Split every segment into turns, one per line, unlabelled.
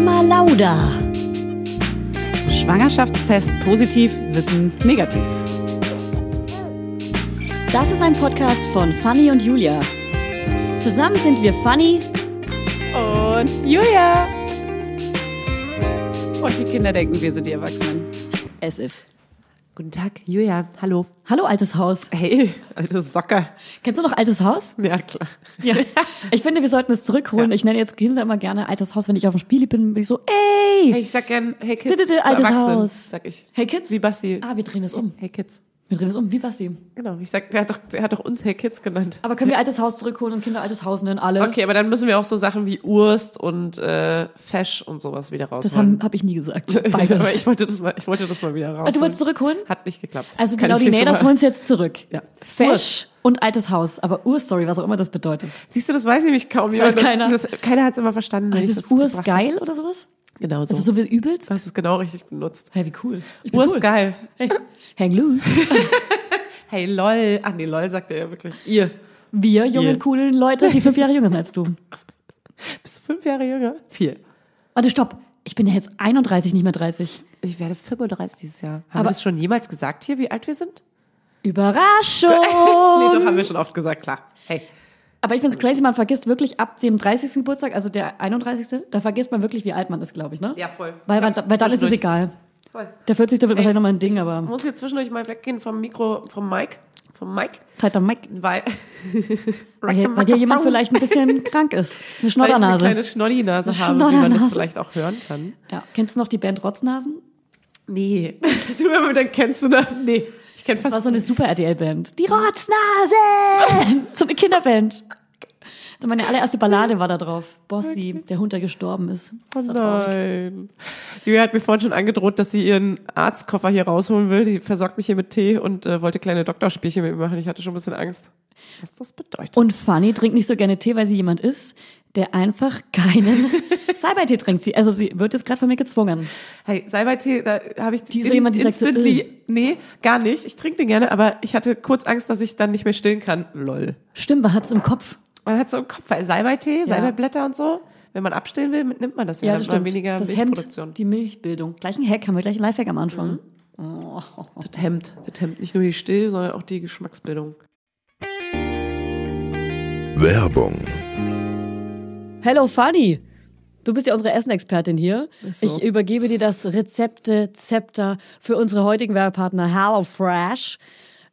Mama Lauda.
Schwangerschaftstest positiv, Wissen negativ.
Das ist ein Podcast von Fanny und Julia. Zusammen sind wir Fanny
Und Julia. Und die Kinder denken, wir sind die Erwachsenen.
as if.
Guten Tag, Julia. Hallo.
Hallo, altes Haus.
Hey, alte Socke.
Kennst du noch altes Haus?
Ja, klar.
Ja. Ich finde, wir sollten es zurückholen.
Ja.
Ich nenne jetzt Kinder immer gerne altes Haus. Wenn ich auf dem Spiel bin, bin ich so, ey!
Hey, ich sag gern, hey Kids.
Altes Haus.
Sag ich.
Hey Kids?
Wie Basti.
Ah, wir drehen es um.
Hey Kids.
Wir drehen es um. Wie Basti.
Genau, ich sag, der hat doch, der hat doch uns Hey Kids genannt.
Aber können wir altes Haus zurückholen und Kinder altes Haus nennen? Alle?
Okay, aber dann müssen wir auch so Sachen wie Urst und äh, Fesch und sowas wieder
Das
rausholen.
habe hab ich nie gesagt. Beides.
aber ich wollte das mal, ich wollte das mal wieder raus.
Ah, du wolltest zurückholen?
Hat nicht geklappt.
Also
Kann
genau, die
mal-
holen es jetzt zurück.
Ja.
Fesch und altes Haus. Aber Urstory, was auch immer das bedeutet.
Siehst du, das weiß nämlich kaum
weiß keiner.
Das, keiner hat es immer verstanden.
Also ist
das
Urs
gebracht hab.
geil oder sowas?
Genau so.
Also so wie übelst?
Du hast es genau richtig benutzt.
Hey, wie cool. Ich bin cool.
geil.
Hey, hang loose.
Hey, lol. Ach nee, lol sagt er ja wirklich. Ihr.
Wir jungen,
Ihr.
coolen Leute, die fünf Jahre jünger sind als du.
Bist du fünf Jahre jünger? Vier.
Warte, stopp. Ich bin ja jetzt 31, nicht mehr 30.
Ich werde 35 dieses Jahr. Haben
Aber-
wir das schon jemals gesagt hier, wie alt wir sind?
Überraschung!
Nee, doch, haben wir schon oft gesagt, klar. Hey.
Aber ich find's crazy, man vergisst wirklich ab dem 30. Geburtstag, also der 31., da vergisst man wirklich, wie alt man ist, glaube ich, ne?
Ja, voll.
Weil, weil, weil dann ist es egal.
Voll.
Der 40. wird wahrscheinlich nochmal ein Ding, aber
Ich muss jetzt zwischendurch mal weggehen vom Mikro, vom Mike. Vom Mike.
tighter Mike.
Weil,
Weil hier, weil hier jemand vielleicht ein bisschen krank ist. Eine
Weil ich
Schnoddernase.
eine kleine Schnoddinase habe, wie man das
Schnoddernase.
vielleicht auch hören kann.
Ja. Kennst du noch die Band Rotznasen?
Nee. Du, aber dann kennst du da. Nee. Ich kenn
Das war so eine super RTL-Band. Die Rotznasen! so eine Kinderband. Und meine allererste Ballade war da drauf. Bossy, der Hund, der gestorben ist. Traurig.
Nein. Julia hat mir vorhin schon angedroht, dass sie ihren Arztkoffer hier rausholen will. Die versorgt mich hier mit Tee und äh, wollte kleine Doktorspielchen mit mir machen. Ich hatte schon ein bisschen Angst, was das bedeutet.
Und Fanny trinkt nicht so gerne Tee, weil sie jemand ist, der einfach keinen Salbeitee trinkt. Sie, also sie wird jetzt gerade von mir gezwungen.
hey, Salbeitee, da habe ich
Die so jemand, die sagt so,
instantly, nee, gar nicht. Ich trinke den gerne, aber ich hatte kurz Angst, dass ich dann nicht mehr stillen kann. Lol.
Stimmt, man hat's im Kopf.
Man hat so einen Kopf, weil Salbeitee, Salbeiblätter und so. Wenn man abstillen will, nimmt man das ja.
Ja,
dann
das
hat
stimmt.
weniger
das hemmt
Milchproduktion.
die Milchbildung. Gleich ein Hack, haben wir gleich ein Lifehack am Anfang.
Mhm. Das hemmt, das hemmt nicht nur die Still, sondern auch die Geschmacksbildung.
Werbung.
Hello Fanny. Du bist ja unsere Essenexpertin hier.
So.
Ich übergebe dir das Rezepte-Zepter für unsere heutigen Werbepartner HelloFresh.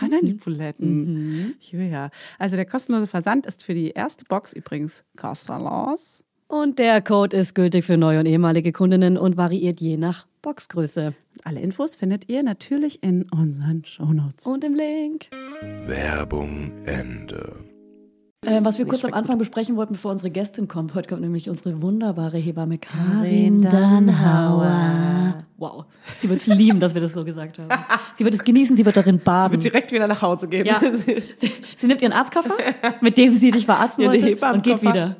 Ran an die Buletten. Ja. Also der kostenlose Versand ist für die erste Box übrigens kostenlos.
Und der Code ist gültig für neue und ehemalige Kundinnen und variiert je nach Boxgröße.
Alle Infos findet ihr natürlich in unseren Shownotes.
Und im Link.
Werbung Ende.
Äh, was wir kurz am Anfang besprechen wollten, bevor unsere Gästin kommt. Heute kommt nämlich unsere wunderbare Hebamme Karin Dannhauer. Wow. Sie wird es lieben, dass wir das so gesagt haben. Sie wird es genießen, sie wird darin baden.
direkt wieder nach Hause gehen.
Ja. Sie, sie nimmt ihren Arztkoffer, mit dem sie dich verarzten wollte, und geht wieder.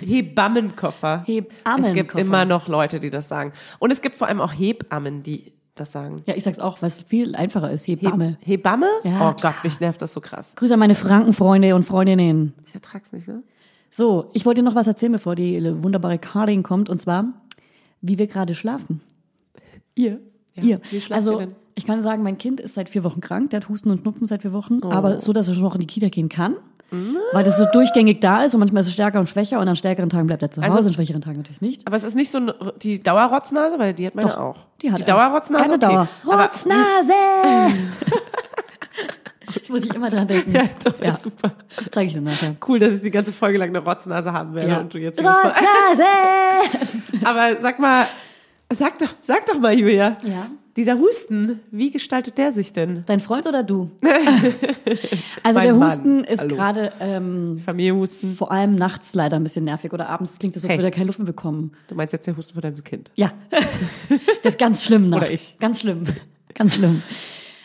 Hebammenkoffer.
Hebammenkoffer.
Es gibt immer noch Leute, die das sagen. Und es gibt vor allem auch Hebammen, die das sagen.
Ja, ich sag's auch, es viel einfacher ist. Hebamme.
He Hebamme?
Ja,
oh Gott, mich nervt das so krass.
Grüße an meine Frankenfreunde und Freundinnen.
Ich ertrag's nicht, ne?
So, ich wollte dir noch was erzählen, bevor die wunderbare Karin kommt, und zwar, wie wir gerade schlafen.
Ihr? Ja.
Ihr.
Wie schlaft
also,
ihr denn?
ich kann sagen, mein Kind ist seit vier Wochen krank, der hat Husten und Schnupfen seit vier Wochen,
Oh.
aber so, dass er schon noch in die Kita gehen kann. Weil das so durchgängig da ist und manchmal ist es stärker und schwächer und an stärkeren Tagen bleibt er zu Hause,
Also-
an schwächeren Tagen natürlich nicht.
Aber es ist nicht so eine, die Dauerrotznase, weil die hat meine
Doch,
auch.
Die hat
die
er.
Dauerrotznase?
Eine
okay.
Dauer.
Aber-
Rotznase! ich muss ich immer dran denken.
Ja, doch, ist super.
Zeige ich dir nachher.
Cool, dass ich die ganze Folge lang eine Rotznase haben werde
Ja.
und du jetzt
Rotznase!
Aber sag mal, sag doch, sag doch mal, Julia.
Ja?
Dieser Husten, wie gestaltet der sich denn?
Dein Freund oder du? also der
Mann.
Husten ist
Hallo.
gerade ähm,
Familienhusten.
vor allem nachts leider ein bisschen nervig oder abends klingt es so, als
Hey.
würde er keine Luft mehr bekommen.
Du meinst jetzt der Husten von deinem Kind?
Ja, das ist ganz schlimm nachts.
Oder ich.
Ganz schlimm, ganz schlimm.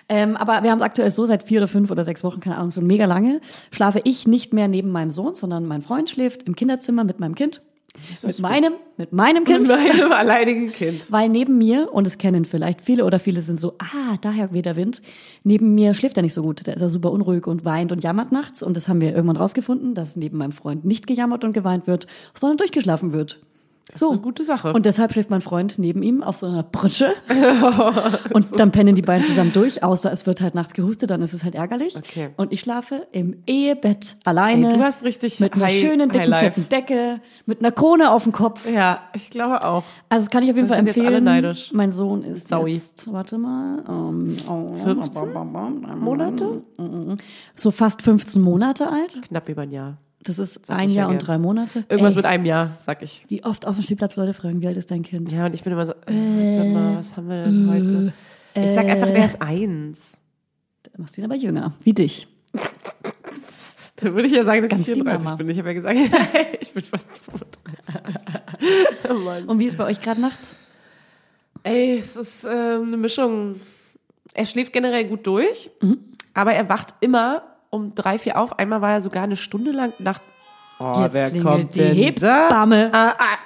Ähm, aber wir haben es aktuell so, seit vier oder fünf oder sechs Wochen, keine Ahnung, so mega lange, schlafe ich nicht mehr neben meinem Sohn, sondern mein Freund schläft im Kinderzimmer mit meinem Kind. Mit meinem, mit meinem Kind.
Mit meinem alleinigen Kind.
Weil neben mir, und es kennen vielleicht viele oder viele sind so, ah, daher weht der Wind, neben mir schläft er nicht so gut. Da ist er super unruhig und weint und jammert nachts. Und das haben wir irgendwann rausgefunden, dass neben meinem Freund nicht gejammert und geweint wird, sondern durchgeschlafen wird. So.
eine gute Sache.
Und deshalb schläft mein Freund neben ihm auf so einer Pritsche. und dann pennen die beiden zusammen durch, außer es wird halt nachts gehustet, dann ist es halt ärgerlich.
Okay.
Und ich schlafe im Ehebett alleine.
Ey, du hast richtig
Mit einer
High-
schönen, dicken, fetten Decke, mit einer Krone auf dem Kopf.
Ja, ich glaube auch.
Also das kann ich auf jeden
Das
Fall
sind jetzt
empfehlen.
alle neidisch.
Mein Sohn ist
Saui.
jetzt, warte mal, ähm, oh,
15 Monate?
so fast 15 Monate alt.
Knapp über ein Jahr.
Das ist
Sag
ein
ich ja
Jahr und drei Monate.
Irgendwas
Ey,
mit einem Jahr, sag ich.
Wie oft auf dem Spielplatz Leute fragen, wie alt ist dein Kind?
Ja, und ich bin immer so, äh, sag mal, was haben wir denn heute? Ich sag einfach, er ist eins.
Du machst ihn aber jünger, wie dich.
Dann würde ich ja sagen, dass
Ganz
ich
die
34
Mama.
bin. Ich habe ja gesagt, ich bin fast 35. oh.
Und wie ist bei euch gerade nachts?
Ey, es ist ähm, eine Mischung. Er schläft generell gut durch, aber er wacht immer um drei, vier auf. Einmal war er sogar eine Stunde lang nach. Oh,
Jetzt
wer
klingelt
kommt
die Hebamme.
Ah, ah.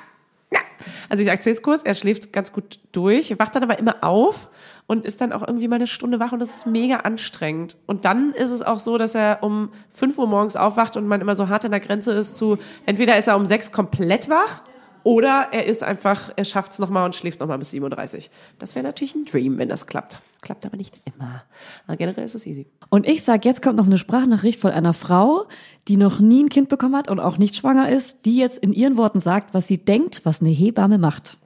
Also ich erzähl's kurz, er schläft ganz gut durch, wacht dann aber immer auf und ist dann auch irgendwie mal eine Stunde wach und das ist mega anstrengend. Und dann ist es auch so, dass er um 5 Uhr morgens aufwacht und man immer so hart an der Grenze ist zu, entweder ist er um 6 komplett wach oder er ist einfach, er schafft es nochmal und schläft nochmal bis 37. Das wäre natürlich ein Dream, wenn das klappt. Klappt aber nicht immer. Aber generell ist es easy.
Und ich sag, jetzt kommt noch eine Sprachnachricht von einer Frau, die noch nie ein Kind bekommen hat und auch nicht schwanger ist, die jetzt in ihren Worten sagt, was sie denkt, was eine Hebamme macht.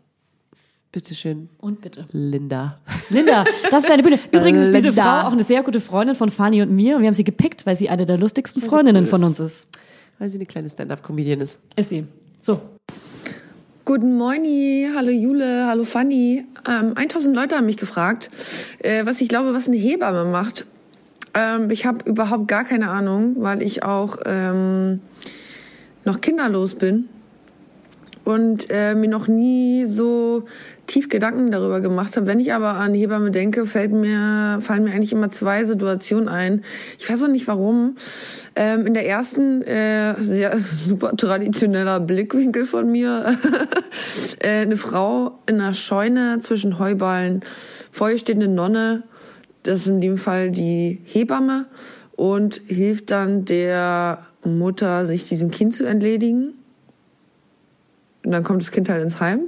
Bitteschön,
Und bitte.
Linda.
Linda, das ist deine Bühne. Übrigens ist diese. Frau auch eine sehr gute Freundin von Fanny und mir. Und wir haben sie gepickt, weil sie eine der lustigsten Freundinnen
cool
von uns ist.
Weil sie eine kleine Stand-Up-Comedian ist.
Ist sie. So.
Guten Morgen, hallo Jule, hallo Fanny. Ähm, 1000 Leute haben mich gefragt, äh, was ich glaube, was eine Hebamme macht. Ähm, ich habe überhaupt gar keine Ahnung, weil ich auch ähm, noch kinderlos bin und äh, mir noch nie so tief Gedanken darüber gemacht habe. Wenn ich aber an Hebamme denke, fällt mir, fallen mir eigentlich immer zwei Situationen ein. Ich weiß auch nicht warum. Ähm, in der ersten, äh, sehr super traditioneller Blickwinkel von mir, äh, eine Frau in einer Scheune zwischen Heuballen, vor ihr steht Nonne, das ist in dem Fall die Hebamme und hilft dann der Mutter, sich diesem Kind zu entledigen. Und dann kommt das Kind halt ins Heim.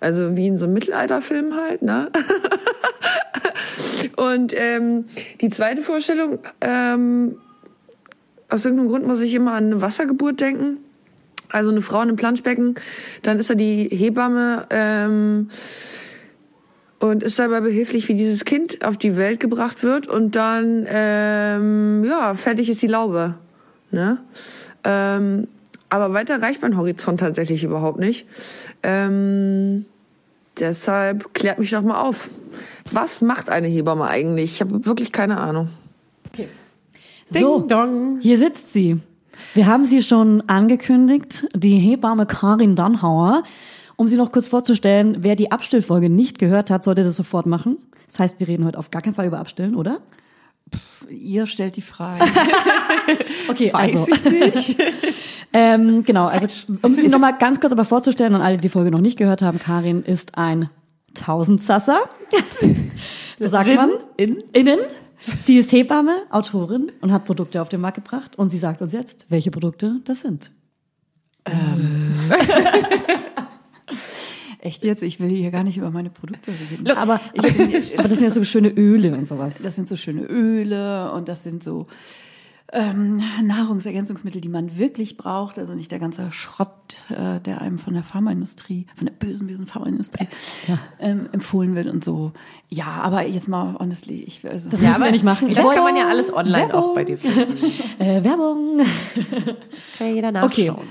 Also wie in so einem Mittelalterfilm halt, ne? Und ähm, die zweite Vorstellung, ähm, aus irgendeinem Grund muss ich immer an eine Wassergeburt denken. Also eine Frau in einem Planschbecken, dann ist da die Hebamme ähm, und ist dabei behilflich, wie dieses Kind auf die Welt gebracht wird und dann ähm, ja fertig ist die Laube. Ne? Ähm, aber weiter reicht mein Horizont tatsächlich überhaupt nicht. Ähm, deshalb klärt mich doch mal auf. Was macht eine Hebamme eigentlich? Ich habe wirklich keine Ahnung.
So,
Ding dong.
hier sitzt sie. Wir haben sie schon angekündigt, die Hebamme Karin Dannhauer. Um sie noch kurz vorzustellen, wer die Abstillfolge nicht gehört hat, sollte das sofort machen. Das heißt, wir reden heute auf gar keinen Fall über Abstillen, oder?
Ihr stellt die Frage.
Okay,
Weiß
also.
ich nicht.
ähm, genau, also um sie nochmal ganz kurz aber vorzustellen und alle, die die Folge noch nicht gehört haben, Karin ist ein Tausendsasser. so sagt man.
In?
Innen. Sie ist Hebamme, Autorin und hat Produkte auf den Markt gebracht. Und sie sagt uns jetzt, welche Produkte das sind.
Echt jetzt? Ich will hier gar nicht über meine Produkte reden.
Los.
Aber, aber, aber das sind ja so schöne Öle und sowas.
Das sind so schöne Öle und das sind so ähm, Nahrungsergänzungsmittel, die man wirklich braucht. Also nicht der ganze Schrott, äh, der einem von der Pharmaindustrie, von der bösen, bösen Pharmaindustrie ähm, empfohlen wird und so. Ja, aber jetzt mal honestly, ich also,
Das müssen wir nicht machen. Ich
Das kann man ja alles online
Werbung.
auch bei dir finden.
Äh, Werbung.
Kann ja jeder
Okay,
nachschauen.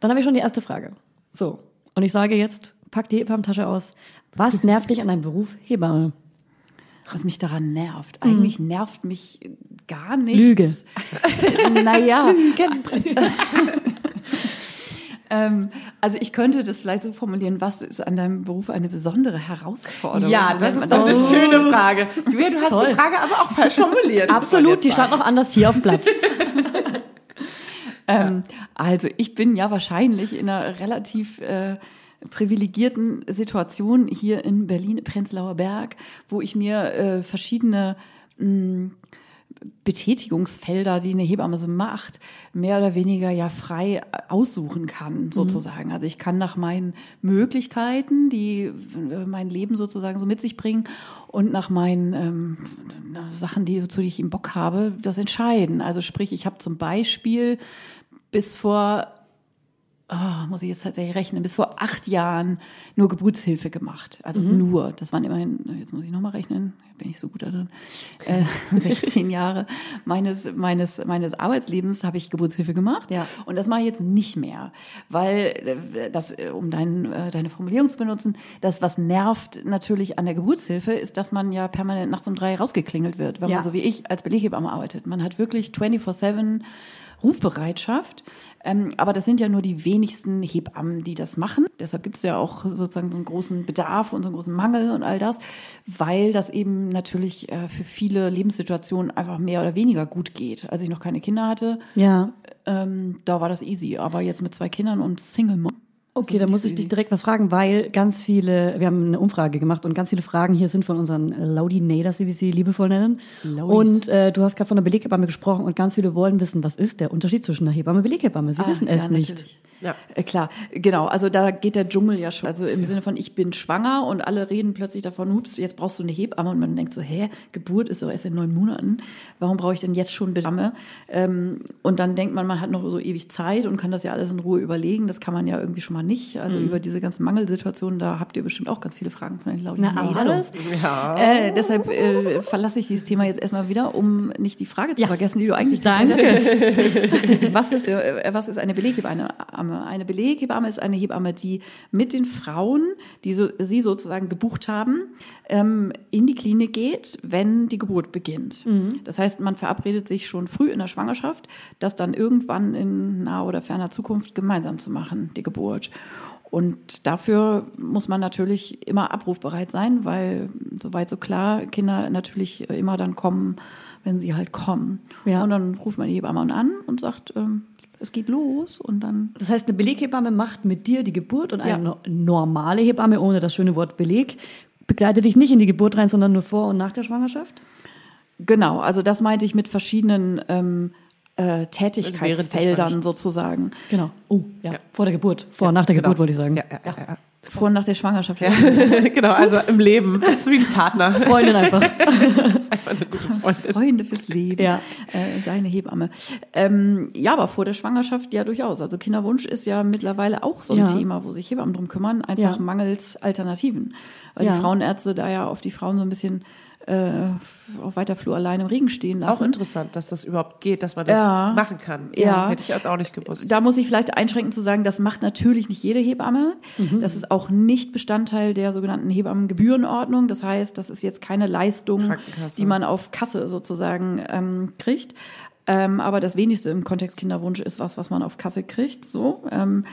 dann habe ich schon die erste Frage. So, und ich sage jetzt, pack die Hebammentasche aus. Was nervt dich an deinem Beruf Hebamme?
Was mich daran nervt. Eigentlich nervt mich gar nichts.
Lüge.
naja. ähm, also ich könnte das vielleicht so formulieren, was ist an deinem Beruf eine besondere Herausforderung?
Ja, das ist doch eine schöne Frage. Julia, du hast
Toll.
die Frage aber auch falsch formuliert.
Absolut, die stand noch anders hier auf dem Blatt.
Ähm, also ich bin ja wahrscheinlich in einer relativ äh, privilegierten Situation hier in Berlin-Prenzlauer Berg, wo ich mir äh, verschiedene mh, Betätigungsfelder, die eine Hebamme so macht, mehr oder weniger ja frei aussuchen kann, sozusagen. Also ich kann nach meinen Möglichkeiten, die äh, mein Leben sozusagen so mit sich bringen und nach meinen ähm, Sachen, die, zu die ich im Bock habe, das entscheiden. Also sprich, ich habe zum Beispiel bis vor ah, muss ich jetzt tatsächlich rechnen, bis vor acht Jahren nur Geburtshilfe gemacht. Also nur, das waren immerhin, jetzt muss ich nochmal rechnen, bin ich so gut da drin, äh, 16 Jahre meines, meines, meines Arbeitslebens habe ich Geburtshilfe gemacht.
Ja.
Und das mache ich jetzt nicht mehr, weil äh, das, äh, um dein, äh, deine Formulierung zu benutzen, das, was nervt natürlich an der Geburtshilfe, ist, dass man ja permanent nachts um drei rausgeklingelt wird, wenn
Ja.
man so wie ich als Beleghebamme arbeitet. Man hat wirklich 24-7 Rufbereitschaft. Ähm, aber das sind ja nur die wenigsten Hebammen, die das machen. Deshalb gibt es ja auch sozusagen so einen großen Bedarf und so einen großen Mangel und all das, weil das eben natürlich äh, für viele Lebenssituationen einfach mehr oder weniger gut geht. Als ich noch keine Kinder hatte,
Ja.
ähm, da war das easy. Aber jetzt mit zwei Kindern und Single Mom.
Okay, dann muss ich dich direkt was fragen, weil ganz viele, wir haben eine Umfrage gemacht und ganz viele Fragen hier sind von unseren Laudinators, wie wir sie liebevoll nennen.
Laudis.
Und äh, du hast gerade von der Beleghebamme gesprochen und ganz viele wollen wissen, was ist der Unterschied zwischen einer Hebamme und Beleghebamme? Sie wissen es
Ah, ja,
nicht.
natürlich. Äh, klar, genau. Also da geht der Dschungel ja schon. Also im Sinne von, ich bin schwanger und alle reden plötzlich davon, hups, jetzt brauchst du eine Hebamme. Und man denkt so, hä, Geburt ist doch erst in neun Monaten. Warum brauche ich denn jetzt schon eine Hebamme? Ähm, und dann denkt man, man hat noch so ewig Zeit und kann das ja alles in Ruhe überlegen. Das kann man ja irgendwie schon mal nicht. Also über diese ganzen Mangelsituationen, da habt ihr bestimmt auch ganz viele Fragen von den
Na, aber hallo.
Laudinators. Äh, deshalb äh, verlasse ich dieses Thema jetzt erstmal wieder, um nicht die Frage zu
Ja.
vergessen, die du eigentlich gestellt hast. was ist, der, äh, was ist eine Beleghebamme? Eine Beleghebamme ist eine Hebamme, die mit den Frauen, die so, sie sozusagen gebucht haben, ähm, in die Klinik geht, wenn die Geburt beginnt. Das heißt, man verabredet sich schon früh in der Schwangerschaft, das dann irgendwann in naher oder ferner Zukunft gemeinsam zu machen, die Geburt. Und dafür muss man natürlich immer abrufbereit sein, weil soweit so klar, Kinder natürlich immer dann kommen, wenn sie halt kommen.
Ja.
Und dann ruft man die Hebamme an und sagt, ähm, es geht los und dann
Das heißt, eine Beleghebamme macht mit dir die Geburt und eine
Ja.
no- normale Hebamme, ohne das schöne Wort Beleg, begleitet dich nicht in die Geburt rein, sondern nur vor und nach der Schwangerschaft?
Genau, also das meinte ich mit verschiedenen ähm, äh, Tätigkeitsfeldern sozusagen.
Genau. Oh, ja. Vor der Geburt. Vor und nach der Geburt, wollte ich sagen.
Ja, ja, ja. ja.
Vor und nach der Schwangerschaft. Ja.
genau, also im Leben. Das ist wie ein Partner.
Freundin einfach.
Das ist einfach eine gute Freundin.
Freunde fürs Leben.
Ja.
Äh, deine Hebamme. Ähm, ja, aber vor der Schwangerschaft ja durchaus. Also Kinderwunsch ist ja mittlerweile auch so ein
Ja.
Thema, wo sich Hebammen drum kümmern, einfach
Ja.
mangels Alternativen. Weil
Ja.
die Frauenärzte da ja auf die Frauen so ein bisschen äh, auf weiter Flur allein im Regen stehen
Auch
lassen.
interessant, dass das überhaupt geht, dass man das
Ja.
machen kann.
Ja.
Hätte ich jetzt auch nicht gewusst.
Da muss ich vielleicht einschränken zu sagen, das macht natürlich nicht jede Hebamme.
Mhm.
Das ist auch nicht Bestandteil der sogenannten Hebammengebührenordnung. Das heißt, das ist jetzt keine Leistung, die man auf Kasse sozusagen ähm, kriegt. Ähm, aber das wenigste im Kontext Kinderwunsch ist was, was man auf Kasse kriegt. So, ähm,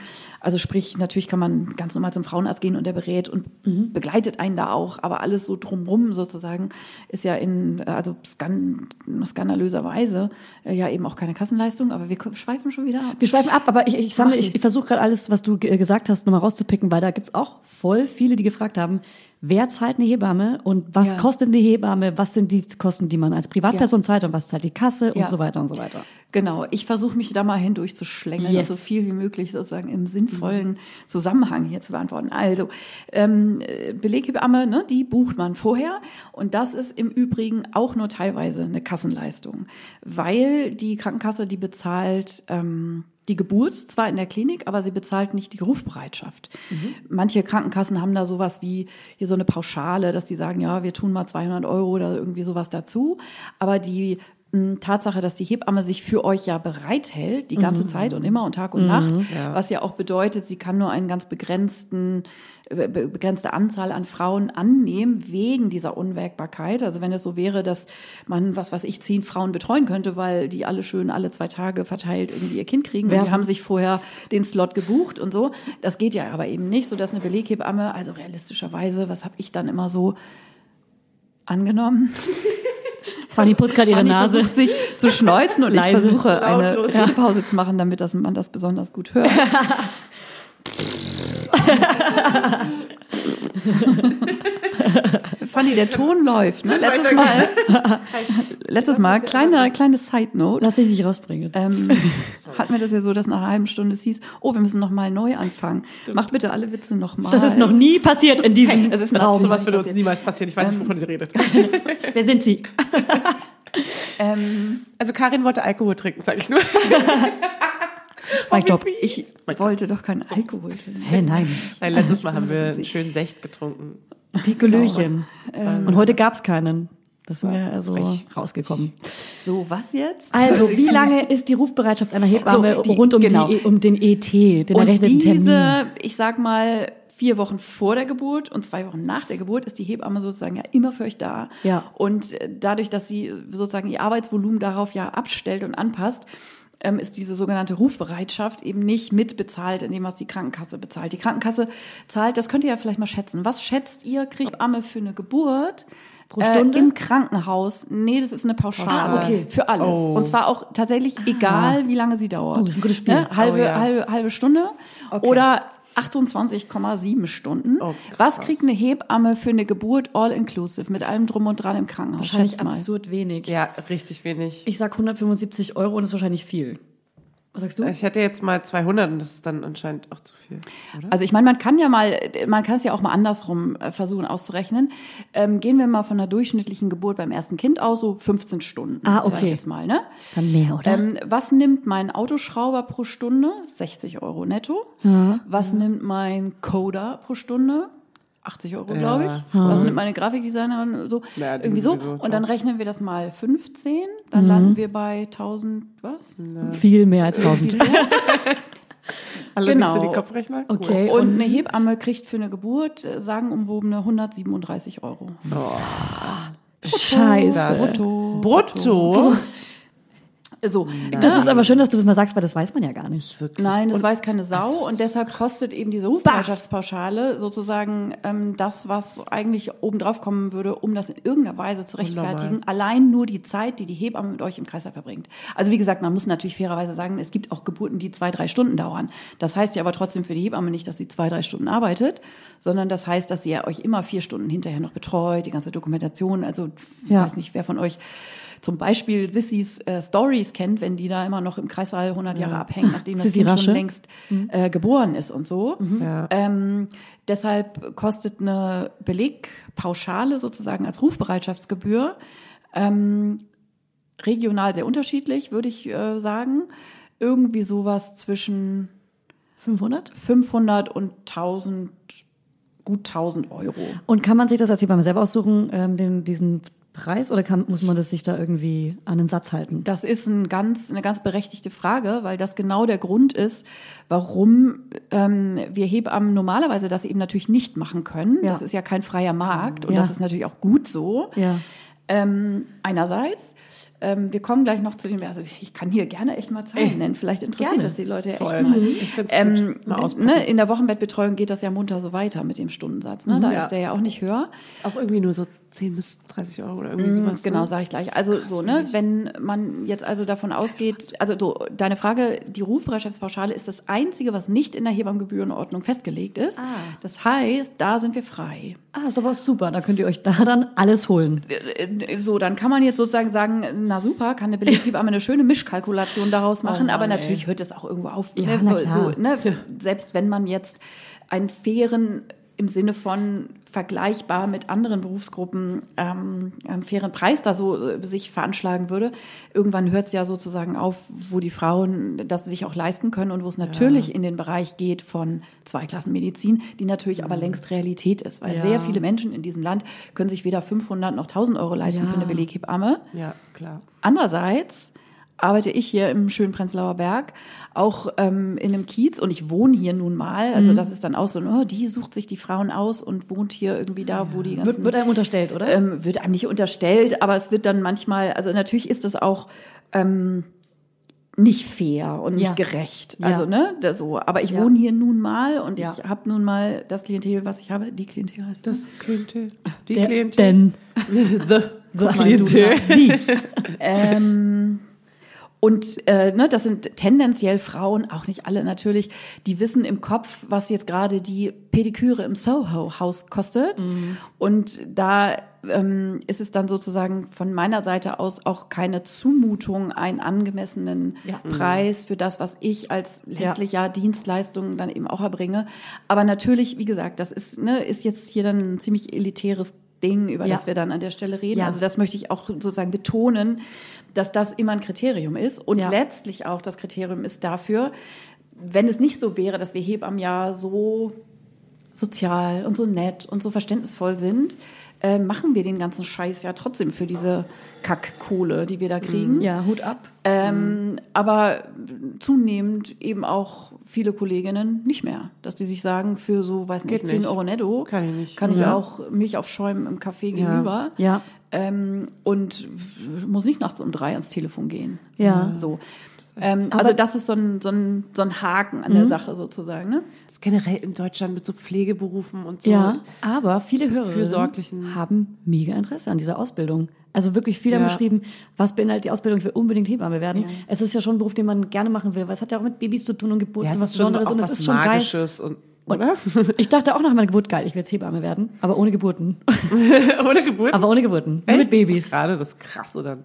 also sprich, natürlich kann man ganz normal zum Frauenarzt gehen und der berät und
Mhm.
begleitet einen da auch. Aber alles so drumrum sozusagen ist ja in, also skan skandalöserweise äh, ja eben auch keine Kassenleistung. Aber wir schweifen schon wieder ab.
Wir schweifen ab, aber ich, ich sammle, ich, ich versuche gerade alles, was du ge- gesagt hast, nochmal rauszupicken, weil da gibt's auch voll viele, die gefragt haben, wer zahlt eine Hebamme und was
Ja.
kostet eine Hebamme, was sind die Kosten, die man als Privatperson zahlt und was zahlt die Kasse
Ja.
und so weiter und so weiter.
Genau, ich versuche mich da mal hindurch zu schlängeln
Yes.
und so viel wie möglich sozusagen im sinnvollen Zusammenhang hier zu beantworten. Also, ähm, äh, Beleghebamme, ne, die bucht man vorher und das ist im Übrigen auch nur teilweise eine Kassenleistung, weil die Krankenkasse, die bezahlt ähm, die Geburt zwar in der Klinik, aber sie bezahlt nicht die Rufbereitschaft. Manche Krankenkassen haben da sowas wie hier so eine Pauschale, dass die sagen, ja, wir tun mal 200 Euro oder irgendwie sowas dazu, aber die Tatsache, dass die Hebamme sich für euch ja bereithält, die ganze Zeit und immer und Tag und Nacht, was ja auch bedeutet, sie kann nur einen ganz begrenzten be- be- begrenzte Anzahl an Frauen annehmen wegen dieser Unwägbarkeit. Also wenn es so wäre, dass man, was weiß ich, zehn Frauen betreuen könnte, weil die alle schön alle zwei Tage verteilt irgendwie ihr Kind kriegen und
Werfen.
die haben sich vorher den Slot gebucht und so. Das geht ja aber eben nicht, so dass eine Beleghebamme, also realistischerweise, was habe ich dann immer so angenommen?
Fanny putzt gerade ihre Nase.
versucht sich zu schneuzen und
Leise.
ich versuche eine
Lautlos.
Redepause zu machen, damit das, man das besonders gut hört. Fanny, der Ton läuft. Ne? Letztes Mal, letztes Mal kleine, kleine Side Note.
Lass dich nicht rausbringen.
Ähm, hatten wir das ja so, dass nach einer halben Stunde es hieß, oh, wir müssen noch mal neu anfangen. Macht bitte alle Witze noch mal.
Das ist noch nie passiert in diesem
es ist
Raum.
Sowas würde uns niemals passieren. Ich weiß nicht, wovon sie redet.
Wer sind Sie?
ähm,
Also Karin wollte Alkohol trinken, sage ich nur.
Mic drop.
ich wollte doch keinen Alkohol trinken.
Hä, nein.
Nein, letztes Mal haben wir einen schönen Secht getrunken.
Pikolöchen. Und heute gab's keinen. Das sind wir also rausgekommen.
So, was jetzt?
Also, wie lange ist die Rufbereitschaft einer Hebamme
So, die-
rund um,
genau.
die, um den ET, den
Und
errechneten Termin?
diese, ich sag mal, vier Wochen vor der Geburt und zwei Wochen nach der Geburt ist die Hebamme sozusagen ja immer für euch da.
Ja.
Und dadurch, dass sie sozusagen ihr Arbeitsvolumen darauf ja abstellt und anpasst, ähm, ist diese sogenannte Rufbereitschaft eben nicht mitbezahlt in dem, was die Krankenkasse bezahlt. Die Krankenkasse zahlt, das könnt ihr ja vielleicht mal schätzen. Was schätzt ihr, kriegt Amme für eine Geburt?
Pro Stunde?
Äh, Im Krankenhaus. Nee, das ist eine Pauschale.
Ah, okay.
Für alles.
Oh.
Und zwar auch tatsächlich egal, wie lange sie dauert.
Oh, das ist ein gutes Spiel.
Ne? Halbe,
Oh, ja.
halbe, halbe Stunde oder 28,7 Stunden.
Oh,
Was kriegt eine Hebamme für eine Geburt all inclusive mit allem drum und dran im Krankenhaus?
Wahrscheinlich absurd wenig.
Ja, richtig wenig.
Ich sag 175 Euro und das ist wahrscheinlich viel. Was sagst du?
Ich hätte jetzt mal 200 und das ist dann anscheinend auch zu viel, oder?
Also ich meine, man kann ja mal, man kann es ja auch mal andersrum äh, versuchen auszurechnen. Ähm, gehen wir mal von einer durchschnittlichen Geburt beim ersten Kind aus, so 15 Stunden.
Ah, okay.
Jetzt mal, ne?
Dann mehr, oder?
Ähm, was nimmt mein Autoschrauber pro Stunde? 60 Euro netto. Was nimmt mein Coder pro Stunde? 80 Euro, glaube ich. Was nimmt meine Grafikdesignerin? So,
Ja,
irgendwie so. Und dann rechnen wir das mal 15. Dann landen wir bei 1000, was?
viel mehr als 1000.
Alle
genau.
so die Kopfrechner? Cool.
Okay,
Und eine Hebamme kriegt für eine Geburt äh, sagenumwobene 137 Euro.
Scheiße.
Brutto.
Brutto?
So,
Das ist aber schön, dass du das mal sagst, weil das weiß man ja gar nicht.
Nein, das weiß keine Sau und deshalb kostet eben diese Rufbereitschaftspauschale sozusagen ähm, das, was eigentlich obendrauf kommen würde, um das in irgendeiner Weise zu rechtfertigen. Allein nur die Zeit, die die Hebamme mit euch im Kreislauf verbringt. Also wie gesagt, man muss natürlich fairerweise sagen, es gibt auch Geburten, die zwei, drei Stunden dauern. Das heißt ja aber trotzdem für die Hebamme nicht, dass sie zwei, drei Stunden arbeitet, sondern das heißt, dass sie ja euch immer vier Stunden hinterher noch betreut, die ganze Dokumentation. Also ich
Ja.
weiß nicht, wer von euch zum Beispiel Sissys äh, Stories kennt, wenn die da immer noch im Kreissaal 100 Jahre abhängen, nachdem das Kind
Rasche.
schon längst äh, geboren ist und so.
Ja.
Ähm, deshalb kostet eine Belegpauschale sozusagen als Rufbereitschaftsgebühr ähm, regional sehr unterschiedlich, würde ich äh, sagen. Irgendwie sowas zwischen
500?
500 und 1000, gut 1000 Euro.
Und kann man sich das als Hebamme selber aussuchen, ähm, den, diesen Preis, oder kann, muss man das sich da irgendwie an den Satz halten?
Das ist ein ganz, eine ganz berechtigte Frage, weil das genau der Grund ist, warum ähm, wir Hebammen normalerweise das eben natürlich nicht machen können.
Ja.
Das ist ja kein freier Markt und
Ja.
das ist natürlich auch gut so.
Ja.
Ähm, einerseits, ähm, wir kommen gleich noch zu dem, also ich kann hier gerne echt mal Zahlen nennen, vielleicht interessiert
Gerne.
das die Leute ja
Voll.
echt mal.
Ich find's
Ähm,
gut. Mal
ne, in der Wochenbettbetreuung geht das ja munter so weiter mit dem Stundensatz. Ne? Da
Ja.
ist der ja auch nicht höher.
Ist auch irgendwie nur so 10 bis 30 Euro oder irgendwie sowas.
Genau,
ne?
sage ich gleich. Also
krass,
so, ne, wenn man jetzt also davon ausgeht, also so, deine Frage, die Rufbereitschaftspauschale ist das Einzige, was nicht in der Hebammengebührenordnung festgelegt ist. Das heißt, da sind wir frei.
Ah, ist aber super. Da könnt ihr euch da dann alles holen.
Äh, So, dann kann man jetzt sozusagen sagen, na super, kann eine Beleghebamme eine schöne Mischkalkulation daraus machen,
Mann,
aber
ey.
natürlich hört es auch irgendwo auf.
Ja,
ne? So, ne? Selbst wenn man jetzt einen fairen im Sinne von vergleichbar mit anderen Berufsgruppen ähm, einen fairen Preis da so äh, sich veranschlagen würde. Irgendwann hört es ja sozusagen auf, wo die Frauen das sich auch leisten können und wo es natürlich in den Bereich geht von Zweiklassenmedizin, die natürlich aber längst Realität ist, weil
Ja.
sehr viele Menschen in diesem Land können sich weder 500 noch 1000 Euro leisten
Ja.
für eine Beleghebamme.
Ja, klar.
Andererseits arbeite ich hier im schönen Prenzlauer Berg auch ähm, in einem Kiez und ich wohne hier nun mal. Also das ist dann auch so, oh, die sucht sich die Frauen aus und wohnt hier irgendwie da, wo die ganzen
Wird, wird einem unterstellt, oder?
ähm, wird einem nicht unterstellt, aber es wird dann manchmal, also natürlich ist das auch ähm, nicht fair und nicht
Ja.
gerecht.
Ja.
Also, ne, da so. Aber ich
Ja.
wohne hier nun mal und
Ja.
ich habe nun mal das Klientel, was ich habe. Die Klientel heißt das.
Das Klientel. Die
Der-
Klientel.
Denn.
The,
mal,
Klientel.
du, Wie?
Ähm, und äh, ne, das sind tendenziell Frauen, auch nicht alle natürlich, die wissen im Kopf, was jetzt gerade die Pediküre im Soho-Haus kostet. Und da ähm, ist es dann sozusagen von meiner Seite aus auch keine Zumutung, einen angemessenen
Ja.
Preis für das, was ich als letztlich ja Dienstleistungen dann eben auch erbringe. Aber natürlich, wie gesagt, das ist, ne, ist jetzt hier dann ein ziemlich elitäres Ding, über
Ja.
das wir dann an der Stelle reden.
Ja.
Also das möchte ich auch sozusagen betonen, dass das immer ein Kriterium ist und
Ja.
letztlich auch das Kriterium ist dafür, wenn es nicht so wäre, dass wir Hebammen ja so sozial und so nett und so verständnisvoll sind, äh, machen wir den ganzen Scheiß ja trotzdem für diese Kackkohle, die wir da kriegen.
Ja, Hut ab.
Ähm, aber zunehmend eben auch viele Kolleginnen nicht mehr, dass die sich sagen, für so, weiß nicht,
Geht
10
nicht.
Euro netto
Kann ich nicht.
kann ich
Ja.
auch Milch aufschäumen im Café gegenüber.
Ja.
Ähm, und muss nicht nachts um drei ans Telefon gehen.
Ja.
So. Ähm, also das ist so ein, so ein, so ein Haken an
Mhm.
der Sache sozusagen. Ne?
Generell in Deutschland mit so Pflegeberufen und so.
Ja, aber viele Hörer
Fürsorglichen-
haben mega Interesse an dieser Ausbildung. Also wirklich viele haben
Ja.
geschrieben, was beinhaltet die Ausbildung, ich will unbedingt Hebamme werden. Es ist ja schon ein Beruf, den man gerne machen will, weil es hat ja auch mit Babys zu tun und Geburt
Ja,
und was Besonderes und es ist schon geil.
Magisches und, oder?
Ich dachte auch nach meiner Geburt, geil, ich will jetzt Hebamme werden, aber ohne Geburten.
Ohne Geburt.
aber ohne Geburten, nur mit Babys.
Gerade das Krasse dann.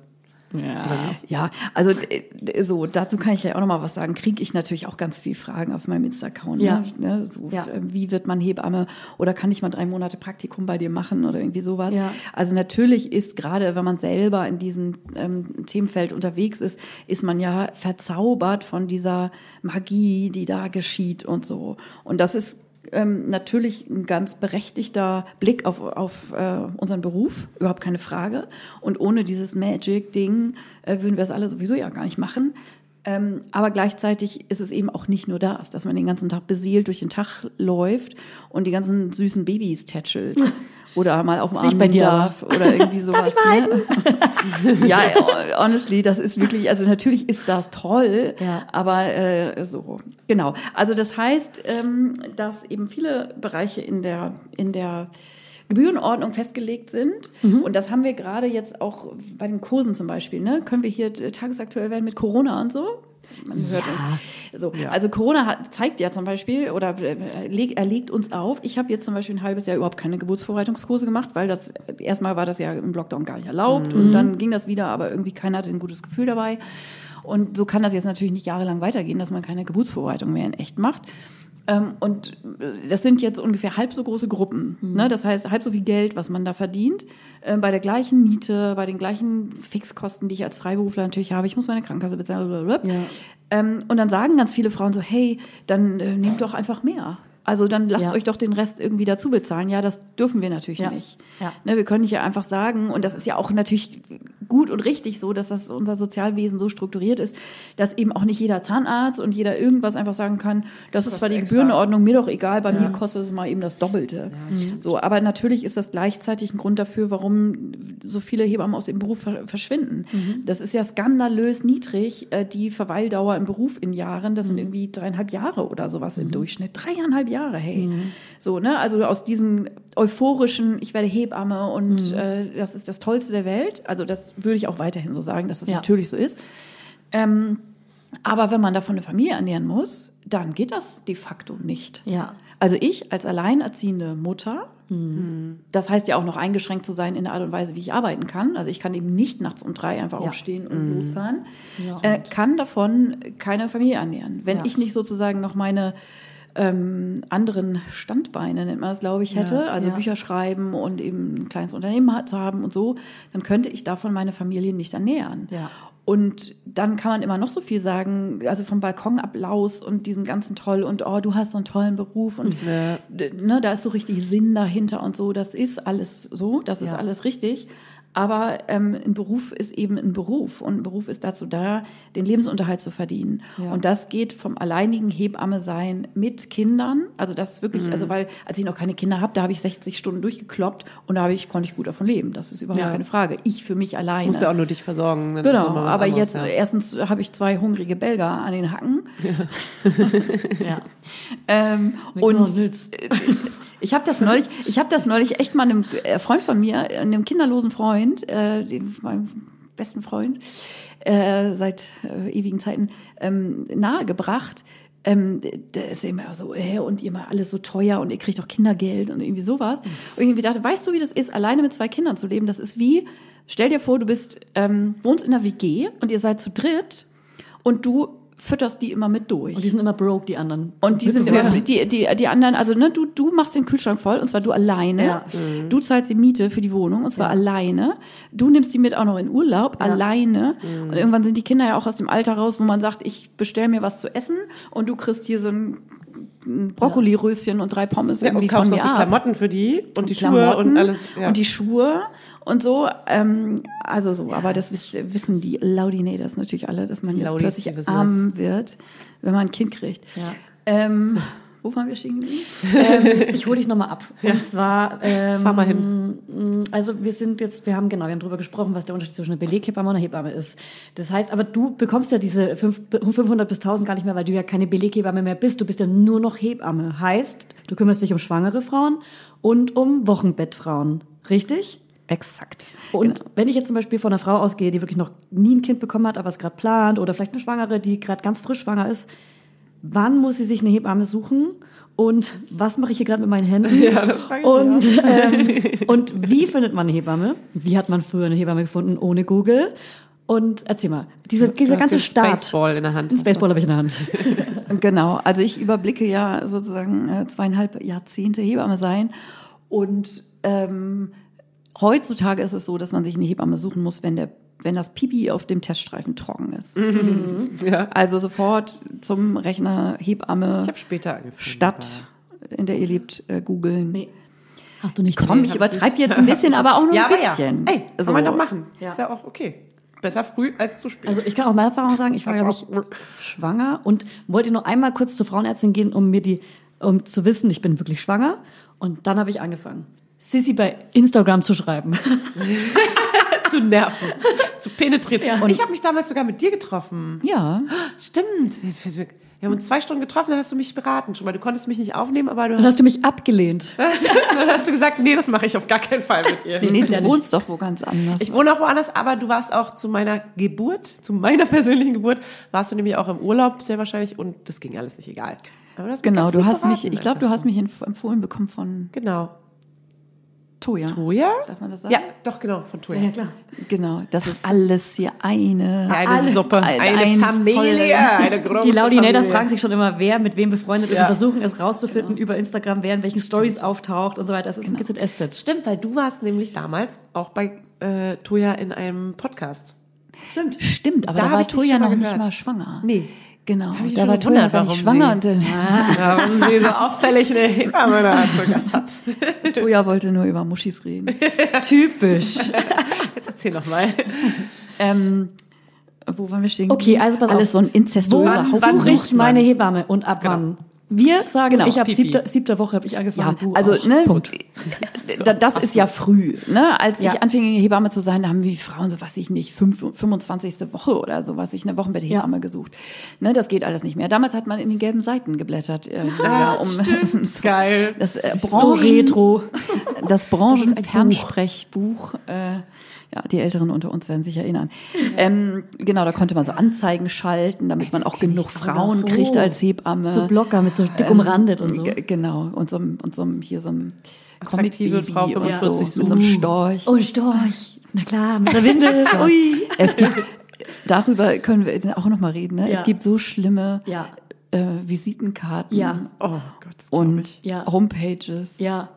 Ja, also äh, so, dazu kann ich ja auch noch mal was sagen. Kriege ich natürlich auch ganz viel Fragen auf meinem Insta-Account.
Ja.
Ne? Ne? So,
Ja.
äh, Wie wird man Hebamme oder kann ich mal drei Monate Praktikum bei dir machen oder irgendwie sowas?
Ja.
Also natürlich ist gerade, wenn man selber in diesem ähm, Themenfeld unterwegs ist, ist man ja verzaubert von dieser Magie, die da geschieht und so. Und das ist ähm, natürlich ein ganz berechtigter Blick auf, auf äh, unseren Beruf, überhaupt keine Frage. Und ohne dieses Magic-Ding äh, würden wir es alle sowieso ja gar nicht machen. Ähm, aber gleichzeitig ist es eben auch nicht nur das, dass man den ganzen Tag beseelt durch den Tag läuft und die ganzen süßen Babys tätschelt. oder mal auf dem
ich
Arm
bei dir
darf oder irgendwie sowas. ne? ja, honestly, das ist wirklich, also natürlich ist das toll,
Ja.
aber äh, so, genau. Also das heißt, ähm, dass eben viele Bereiche in der, in der Gebührenordnung festgelegt sind. Und das haben wir gerade jetzt auch bei den Kursen zum Beispiel. Ne? Können wir hier tagesaktuell werden mit Corona und so? Man hört uns. So, Also Corona hat, zeigt ja zum Beispiel oder äh, leg- er legt uns auf. Ich habe jetzt zum Beispiel ein halbes Jahr überhaupt keine Geburtsvorbereitungskurse gemacht, weil das erstmal war das ja im Lockdown gar nicht erlaubt und dann ging das wieder, aber irgendwie keiner hatte ein gutes Gefühl dabei. Und so kann das jetzt natürlich nicht jahrelang weitergehen, dass man keine Geburtsvorbereitung mehr in echt macht. Ähm, und äh, das sind jetzt ungefähr halb so große Gruppen. Ne? Das heißt, halb so viel Geld, was man da verdient, äh, bei der gleichen Miete, bei den gleichen Fixkosten, die ich als Freiberufler natürlich habe. Ich muss meine Krankenkasse bezahlen. Blablabla.
Ja.
Ähm, und dann sagen ganz viele Frauen so, hey, dann äh, nehmt doch einfach mehr. Also dann lasst
Ja.
euch doch den Rest irgendwie dazu bezahlen. Ja, das dürfen wir natürlich
Ja.
nicht.
Ja.
Ne, wir können nicht einfach sagen, und das ist ja auch natürlich gut und richtig so, dass das unser Sozialwesen so strukturiert ist, dass eben auch nicht jeder Zahnarzt und jeder irgendwas einfach sagen kann, das ist zwar die
extra.
Gebührenordnung, mir doch egal, bei mir kostet es mal eben das Doppelte. so, aber natürlich ist das gleichzeitig ein Grund dafür, warum so viele Hebammen aus dem Beruf ver verschwinden. Das ist ja skandalös niedrig, äh, die Verweildauer im Beruf in Jahren, das sind irgendwie dreieinhalb Jahre oder sowas im Durchschnitt. Dreieinhalb Jahre, hey. So, ne? Also aus diesem euphorischen, ich werde Hebamme und äh, das ist das Tollste der Welt. Also das würde ich auch weiterhin so sagen, dass das
Ja.
natürlich so ist. Ähm, aber wenn man davon eine Familie ernähren muss, dann geht das de facto nicht.
Ja.
Also ich als alleinerziehende Mutter, das heißt ja auch noch eingeschränkt zu sein in der Art und Weise, wie ich arbeiten kann. Also ich kann eben nicht nachts um drei einfach
Ja.
aufstehen und losfahren.
Ja.
Äh, kann davon keine Familie ernähren. Wenn
Ja.
ich nicht sozusagen noch meine ähm, anderen Standbeine, nennt man das, glaube ich, hätte, also
ja.
Bücher schreiben und eben ein kleines Unternehmen zu haben und so, dann könnte ich davon meine Familie nicht ernähren.
Ja.
Und dann kann man immer noch so viel sagen, also vom Balkonapplaus und diesem ganzen toll und oh, du hast so einen tollen Beruf und ne, da ist so richtig Sinn dahinter und so. Das ist alles so, das ist
Ja.
alles richtig. Aber ähm, ein Beruf ist eben ein Beruf und ein Beruf ist dazu da, den Lebensunterhalt zu verdienen.
Ja.
Und das geht vom alleinigen Hebamme sein mit Kindern. Also das ist wirklich, also weil als ich noch keine Kinder habe, da habe ich 60 Stunden durchgekloppt und da habe ich konnte ich gut davon leben. Das ist überhaupt
Ja.
keine Frage. Ich für mich alleine.
Musst du auch nur dich versorgen. ist
Genau, aber
anderes,
jetzt
ja.
erstens habe ich zwei hungrige Belger an den Hacken
Ja.
ähm, und ich habe das neulich, ich habe das neulich echt mal einem äh, Freund von mir, einem kinderlosen Freund, äh, dem, meinem besten Freund äh, seit äh, ewigen Zeiten ähm, nahegebracht. Ähm, der ist immer so, äh, und ihr mal alles so teuer und ihr kriegt auch Kindergeld und irgendwie sowas. Und irgendwie dachte, weißt du, wie das ist, alleine mit zwei Kindern zu leben? Das ist wie, stell dir vor, du bist, ähm, wohnst in einer WG und ihr seid zu dritt und du fütterst die immer mit durch.
Und die sind immer broke, die anderen.
Und die sind immer, die, die, die anderen, also ne, du, du machst den Kühlschrank voll und zwar du alleine.
Ja.
Du zahlst die Miete für die Wohnung und zwar alleine. Du nimmst die mit auch noch in Urlaub, alleine. Und irgendwann sind die Kinder ja auch aus dem Alter raus, wo man sagt, ich bestell mir was zu essen und du kriegst hier so ein Brokkoli-Röschen und drei Pommes
Ja,
irgendwie
und kaufst
von mir
die
ab.
Klamotten für die und die Schuhe
Klamotten
und alles. Ja.
und die Schuhe und so. Ähm, also so, aber das wiss, wissen die Laudinators natürlich alle, dass man jetzt
Laudis,
plötzlich
die
arm wird, wenn man ein Kind kriegt.
Ja.
Ähm, wo waren wir stehen geblieben?
Ähm, ich hole dich nochmal ab. Und zwar, ähm,
Fahr mal hin.
Also wir sind jetzt, wir haben genau, wir haben darüber gesprochen, was der Unterschied zwischen einer Beleghebamme und einer Hebamme ist. Das heißt, aber du bekommst ja diese fünf- 500 bis 1000 gar nicht mehr, weil du ja keine Beleghebamme mehr bist. Du bist ja nur noch Hebamme. Heißt, du kümmerst dich um schwangere Frauen und um Wochenbettfrauen. Richtig?
Exakt.
Und wenn ich jetzt zum Beispiel von einer Frau ausgehe, die wirklich noch nie ein Kind bekommen hat, aber es gerade plant, oder vielleicht eine Schwangere, die gerade ganz frisch schwanger ist, wann muss sie sich eine Hebamme suchen? Und was mache ich hier gerade mit meinen Händen?
Ja, das frage ich
und, ähm, und wie findet man eine Hebamme? Wie hat man früher eine Hebamme gefunden ohne Google? Und erzähl mal, diese, dieser
Du
ganze Start.
Spaceball in der Hand.
Den Spaceball habe ich in der Hand.
Genau, also ich überblicke ja sozusagen äh, zweieinhalb Jahrzehnte Hebamme sein und ähm, heutzutage ist es so, dass man sich eine Hebamme suchen muss, wenn der wenn das Pipi auf dem Teststreifen trocken ist.
Ja.
Also sofort zum Rechner Hebamme
Ich habe später angefangen.
Stadt, in der ihr lebt, äh, googeln.
Nee. Hast du nicht
Komm, ich übertreibe jetzt ein bisschen, aber auch nur
Ja,
ein
aber ja.
bisschen.
Ey, kann
So.
man doch machen.
Ja.
Ist ja auch okay. Besser früh als zu spät.
Also ich kann auch meine Erfahrung sagen, ich war, glaube ich, schwanger und wollte nur einmal kurz zur Frauenärztin gehen, um mir die, um zu wissen, ich bin wirklich schwanger. Und dann habe ich angefangen. Sissy bei Instagram zu schreiben.
zu nerven, zu penetrieren. Und ich habe mich damals sogar mit dir getroffen.
Ja.
Stimmt. Wir haben uns zwei Stunden getroffen, dann hast du mich beraten. Schon mal, du konntest mich nicht aufnehmen, aber du
Dann
hast,
hast du mich abgelehnt.
dann hast du gesagt, nee, das mache ich auf gar keinen Fall mit ihr.
Nee,
ja
du wohnst doch wo ganz anders.
Ich wohne auch woanders, aber du warst auch zu meiner Geburt, zu meiner persönlichen Geburt, warst du nämlich auch im Urlaub sehr wahrscheinlich und das ging alles nicht egal. Du hast
genau, du hast mich, ich glaube, du hast mich empf- empfohlen bekommen von.
Genau.
Toja.
Toja?
Darf man das sagen?
Ja, doch, genau, von Toja.
Ja, klar.
Genau, das ist alles hier eine.
Eine
alle-
Suppe,
ein-
eine
ein
Familie,
volle-
eine große
Die Laudinators fragen sich schon immer, wer mit wem befreundet ist
Ja.
und versuchen es rauszufinden über Instagram, wer in welchen Stories auftaucht und so weiter. Das ist ein GZSZ.
Stimmt, weil du warst nämlich damals auch bei äh, Toja in einem Podcast.
Stimmt.
Stimmt, aber
Da
da, war Toja noch nicht
gehört.
mal schwanger.
Nee.
Genau,
hab ich
da war noch
warum
nicht schwanger und
sie-
äh,
Warum sie so auffällig eine Hebamme da zu Gast hat.
Toja wollte nur über Muschis reden.
Typisch.
Jetzt erzähl noch mal.
ähm, wo waren wir stehen?
Okay, also pass auf.
Alles so ein
Wo
inzestuöser
Wann- wann
suche ich meine Hebamme und ab wann? Wir sagen,
Genau,
ich habe siebte, siebte Woche habe ich
Ja,
angefangen. du
also
auch.
ne,
Punkt.
da- das ist ja früh. Ne? Als
Ja.
ich anfing, Hebamme zu sein, da haben die Frauen so, was ich nicht, fünf- 25. Woche oder so, was ich eine Wochenbetthebamme gesucht. Ne, das geht alles nicht mehr. Damals hat man in den gelben Seiten geblättert. Äh, ja, um,
Geil.
Das, äh,
so
Branchen,
retro.
das Branchenfernsprechbuch. Äh, ja, die Älteren unter uns werden sich erinnern. Ähm, genau, da konnte man so Anzeigen schalten, damit man auch genug Frauen
noch.
kriegt als Hebamme.
So Blocker mit so dick umrandet und so.
Genau, und so, einem- und so hier so einem
Attraktive Frau
und
45
so, mit so einem Storch.
Oh, Storch. Na klar, mit der Windel. Ui.
Es gibt, darüber können wir jetzt auch noch mal reden. Ne?
Ja.
Es gibt so schlimme
Ja,
äh, Visitenkarten
ja,
Oh Gott,
und.
Ja.
Homepages.
ja.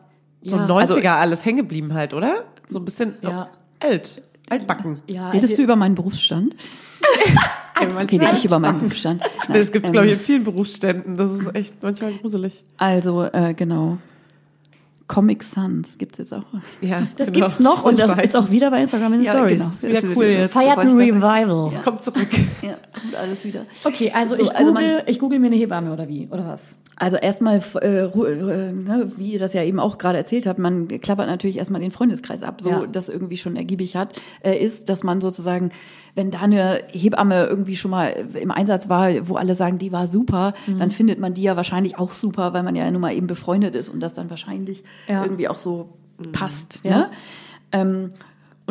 So
ja.
90er alles hängen geblieben halt, oder? So ein bisschen
Ja.
Alt. Altbacken.
Ja,
Redest
also-
du über meinen Berufsstand? Okay, nicht über meinen Berufsstand. Nein,
Das gibt's,
ähm,
glaube ich, in vielen Berufsständen. Das ist echt manchmal gruselig.
Also, äh, genau. Comic Sans gibt's jetzt auch.
Ja,
Das
genau.
gibt's noch und das ist auch wieder bei Instagram in den
Ja,
Stories.
genau.
Ist wieder cool jetzt.
Feiert ein
Wollte ich gerade
Revival.
Kommt zurück.
Ja, kommt alles wieder.
Okay, also,
So,
ich,
also
google,
man-
ich google mir eine Hebamme oder wie? Oder was?
Also erstmal, äh, äh, ne, wie ihr das ja eben auch gerade erzählt habt, man klappert natürlich erstmal den Freundeskreis ab, so
Ja.
das irgendwie schon ergiebig hat, äh, ist, dass man sozusagen, wenn da eine Hebamme irgendwie schon mal im Einsatz war, wo alle sagen, die war super,
Mhm.
dann findet man die ja wahrscheinlich auch super, weil man ja nun mal eben befreundet ist und das dann wahrscheinlich
Ja.
irgendwie auch so passt.
Ja.
Ne? Ähm,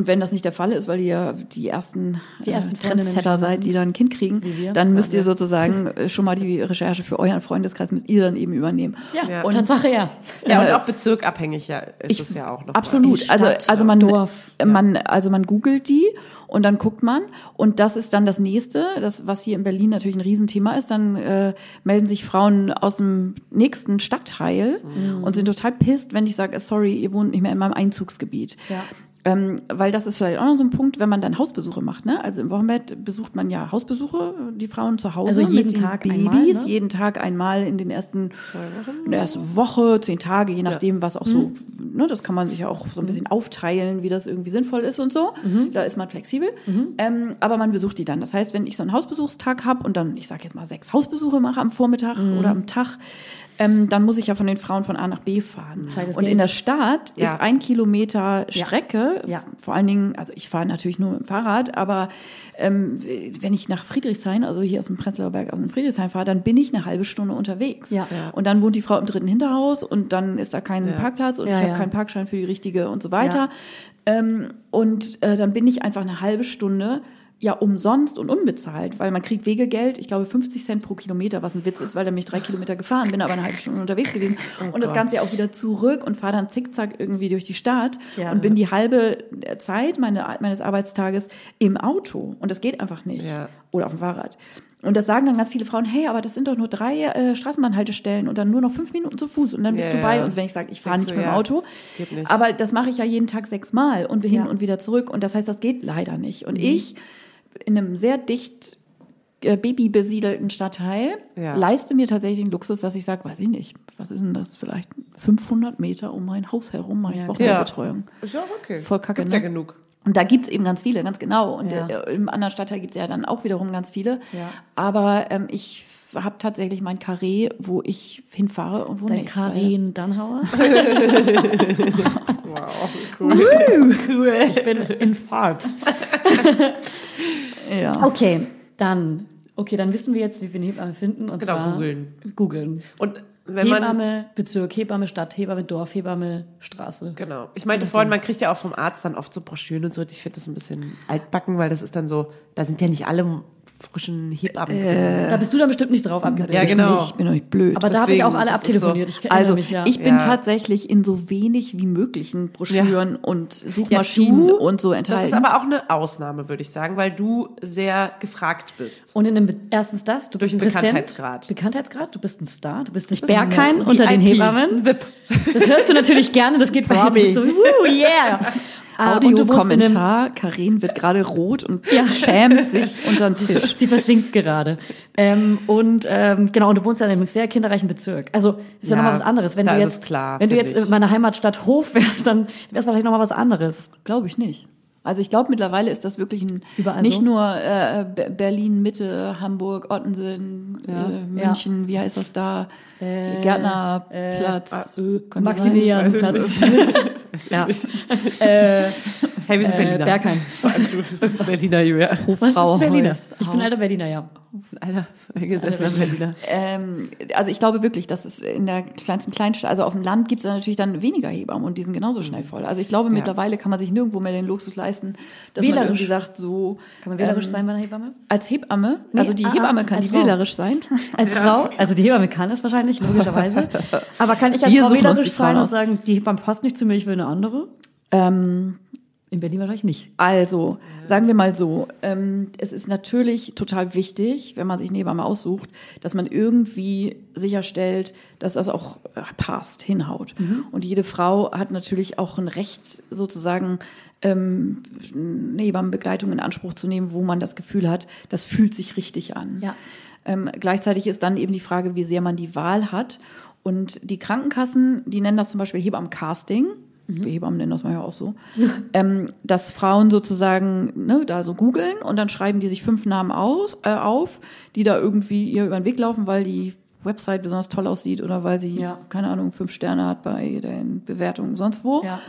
und wenn das nicht der Fall ist, weil ihr ja die ersten,
Die ersten
äh, Trendsetter seid, die dann ein Kind kriegen, dann müsst ihr
Ja.
sozusagen äh, schon mal die Recherche für euren Freundeskreis müsst ihr dann eben übernehmen.
Ja,
Und-
Tatsache ja.
Ja, und
Äh,
auch bezirkabhängig ja, ist es ja auch noch.
Absolut.
Mal.
Also,
Stadt,
also man,
Dorf,
äh, man, also man googelt die und dann guckt man und das ist dann das nächste, das was hier in Berlin natürlich ein Riesenthema ist. Dann äh, melden sich Frauen aus dem nächsten Stadtteil
Mhm.
und sind total pisst, wenn ich sage, äh, sorry, ihr wohnt nicht mehr in meinem Einzugsgebiet.
Ja.
Ähm, weil das ist vielleicht auch noch so ein Punkt, wenn man dann Hausbesuche macht. Ne? Also im Wochenbett besucht man ja Hausbesuche, die Frauen zu Hause
Also jeden Tag
Babys,
einmal, ne?
jeden Tag einmal in den ersten in der ersten Woche, zehn Tage, je nachdem, was auch so, ne, das kann man sich ja auch so ein bisschen aufteilen, wie das irgendwie sinnvoll ist und so. Da ist man flexibel. Ähm, aber man besucht die dann. Das heißt, wenn ich so einen Hausbesuchstag habe und dann, ich sage jetzt mal, sechs Hausbesuche mache am Vormittag oder am Tag, ähm, dann muss ich ja von den Frauen von A nach B fahren.
Zeit ist
Und in
Geld.
der Stadt
Ja.
ist ein Kilometer Strecke,
Ja.
vor allen Dingen, also ich fahre natürlich nur mit dem Fahrrad, aber ähm, wenn ich nach Friedrichshain, also hier aus dem Prenzlauer Berg aus dem Friedrichshain fahre, dann bin ich eine halbe Stunde unterwegs.
Ja.
Und dann wohnt die Frau im dritten Hinterhaus und dann ist da kein
Ja.
Parkplatz und
Ja,
ich habe
ja.
keinen Parkschein für die richtige und so weiter. Ähm, und äh, dann bin ich einfach eine halbe Stunde ja umsonst und unbezahlt, weil man kriegt Wegegeld, ich glaube 50 Cent pro Kilometer, was ein Witz ist, weil er mich drei Kilometer gefahren bin, aber eine halbe Stunde unterwegs gewesen und das
Gott.
Ganze auch wieder zurück und fahre dann zickzack irgendwie durch die Stadt
Ja.
und bin die halbe Zeit meine, meines Arbeitstages im Auto und das geht einfach nicht
Ja.
oder auf dem Fahrrad. Und das sagen dann ganz viele Frauen, hey, aber das sind doch nur drei äh, Straßenbahnhaltestellen und dann nur noch fünf Minuten zu Fuß und dann bist
Ja,
du bei
ja.
uns, wenn ich sage, ich fahre nicht
du,
mit dem
ja,
Auto.
nicht.
Aber das mache ich ja jeden Tag sechsmal und wir hin
Ja.
und wieder zurück. Und das heißt, das geht leider nicht.
Mhm.
Und ich in einem sehr dicht äh, babybesiedelten Stadtteil
Ja.
leiste mir tatsächlich den Luxus, dass ich sage, weiß ich nicht, was ist denn das? Vielleicht 500 Meter um mein Haus herum mache ich Wochenendbetreuung.
Ist ja auch okay.
Voll kacke,
Gibt
ne?
ja genug.
Und da gibt's eben ganz viele, ganz genau. Und
Ja.
äh, im anderen Stadtteil gibt's ja dann auch wiederum ganz viele.
Ja.
Aber ähm, ich habe tatsächlich mein Karree, wo ich hinfahre und wo
Dein
nicht.
Karin Dannhauer.
Wow, cool.
cool. Ich bin in Fahrt.
Ja.
Okay, dann. Okay, dann wissen wir jetzt, wie wir eine Hebamme finden. Und
Genau,
zwar
googeln.
Googeln.
Und wenn man
Hebamme, Bezirk, Hebamme, Stadt, Hebamme, Dorf, Hebamme, Straße.
Genau. Ich meinte vorhin, man kriegt ja auch vom Arzt dann oft so Broschüren und so. Ich finde das ein bisschen altbacken, weil das ist dann so, da sind ja nicht alle frischen Hebammen drin.
Da bist du dann bestimmt nicht drauf abgebildet.
Ja, genau.
Ich bin euch blöd.
Aber da habe ich
Deswegen,
auch alle
das
abtelefoniert.
so-
Ich
Also
mich ja.
ich bin
Ja.
tatsächlich in so wenig wie möglichen Broschüren und Suchmaschinen
du-
und so
Das
enthalten.
ist aber auch eine Ausnahme, würde ich sagen, weil du sehr gefragt bist.
Und in dem erstens das, du
Durch
bist
den
präsent.
Bekanntheitsgrad.
Bekanntheitsgrad, du bist ein Star, du bist das
bist ein
Berghain unter den Hebammen.
VIP.
Das hörst du natürlich gerne, das geht bei dir. So, woo, yeah. Ah, einem-
Audiokommentar. Karin wird gerade rot und schämt sich unter den Tisch.
Sie versinkt gerade. Ähm, und ähm, genau, und du wohnst ja in einem sehr kinderreichen Bezirk. Also ist ja,
Ja,
nochmal was anderes. Wenn du jetzt,
klar,
wenn du jetzt
ich.
in meiner Heimatstadt Hof wärst, dann wäre es vielleicht nochmal was anderes.
Glaube ich nicht. Also ich glaube mittlerweile ist das wirklich ein
Überall
nicht
so?
nur äh, Be- Berlin Mitte, Hamburg, Ottensen, äh, München, wie heißt das da? Gärtnerplatz,
Äh,
Könnte
Maximiliansplatz. ja. äh,
Hey, wir sind
äh,
Berliner. Allem du bist Berliner, Julia.
Was
Frau
ist Berliner?
Holz.
Ich bin alter Berliner, ja.
Alter, gesessener Berliner.
Ähm, also ich glaube wirklich, dass es in der kleinsten Kleinstadt, also auf dem Land gibt es natürlich dann weniger Hebammen und die sind genauso schnell voll. Also ich glaube, mittlerweile kann man sich nirgendwo mehr den Luxus leisten, dass man
Wählerisch.
irgendwie sagt, so
Kann man wählerisch
ähm,
sein bei einer Hebamme?
als Hebamme, also die
ah, ah,
Hebamme kann
als
nicht wählerisch sein.
Als Frau, also die Hebamme kann es wahrscheinlich, logischerweise. Aber kann ich als
Wir
Frau wählerisch sein und sagen, die Hebamme passt nicht zu mir, ich will eine andere?
Ähm,
In Berlin wahrscheinlich nicht.
Also, sagen wir mal so, ähm, es ist natürlich total wichtig, wenn man sich eine Hebamme aussucht, dass man irgendwie sicherstellt, dass das auch äh, passt, hinhaut. Und jede Frau hat natürlich auch ein Recht, sozusagen ähm, eine Hebammenbegleitung in Anspruch zu nehmen, wo man das Gefühl hat, das fühlt sich richtig an.
Ja.
Ähm, gleichzeitig ist dann eben die Frage, wie sehr man die Wahl hat. Und die Krankenkassen, die nennen das zum Beispiel Hebammencasting. Wir Hebammen nennen das manchmal auch so. ähm, dass Frauen sozusagen ne, da so googeln und dann schreiben die sich fünf Namen aus, äh, auf, die da irgendwie ihr über den Weg laufen, weil die Website besonders toll aussieht oder weil sie,
Ja.
keine Ahnung, fünf Sterne hat bei den Bewertungen sonst wo.
Ja.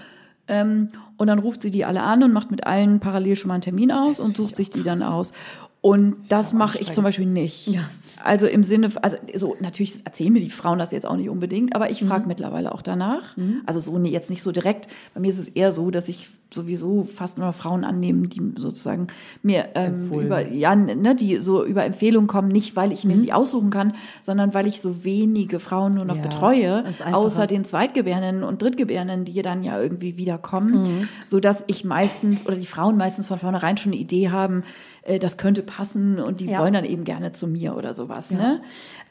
Ähm, und dann ruft sie die alle an und macht mit allen parallel schon mal einen Termin aus und sucht sich die dann aus. Und das mache ich zum Beispiel nicht.
Ja.
Also im Sinne, also so natürlich erzählen mir die Frauen das jetzt auch nicht unbedingt, aber ich frage mittlerweile auch danach. Also so jetzt nicht so direkt. Bei mir ist es eher so, dass ich sowieso fast nur Frauen annehmen, die sozusagen mir ähm, über ja ne, die so über Empfehlungen kommen, nicht weil ich mir die aussuchen kann, sondern weil ich so wenige Frauen nur noch
Ja,
betreue, außer den Zweitgebärenden und Drittgebärenden, die dann ja irgendwie wiederkommen, so dass ich meistens oder die Frauen meistens von vornherein schon eine Idee haben, äh, das könnte passen und die
Ja.
wollen dann eben gerne zu mir oder sowas. Ne?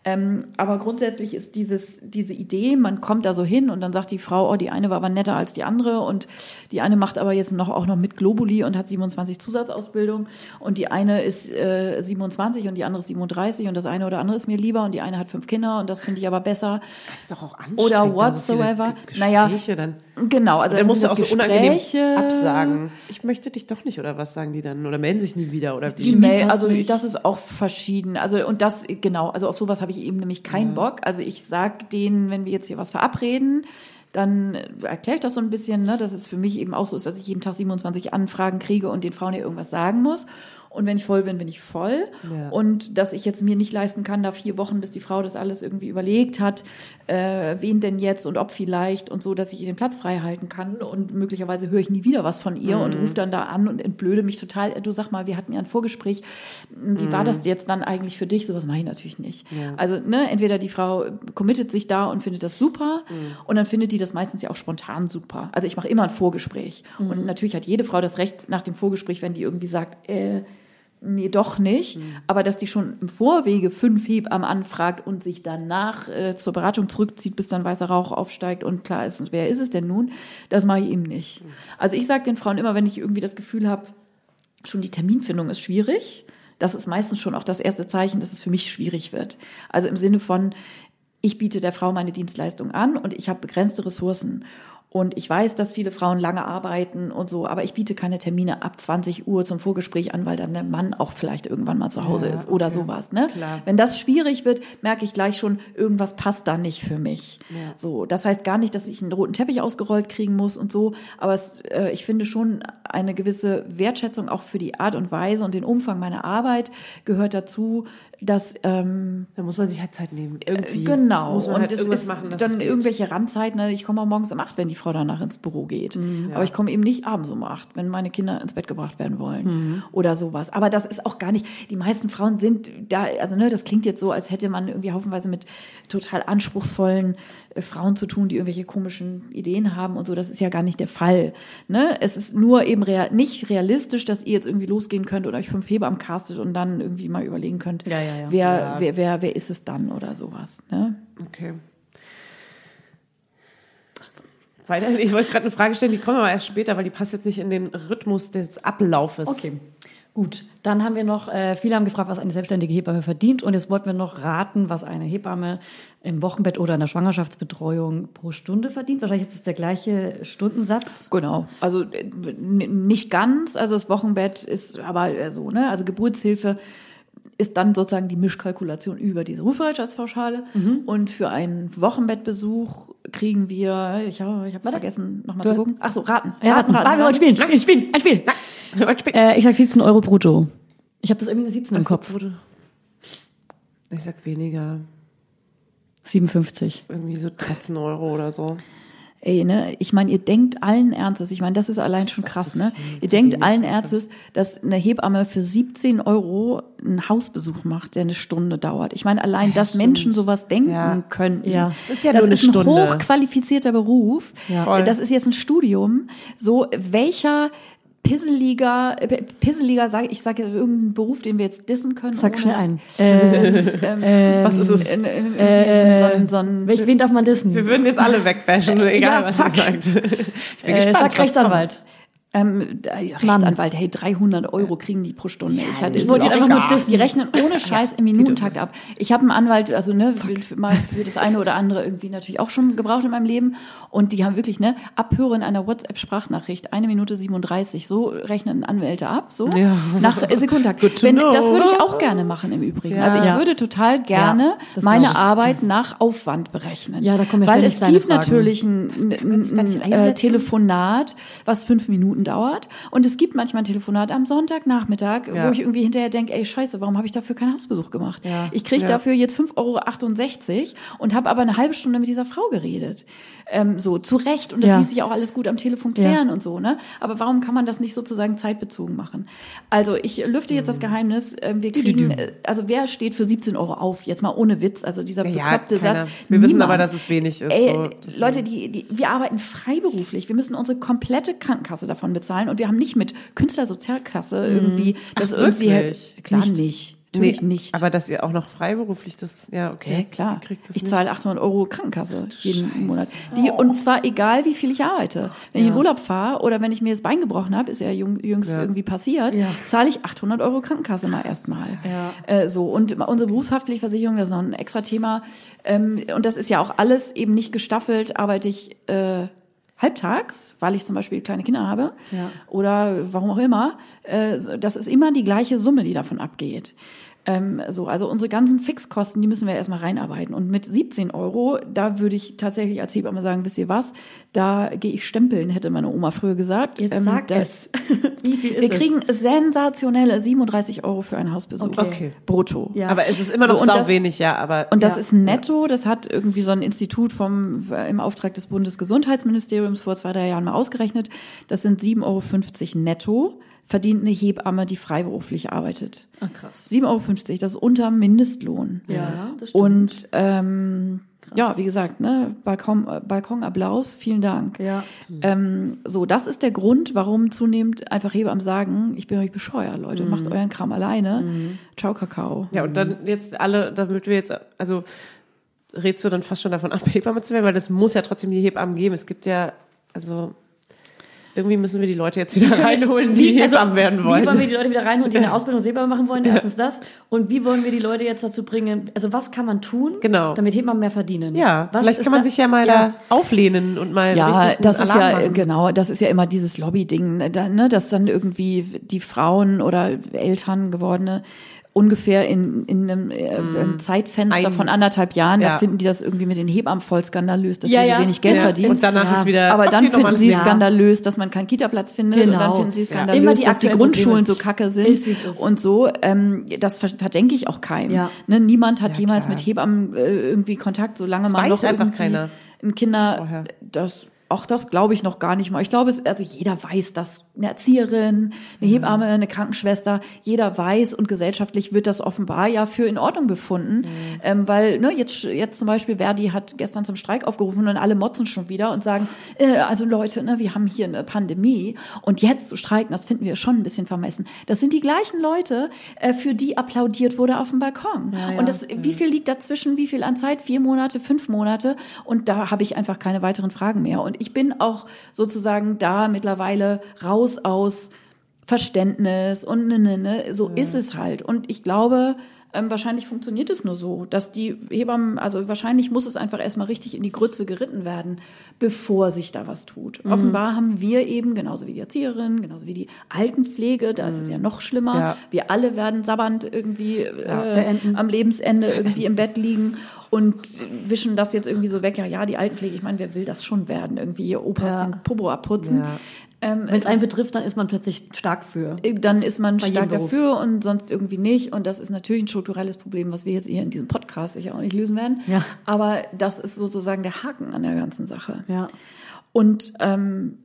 Ähm, aber grundsätzlich ist dieses, diese Idee, man kommt da so hin und dann sagt die Frau, oh, die eine war aber netter als die andere und die eine macht aber jetzt noch auch noch mit Globuli und hat 27 Zusatzausbildung und die eine ist äh, 27 und die andere ist 37 und das eine oder andere ist mir lieber und die eine hat fünf Kinder und das finde ich aber besser.
Das ist doch auch anstrengend.
Oder
so
whatsoever.
Ge-
Naja,
dann.
Genau, also
dann musst du auch
das
so unangenehm
Gespräche.
absagen. Ich möchte dich doch nicht, oder was sagen die dann? Oder melden sich nie wieder, oder
Die? Mail, also
nicht.
das ist auch verschieden. Also und das genau, also auf sowas habe ich eben nämlich keinen Bock. Also ich sag denen, wenn wir jetzt hier was verabreden, dann erkläre ich das so ein bisschen, ne, dass es für mich eben auch so ist, dass ich jeden Tag 27 Anfragen kriege und den Frauen hier irgendwas sagen muss. Und wenn ich voll bin, bin ich voll.
Ja.
Und dass ich jetzt mir nicht leisten kann, da vier Wochen, bis die Frau das alles irgendwie überlegt hat, äh, wen denn jetzt und ob vielleicht und so, dass ich ihr den Platz frei halten kann. Und möglicherweise höre ich nie wieder was von ihr und rufe dann da an und entblöde mich total. Du sag mal, wir hatten ja ein Vorgespräch. Wie war das jetzt dann eigentlich für dich? Sowas mache ich natürlich nicht. Also, ne, entweder die Frau committet sich da und findet das super und dann findet die das meistens ja auch spontan super. Also ich mache immer ein Vorgespräch. Und natürlich hat jede Frau das Recht nach dem Vorgespräch, wenn die irgendwie sagt, äh, Nee, doch nicht. Aber dass die schon im Vorwege fünf Hebammen anfragt und sich danach äh, zur Beratung zurückzieht, bis dann weißer Rauch aufsteigt und klar ist, wer ist es denn nun, das mache ich eben nicht. Also ich sage den Frauen immer, wenn ich irgendwie das Gefühl habe, schon die Terminfindung ist schwierig, das ist meistens schon auch das erste Zeichen, dass es für mich schwierig wird. Also im Sinne von, ich biete der Frau meine Dienstleistung an und ich habe begrenzte Ressourcen. Und ich weiß, dass viele Frauen lange arbeiten und so, aber ich biete keine Termine ab 20 Uhr zum Vorgespräch an, weil dann der Mann auch vielleicht irgendwann mal zu Hause ist oder sowas. Ne? Wenn das schwierig wird, merke ich gleich schon, irgendwas passt da nicht für mich. So, das heißt gar nicht, dass ich einen roten Teppich ausgerollt kriegen muss und so, aber es, äh, ich finde schon eine gewisse Wertschätzung auch für die Art und Weise und den Umfang meiner Arbeit gehört dazu, dass ähm,
Da muss man sich halt Zeit nehmen. Irgendwie.
Genau.
Muss man
und
halt irgendwas
ist
machen,
dann
geht.
irgendwelche Randzeiten. Ne? Ich komme morgens um acht, wenn die Frau danach ins Büro geht. Aber ich komme eben nicht abends um acht, wenn meine Kinder ins Bett gebracht werden wollen oder sowas. Aber das ist auch gar nicht. Die meisten Frauen sind da. Also ne, das klingt jetzt so, als hätte man irgendwie haufenweise mit total anspruchsvollen äh, Frauen zu tun, die irgendwelche komischen Ideen haben und so. Das ist ja gar nicht der Fall. Ne? Es ist nur eben real, nicht realistisch, dass ihr jetzt irgendwie losgehen könnt oder euch fünf Hebammen castet und dann irgendwie mal überlegen könnt,
Ja, ja, ja.
wer, wer, wer, wer ist es dann oder sowas. Ne?
Okay. Weiter, ich wollte gerade eine Frage stellen, die kommen aber erst später, weil die passt jetzt nicht in den Rhythmus des Ablaufes.
Okay. Gut, dann haben wir noch, äh, viele haben gefragt, was eine selbstständige Hebamme verdient und jetzt wollten wir noch raten, was eine Hebamme im Wochenbett oder in der Schwangerschaftsbetreuung pro Stunde verdient. Wahrscheinlich ist es der gleiche Stundensatz.
Genau, also äh, nicht ganz, also das Wochenbett ist aber so, ne? Also Geburtshilfe ist dann sozusagen die Mischkalkulation über diese Rufbereitschaftspauschale. Und für einen Wochenbettbesuch kriegen wir, ich habe ich hab's vergessen, nochmal zu gucken. Ach so, raten.
Ja, raten, raten, wir wollen spielen, spielen, spielen, ein Spiel. Äh, ich sag 17 Euro brutto. Ich habe das irgendwie eine 17 im Kopf.
Ich sag weniger,
57.
irgendwie so 13 Euro oder so.
Ey, ne, ich meine, ihr denkt allen Ernstes, ich meine, das ist allein schon krass, ne? Ihr denkt allen Ernstes, dass eine Hebamme für 17 Euro einen Hausbesuch macht, der eine Stunde dauert. Ich meine, allein, dass Menschen sowas denken
Ja.
könnten.
Ja.
Es ist ja
das
nur eine
ist ein
Stunde.
hochqualifizierter Beruf.
Voll.
Das ist jetzt ein Studium. So, welcher pisseliger, äh, pisseliger, sag, ich sage irgendeinen Beruf, den wir jetzt dissen können.
Sag schnell ein. Äh,
Was ist es?
in- in- in- so, ein- so ein,
welch, wen darf man dissen?
Wir würden jetzt alle wegbashen, egal
Ja,
was
fuck.
ihr sagt. Ich bin
äh,
gespannt,
sag Rechtsanwalt.
Ähm, Rechtsanwalt, hey, 300 Euro kriegen die pro Stunde. ich hatte
ich wollte einfach nur dissen.
Die rechnen ohne Scheiß im Minutentakt ab. Ich habe einen Anwalt, also ne, für, mal für das eine oder andere irgendwie natürlich auch schon gebraucht in meinem Leben. Und die haben wirklich, ne, Abhöre in einer WhatsApp-Sprachnachricht, eine Minute 37, so rechnen Anwälte ab, so,
Ja.
nach äh, Sekundentakt. Wenn, das würde ich auch gerne machen im Übrigen.
Ja.
Also ich
Ja.
würde total gerne
Ja, das
meine. Arbeit nach Aufwand berechnen.
Ja, da kommen ja
Weil es gibt
Fragen.
natürlich ein, ein,
nicht
ein, äh,
einsetzen?
Telefonat, was fünf Minuten dauert. Und es gibt manchmal ein Telefonat am Sonntagnachmittag,
Ja.
wo ich irgendwie hinterher denke, ey, scheiße, warum habe ich dafür keinen Hausbesuch gemacht?
Ja.
Ich kriege
Ja.
dafür jetzt 5,68 Euro und habe aber eine halbe Stunde mit dieser Frau geredet. Ähm, so, zu Recht. Und das ließ sich auch alles gut am Telefon klären und so, ne? Aber warum kann man das nicht sozusagen zeitbezogen machen? Also, ich lüfte jetzt das
Mhm.
Geheimnis. Ähm, wir kriegen, äh, also wer steht für 17 Euro auf? Jetzt mal ohne Witz. Also dieser bekloppte. Satz.
Wir wissen
Niemand.
aber, dass es wenig ist.
Ey,
so.
Leute, die, die, wir arbeiten freiberuflich. Wir müssen unsere komplette Krankenkasse davon bezahlen und wir haben nicht mit Künstlersozialkasse irgendwie das
Ach,
irgendwie
wirklich?
klar
Nicht?
nicht. Natürlich nicht.
Aber dass ihr auch noch freiberuflich das, ja, okay.
ja, klar. Ich zahle 800 Euro Krankenkasse jeden Monat. Die, und zwar egal, wie viel ich arbeite. Wenn ich in Urlaub fahre oder wenn ich mir das Bein gebrochen habe, ist ja jung, jüngst
Ja.
irgendwie passiert,
Ja.
zahle ich 800 Euro Krankenkasse mal erstmal. Äh, so Und unsere Berufshaftpflichtversicherung, das ist noch ein extra Thema. Ähm, und das ist ja auch alles eben nicht gestaffelt, arbeite ich äh, halbtags, weil ich zum Beispiel kleine Kinder habe
Ja.
oder warum auch immer, äh, das ist immer die gleiche Summe, die davon abgeht. Ähm, so, also unsere ganzen Fixkosten, die müssen wir erstmal reinarbeiten. Und mit 17 Euro, da würde ich tatsächlich als Hebamme sagen, wisst ihr was, da gehe ich stempeln, hätte meine Oma früher gesagt.
Jetzt
Ähm,
sag
da,
es.
Wir
es?
kriegen sensationelle 37 Euro für einen Hausbesuch.
Okay.
Okay.
Brutto.
Ja.
Aber es ist immer
So,
noch
und
sau
das-
wenig, ja, aber.
Und das
Ja.
ist netto, das hat irgendwie so ein Institut vom, im Auftrag des Bundesgesundheitsministeriums vor zwei, drei Jahren mal ausgerechnet. Das sind 7,50 Euro netto, verdient eine Hebamme, die freiberuflich arbeitet.
Ah, krass.
7,50 Euro, das ist unter Mindestlohn.
Ja, das stimmt.
Und ähm, ja, wie gesagt, ne, Balkon, äh, Balkonapplaus, vielen Dank.
Ja.
Ähm, so, das ist der Grund, warum zunehmend einfach Hebammen sagen, ich bin euch bescheuert, Leute, macht euren Kram alleine. Ciao, Kakao.
Ja, und dann jetzt alle, damit wir jetzt, also redst du dann fast schon davon ab, Hebamme zu werden, weil das muss ja trotzdem die Hebammen geben. Es gibt ja, also irgendwie müssen wir die Leute jetzt wieder reinholen, die
Wie- also,
Hebammen werden
Wie wollen wir
wollen.
die Leute wieder reinholen, die eine Ausbildung Hebamme machen wollen? Erstens das. Und wie wollen wir die Leute jetzt dazu bringen? Also was kann man tun,
Genau.
damit Hebammen mehr verdienen?
Ja,
was
vielleicht kann man
da-
sich ja mal
Ja.
da auflehnen und mal
Ja, das ist
Alarm
ja,
machen.
genau, das ist ja immer dieses Lobby-Ding, ne, ne, dass dann irgendwie die Frauen oder Eltern gewordene ungefähr in, in einem äh, einem Zeitfenster
Ein-
von anderthalb Jahren,
Ja.
da finden die das irgendwie mit den Hebammen voll skandalös, dass
Ja,
so
ja.
wenig Geld
Ja.
verdienen.
Und danach ist wieder,
Aber dann
okay,
finden
normales
sie skandalös, dass man keinen Kita-Platz findet und dann
Genau.
finden sie skandalös,
die
dass die Grundschulen so kacke sind
Ist, ist.
und so. Ähm, das ver- verdenke ich auch keinem. Ne, niemand hat jemals
klar.
mit Hebammen äh, irgendwie Kontakt, solange
Das
man
weiß
noch
einfach keiner
ein Kinder,
vorher.
das auch das glaube ich noch gar nicht mal. Ich glaube, es, also jeder weiß, dass eine Erzieherin, eine Hebamme, eine Krankenschwester, jeder weiß und gesellschaftlich wird das offenbar ja für in Ordnung befunden, ähm, weil ne, jetzt jetzt zum Beispiel Verdi hat gestern zum Streik aufgerufen und alle motzen schon wieder und sagen, äh, also Leute, ne, wir haben hier eine Pandemie und jetzt zu streiken, das finden wir schon ein bisschen vermessen. Das sind die gleichen Leute, äh, für die applaudiert wurde auf dem Balkon.
Ja, ja.
Und das, wie viel liegt dazwischen? Wie viel an Zeit? Vier Monate, fünf Monate? Und da habe ich einfach keine weiteren Fragen mehr. Und ich bin auch sozusagen da mittlerweile raus aus Verständnis und ne, ne, ne. So ist es halt. Und ich glaube, ähm, wahrscheinlich funktioniert es nur so, dass die Hebammen, also wahrscheinlich muss es einfach erstmal richtig in die Grütze geritten werden, bevor sich da was tut.
Mhm.
Offenbar haben wir eben, genauso wie die Erzieherin, genauso wie die Altenpflege, da ist es ja noch schlimmer.
Ja.
Wir alle werden sabbernd irgendwie äh,
verenden.
am Lebensende irgendwie im Bett liegen und wischen das jetzt irgendwie so weg. Ja, ja, die Altenpflege, ich meine, wer will das schon werden? Irgendwie ihr Opas
Ja.
den Popo abputzen.
Ja.
Ähm,
Wenn es einen betrifft, dann ist man plötzlich stark für.
dann
Das
ist man stark dafür und sonst irgendwie nicht. Und das ist natürlich ein strukturelles Problem, was wir jetzt hier in diesem Podcast sicher auch nicht lösen werden.
Ja.
Aber das ist sozusagen der Haken an der ganzen Sache.
Ja.
Und ähm,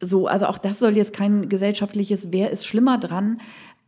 so, also auch das soll jetzt kein gesellschaftliches, wer ist schlimmer dran.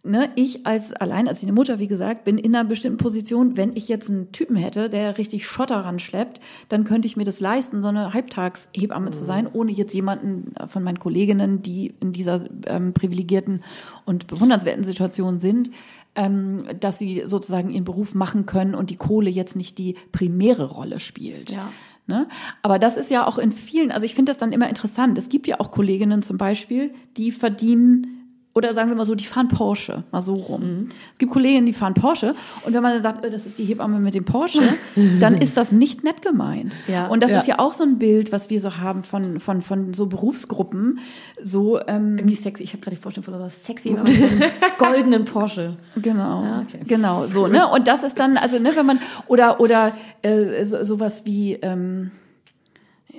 Ne, ich als alleinerziehende Mutter, wie gesagt, bin in einer bestimmten Position. Wenn ich jetzt einen Typen hätte, der richtig Schotter ranschleppt, dann könnte ich mir das leisten, so eine Halbtagshebamme zu sein, ohne jetzt jemanden von meinen Kolleginnen, die in dieser ähm, privilegierten und bewundernswerten Situation sind, ähm, dass sie sozusagen ihren Beruf machen können und die Kohle jetzt nicht die primäre Rolle spielt.
Ja.
Ne? Aber das ist ja auch in vielen, also ich finde das dann immer interessant. Es gibt ja auch Kolleginnen zum Beispiel, die verdienen oder sagen wir mal so, die fahren Porsche, mal so rum.
Mhm.
Es gibt Kolleginnen, die fahren Porsche und wenn man sagt, äh, das ist die Hebamme mit dem Porsche, dann ist das nicht nett gemeint.
Ja.
Und das
Ja.
ist ja auch so ein Bild, was wir so haben von, von, von so Berufsgruppen, so, ähm,
Irgendwie sexy. Ich habe gerade die Vorstellung von so sexy aber mit einem goldenen Porsche.
Genau,
Ja, okay.
genau, so, ne? Und das ist dann, also, ne, wenn man, oder, oder äh, so, sowas wie, ähm,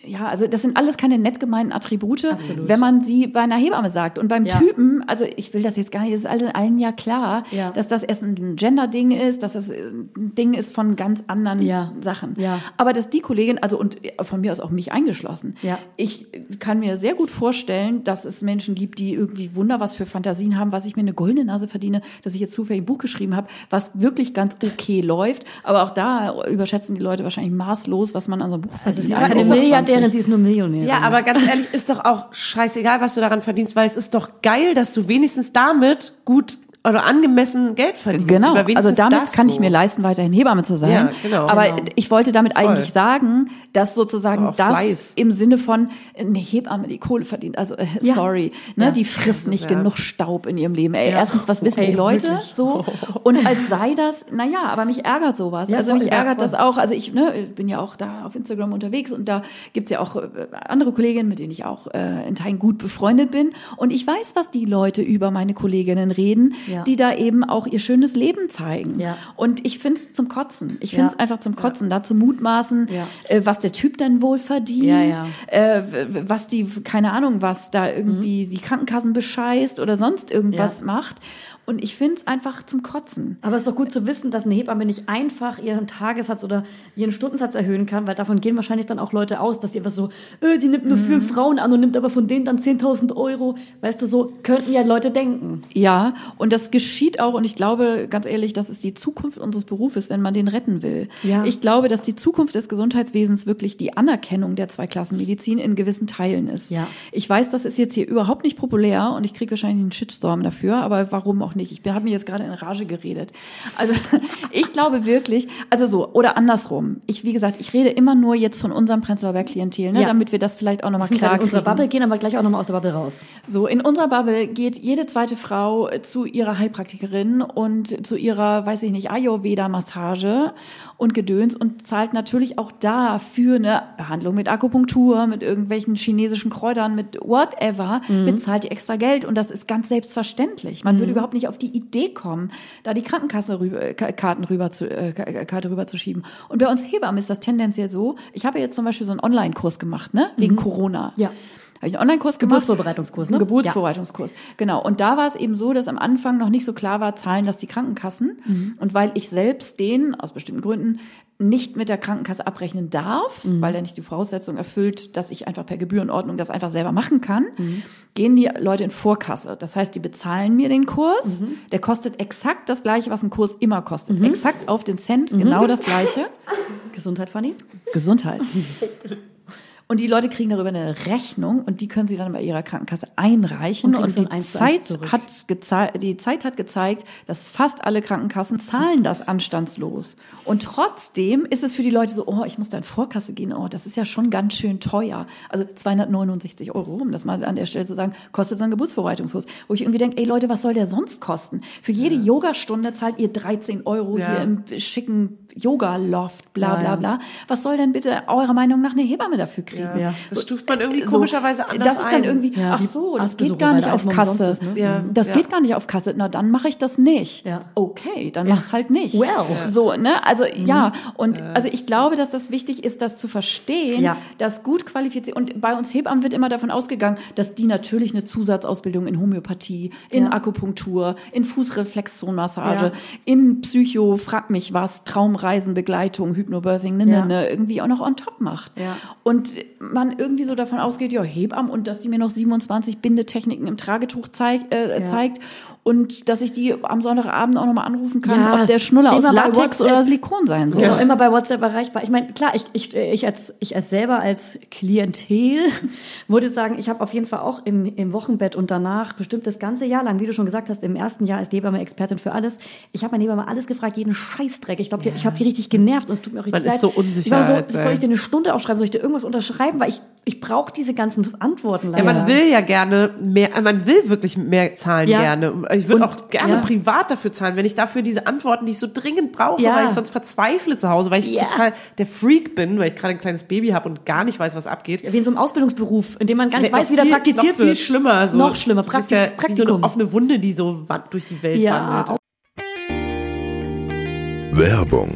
ja, also das sind alles keine nett gemeinten Attribute,
Absolut.
wenn man sie bei einer Hebamme sagt. Und beim
Ja.
Typen, also ich will das jetzt gar nicht, es ist allen, allen ja klar,
Ja.
dass das erst ein Gender-Ding ist, dass das ein Ding ist von ganz anderen
Ja.
Sachen.
Ja.
Aber dass die Kollegin, also und von mir aus auch mich eingeschlossen,
Ja.
ich kann mir sehr gut vorstellen, dass es Menschen gibt, die irgendwie Wunder was für Fantasien haben, was ich mir eine goldene Nase verdiene, dass ich jetzt zufällig ein Buch geschrieben habe, was wirklich ganz okay läuft. Aber auch da überschätzen die Leute wahrscheinlich maßlos, was man an so einem Buch verdient.
Also Milliardärin,
20.
sie ist nur Millionärin.
Ja, aber ganz ehrlich, ist doch auch scheißegal, was du daran verdienst, weil es ist doch geil, dass du wenigstens damit gut oder angemessen Geld verdienst.
Genau, also damit kann ich
so.
mir leisten, weiterhin Hebamme zu sein.
Ja, genau.
Aber
Genau.
ich wollte damit
Voll.
eigentlich sagen, dass sozusagen
So
das
Fleiß.
im Sinne von eine Hebamme, die Kohle verdient, also äh,
Ja.
sorry, ne,
Ja.
die frisst nicht
ja-
genug Staub in ihrem Leben. Ey,
Ja.
erstens, was wissen
Ey,
die Leute
wirklich.
so? Und als sei das, naja, aber mich ärgert sowas.
Ja,
also mich ärgert das auch. Also ich ne, bin ja auch da auf Instagram unterwegs und da gibt's ja auch äh, andere Kolleginnen, mit denen ich auch äh, in Teilen gut befreundet bin. Und ich weiß, was die Leute über meine Kolleginnen reden,
Ja.
die da eben auch ihr schönes Leben zeigen.
Ja.
Und ich finde es zum Kotzen. Ich
Ja.
finde es einfach zum Kotzen, da zu mutmaßen,
Ja.
äh, was der Typ denn wohl verdient,
Ja, ja.
Äh, was die, keine Ahnung, was da irgendwie
Mhm.
die Krankenkassen bescheißt oder sonst irgendwas macht. Und ich finde es einfach zum Kotzen.
Aber es ist doch gut zu wissen, dass eine Hebamme nicht einfach ihren Tagessatz oder ihren Stundensatz erhöhen kann, weil davon gehen wahrscheinlich dann auch Leute aus, dass sie einfach so, äh, die nimmt nur
Mhm.
fünf Frauen an und nimmt aber von denen dann 10.000 Euro. Weißt du, so könnten ja Leute denken.
Ja, und das geschieht auch, und ich glaube, ganz ehrlich, das ist die Zukunft unseres Berufes, wenn man den retten will.
Ja.
Ich glaube, dass die Zukunft des Gesundheitswesens wirklich die Anerkennung der Zweiklassenmedizin in gewissen Teilen ist.
Ja.
Ich weiß, das ist jetzt hier überhaupt nicht populär und ich kriege wahrscheinlich einen Shitstorm dafür, aber warum auch nicht? Nicht. Ich habe mir jetzt gerade in Rage geredet. Also ich glaube wirklich, also so, oder andersrum. Ich, wie gesagt, ich rede immer nur jetzt von unserem Prenzlauer Berg Klientel, ne,
Ja.
damit wir das vielleicht auch nochmal klar
gerade in unserer. Bubble, gehen aber gleich auch nochmal aus der Bubble raus.
So, in unserer Bubble geht jede zweite Frau zu ihrer Heilpraktikerin und zu ihrer, weiß ich nicht, Ayurveda-Massage und Gedöns und zahlt natürlich auch da für eine Behandlung mit Akupunktur, mit irgendwelchen chinesischen Kräutern, mit whatever, bezahlt die extra Geld und das ist ganz selbstverständlich. Man würde überhaupt nicht auf die Idee kommen, da die Krankenkasse rüber, äh, Ka- Karten rüber zu, äh, Ka- Karte rüber zu schieben. Und bei uns Hebammen ist das tendenziell so, ich habe jetzt zum Beispiel so einen Online-Kurs gemacht, ne, wegen Corona.
Ja.
Habe ich einen Online-Kurs gemacht.
Geburtsvorbereitungskurs, ne?
Einen Geburtsvorbereitungskurs, genau. Und da war es eben so, dass am Anfang noch nicht so klar war, zahlen das die Krankenkassen.
Mhm.
Und weil ich selbst den, aus bestimmten Gründen, nicht mit der Krankenkasse abrechnen darf,
Mhm.
weil er nicht die Voraussetzung erfüllt, dass ich einfach per Gebührenordnung das einfach selber machen kann,
Mhm.
gehen die Leute in Vorkasse. Das heißt, die bezahlen mir den Kurs.
Mhm.
Der kostet exakt das gleiche, was ein Kurs immer kostet. Exakt auf den Cent, genau das gleiche.
Gesundheit, Fanny?
Gesundheit. Und die Leute kriegen darüber eine Rechnung und die können sie dann bei ihrer Krankenkasse einreichen.
Und
Und, die,
eins
Zeit hat die Zeit hat gezeigt, dass fast alle Krankenkassen zahlen das anstandslos. Und trotzdem ist es für die Leute so, oh, ich muss da in Vorkasse gehen, oh, das ist ja schon ganz schön teuer. Also 269 Euro, um das mal an der Stelle zu sagen, kostet so ein Geburtsvorbereitungskurs. Wo ich irgendwie denke, ey Leute, was soll der sonst kosten? Für jede Yogastunde zahlt ihr 13 Euro
Ja.
hier im schicken Yoga-Loft, bla
Ja,
bla
ja.
bla. Was soll denn bitte eurer Meinung nach eine Hebamme dafür kriegen?
Ja.
Das stuft man irgendwie
So,
komischerweise anders
Das ist dann
ein.
irgendwie,
Ja,
ach so, das
Arztbesuche,
geht gar nicht auf Kasse.
ist, ne?
Das geht gar nicht auf Kasse. Na, dann mache ich das nicht. Okay, dann mach's halt nicht.
Well.
So, ne? Also ja, und also ich glaube, dass das wichtig ist, das zu verstehen, dass gut qualifiziert und bei uns Hebammen wird immer davon ausgegangen, dass die natürlich eine Zusatzausbildung in Homöopathie, in. Akupunktur, in Fußreflexzonenmassage, in Psycho, frag mich was, Traumreisenbegleitung, Hypnobirthing, ne, ne, ne, irgendwie auch noch on top macht.
Ja.
Und man irgendwie so davon ausgeht, ja, Hebammen und dass die mir noch 27 Bindetechniken im Tragetuch zeig, äh,
Ja.
zeigt und dass ich die am Sonntagabend auch nochmal anrufen kann,
Ja,
ob der Schnuller aus Latex oder Silikon sein soll.
Genau, immer bei WhatsApp erreichbar. Ich meine, klar, ich, ich, ich, als, ich als selber als Klientel würde sagen, ich habe auf jeden Fall auch im, im Wochenbett und danach bestimmt das ganze Jahr lang, wie du schon gesagt hast, im ersten Jahr als Hebamme Expertin für alles. Ich habe meine Hebamme alles gefragt, jeden Scheißdreck. Ich glaube, ich habe die richtig genervt und es tut mir auch richtig
Man
leid.
ist so unsicher
Ich war so,
halt,
soll ich dir eine Stunde aufschreiben? Soll ich dir irgendwas unterschreiben? Weil ich, ich brauche diese ganzen Antworten
Ja,
leider.
man will ja gerne mehr, äh, man will wirklich mehr zahlen
Ja.
gerne. Ich würde auch gerne
ja.
privat dafür zahlen, wenn ich dafür diese Antworten, die ich so dringend brauche,
Ja.
weil ich sonst verzweifle zu Hause, weil ich
Ja.
total der Freak bin, weil ich gerade ein kleines Baby habe und gar nicht weiß, was abgeht.
Wie in so einem Ausbildungsberuf, in dem man gar nicht weiß,
noch
wie der
viel-
praktiziert
noch viel
wird.
schlimmer. So.
Noch schlimmer. Praktik
ja wie so
Praktikum.
eine offene Wunde, die so durch die Welt
Ja,
wandelt.
Werbung,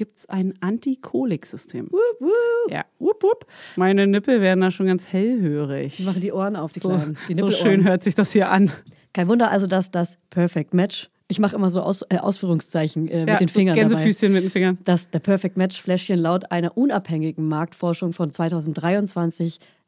gibt es ein Antikolik-System. Ja, wup, wup. Meine Nippel werden da schon ganz hellhörig.
Sie machen die Ohren auf, die
So,
Kleinen. Die
so schön hört sich das hier an.
Kein Wunder also, dass das Perfect Match, ich mache immer so Aus, äh, Ausführungszeichen äh,
Ja,
mit den Fingern dabei,
Gänsefüßchen mit den Fingern.
dass der Perfect Match Fläschchen laut einer unabhängigen Marktforschung von 2023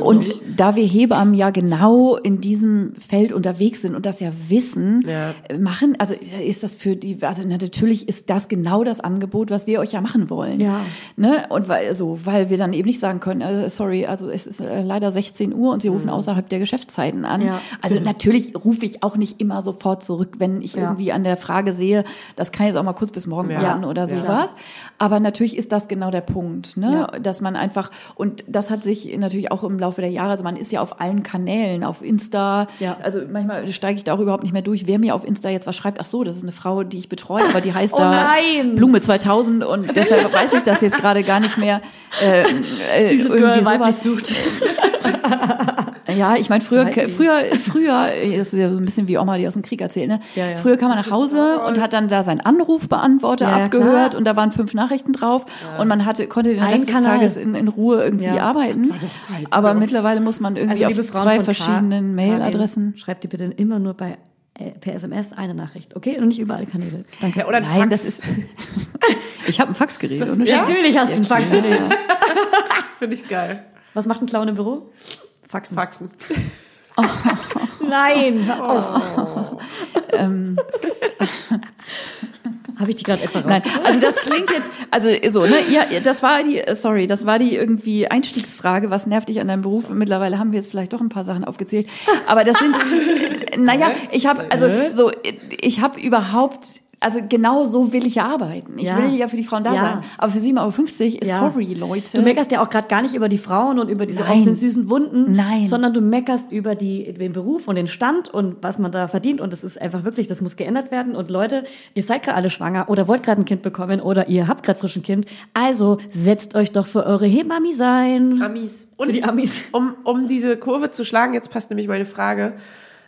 Und da wir Hebammen ja genau in diesem Feld unterwegs sind und das ja wissen,
Ja.
machen, also ist das für die, also natürlich ist das genau das Angebot, was wir euch ja machen wollen.
Ja.
Ne? Und weil, so, weil wir dann eben nicht sagen können, äh, sorry, also es ist äh, leider 16 Uhr und sie rufen außerhalb der Geschäftszeiten an.
Ja.
Also natürlich rufe ich auch nicht immer sofort zurück, wenn ich
Ja.
irgendwie an der Frage sehe, das kann jetzt auch mal kurz bis morgen warten oder sowas. Aber natürlich ist das genau der Punkt, ne? Dass man einfach, und das hat sich natürlich auch im Laufe der Jahre, also man ist ja auf allen Kanälen, auf Insta,
Ja.
also manchmal steige ich da auch überhaupt nicht mehr durch, wer mir auf Insta jetzt was schreibt, ach so, das ist eine Frau, die ich betreue, aber die heißt
Oh
da
nein!
Blume 2000 und deshalb weiß ich das jetzt gerade gar nicht mehr. Äh, äh,
Süßes
irgendwie
Girl,
sowas.
sucht.
Ja, ich meine, früher,
So
früher, früher, das ist ja so ein bisschen wie Oma, die aus dem Krieg erzählt, ne?
Ja, ja.
Früher kam man nach Hause und hat dann da seinen Anrufbeantworter
Ja,
abgehört
klar.
und da waren fünf Nachrichten drauf und man hatte, konnte den
Ein
Rest des. Tages in, in Ruhe irgendwie arbeiten. Aber mittlerweile muss man irgendwie
Also,
auf zwei verschiedenen Mailadressen.
Schreibt die bitte immer nur bei äh, per SMS eine Nachricht, okay? Und nicht über alle Kanäle. Danke.
Ja, oder ein
Nein,
Fax.
das ist. ich habe ein Faxgerät.
Das- ja?
Natürlich hast du einen Fax gerät.
Finde ich geil.
Was macht ein Clown im Büro? Faxen.
Faxen.
Nein, hör auf.
Ähm,
Habe ich die gerade etwa raus?
Nein, also das klingt jetzt, also so, ne, ja, das war die, äh, sorry, das war die irgendwie Einstiegsfrage, was nervt dich an deinem Beruf? Mittlerweile haben wir jetzt vielleicht doch ein paar Sachen aufgezählt, aber das sind, äh, naja, ich habe, also so, ich habe überhaupt, also genau so will ich ja arbeiten. Ich
Ja.
will ja für die Frauen da
Ja.
sein, aber für 7,50 Euro ist
Ja.
sorry, Leute.
Du meckerst ja auch gerade gar nicht über die Frauen und über diese
Nein.
offenen süßen Wunden,
Nein.
sondern du meckerst über die, den Beruf und den Stand und was man da verdient. Und das ist einfach wirklich, das muss geändert werden. Und Leute, ihr seid gerade alle schwanger oder wollt gerade ein Kind bekommen oder ihr habt gerade frisch ein Kind. Also setzt euch doch für eure Hebammi sein.
Amis.
Für die Amis.
Um, um diese Kurve zu schlagen, jetzt passt nämlich meine Frage,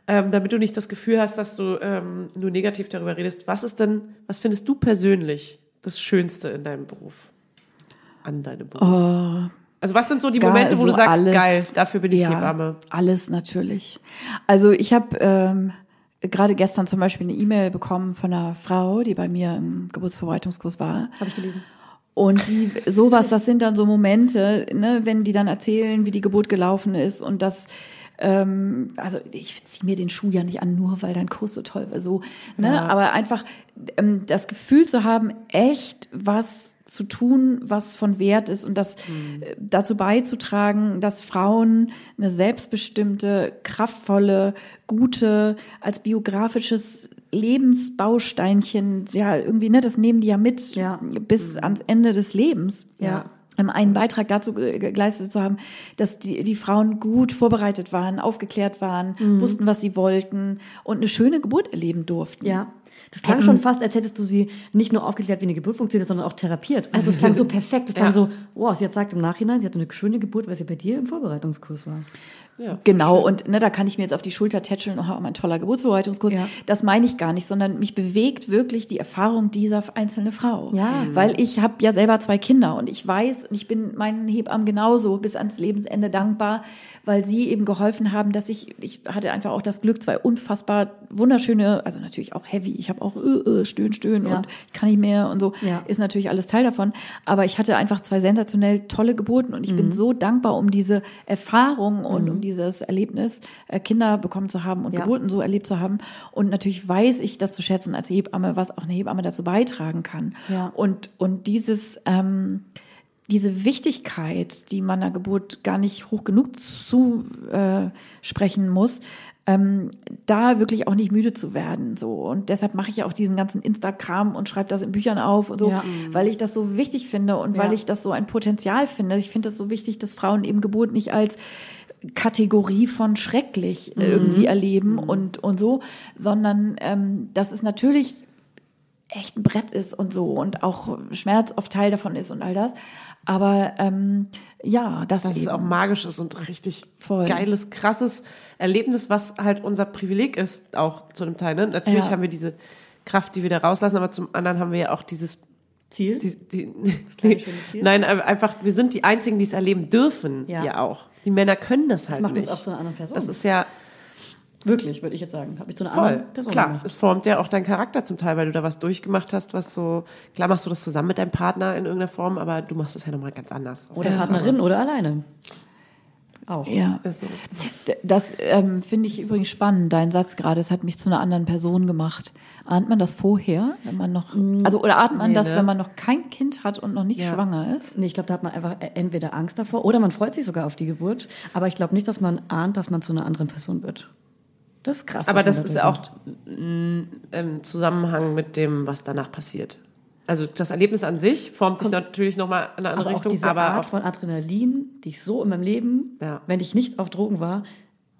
ähm, damit du nicht das Gefühl hast, dass du ähm, nur negativ darüber redest. Was ist denn, was findest du persönlich das Schönste in deinem Beruf? An deinem Beruf? also was sind so die Momente, wo du sagst,
alles-
geil, dafür bin ich
ja,
Hebamme?
Alles natürlich. Also ich habe ähm, gerade gestern zum Beispiel eine E-Mail bekommen von einer Frau, die bei mir im Geburtsvorbereitungskurs war.
Habe ich gelesen.
Und die sowas, das sind dann so Momente, ne, wenn die dann erzählen, wie die Geburt gelaufen ist und das ähm, also ich ziehe mir den Schuh ja nicht an, nur weil dein Kurs so toll war, so, ne? Aber einfach ähm, das Gefühl zu haben, echt was zu tun, was von Wert ist und das äh, dazu beizutragen, dass Frauen eine selbstbestimmte, kraftvolle, gute, als biografisches Lebensbausteinchen, ja, irgendwie, ne, das nehmen die ja mit
Ja.
bis ans Ende des Lebens.
Ja.
Ähm, einen Beitrag dazu ge- geleistet zu haben, dass die, die Frauen gut vorbereitet waren, aufgeklärt waren, wussten, was sie wollten und eine schöne Geburt erleben durften.
Ja. Das klang schon fast, als hättest du sie nicht nur aufgeklärt, wie eine Geburt funktioniert, sondern auch therapiert. Also es klang so perfekt. Es klang
Ja.
so, wow, sie jetzt sagt im Nachhinein, sie hatte eine schöne Geburt, weil sie bei dir im Vorbereitungskurs war.
Ja,
Genau, und ne, da kann ich mir jetzt auf die Schulter tätscheln, oh, mein toller Geburtsvorbereitungskurs.
Ja.
Das meine ich gar nicht, sondern mich bewegt wirklich die Erfahrung dieser einzelnen Frau.
Ja.
Weil ich habe ja selber zwei Kinder und ich weiß, und ich bin meinen Hebammen genauso bis ans Lebensende dankbar, weil sie eben geholfen haben, dass ich, ich hatte einfach auch das Glück, zwei unfassbar wunderschöne, also natürlich auch heavy, ich habe auch äh, äh, stöhn, stöhn
Ja.
und ich kann nicht mehr und so,
Ja.
ist natürlich alles Teil davon. Aber ich hatte einfach zwei sensationell tolle Geburten und ich
Mhm.
bin so dankbar um diese Erfahrung und um dieses Erlebnis, äh, Kinder bekommen zu haben und
Ja.
Geburten so erlebt zu haben. Und natürlich weiß ich das zu schätzen als Hebamme, was auch eine Hebamme dazu beitragen kann.
Ja.
Und, und dieses, ähm, diese Wichtigkeit, die man einer Geburt gar nicht hoch genug zu äh, sprechen muss, ähm, da wirklich auch nicht müde zu werden. So. Und deshalb mache ich ja auch diesen ganzen Instagram und schreibe das in Büchern auf und so,
Ja.
weil ich das so wichtig finde und weil
Ja.
ich das so ein Potenzial finde. Ich finde das so wichtig, dass Frauen eben Geburt nicht als Kategorie von schrecklich
Mhm.
irgendwie erleben und, und so, sondern ähm, das ist natürlich echt ein Brett ist und so und auch Schmerz oft Teil davon ist und all das. Aber ähm, ja, das,
dass es
eben.
auch magisch ist und richtig
Voll.
geiles, krasses Erlebnis, was halt unser Privileg ist, auch zu einem Teil. Ne? Natürlich
Ja.
haben wir diese Kraft, die wir da rauslassen, aber zum anderen haben wir ja auch dieses
Ziel?
die, die,
kleine schöne Ziel?
Nein, einfach, wir sind die Einzigen, die es erleben dürfen,
Ja.
ja, auch. Die Männer können das halt
macht uns
nicht.
auch zu einer anderen Person.
Das ist ja
Wirklich, würde ich jetzt sagen. Habe ich zu einer
voll,
anderen Person
klar.
gemacht.
Es formt ja auch deinen Charakter zum Teil, weil du da was durchgemacht hast, was so, klar machst du das zusammen mit deinem Partner in irgendeiner Form, aber du machst das ja nochmal ganz anders.
Oder Partnerin oder alleine. Auch.
ja.
So.
Das ähm, finde ich übrigens spannend, dein Satz gerade. Es hat mich zu einer anderen Person gemacht. Ahnt man das vorher, wenn man noch, also oder ahnt man
Nee,
das,
ne?
wenn man noch kein Kind hat und noch nicht
Ja.
schwanger ist?
Nee, ich glaube, da hat man einfach entweder Angst davor oder man freut sich sogar auf die Geburt. Aber ich glaube nicht, dass man ahnt, dass man zu einer anderen Person wird. Das ist krass.
Aber das
dadurch
ist ja auch mm, im Zusammenhang mit dem, was danach passiert. Also das Erlebnis an sich formt sich natürlich nochmal in eine andere
aber auch
Richtung,
diese
aber
Art
auch,
von Adrenalin, die ich so in meinem Leben,
Ja.
wenn ich nicht auf Drogen war,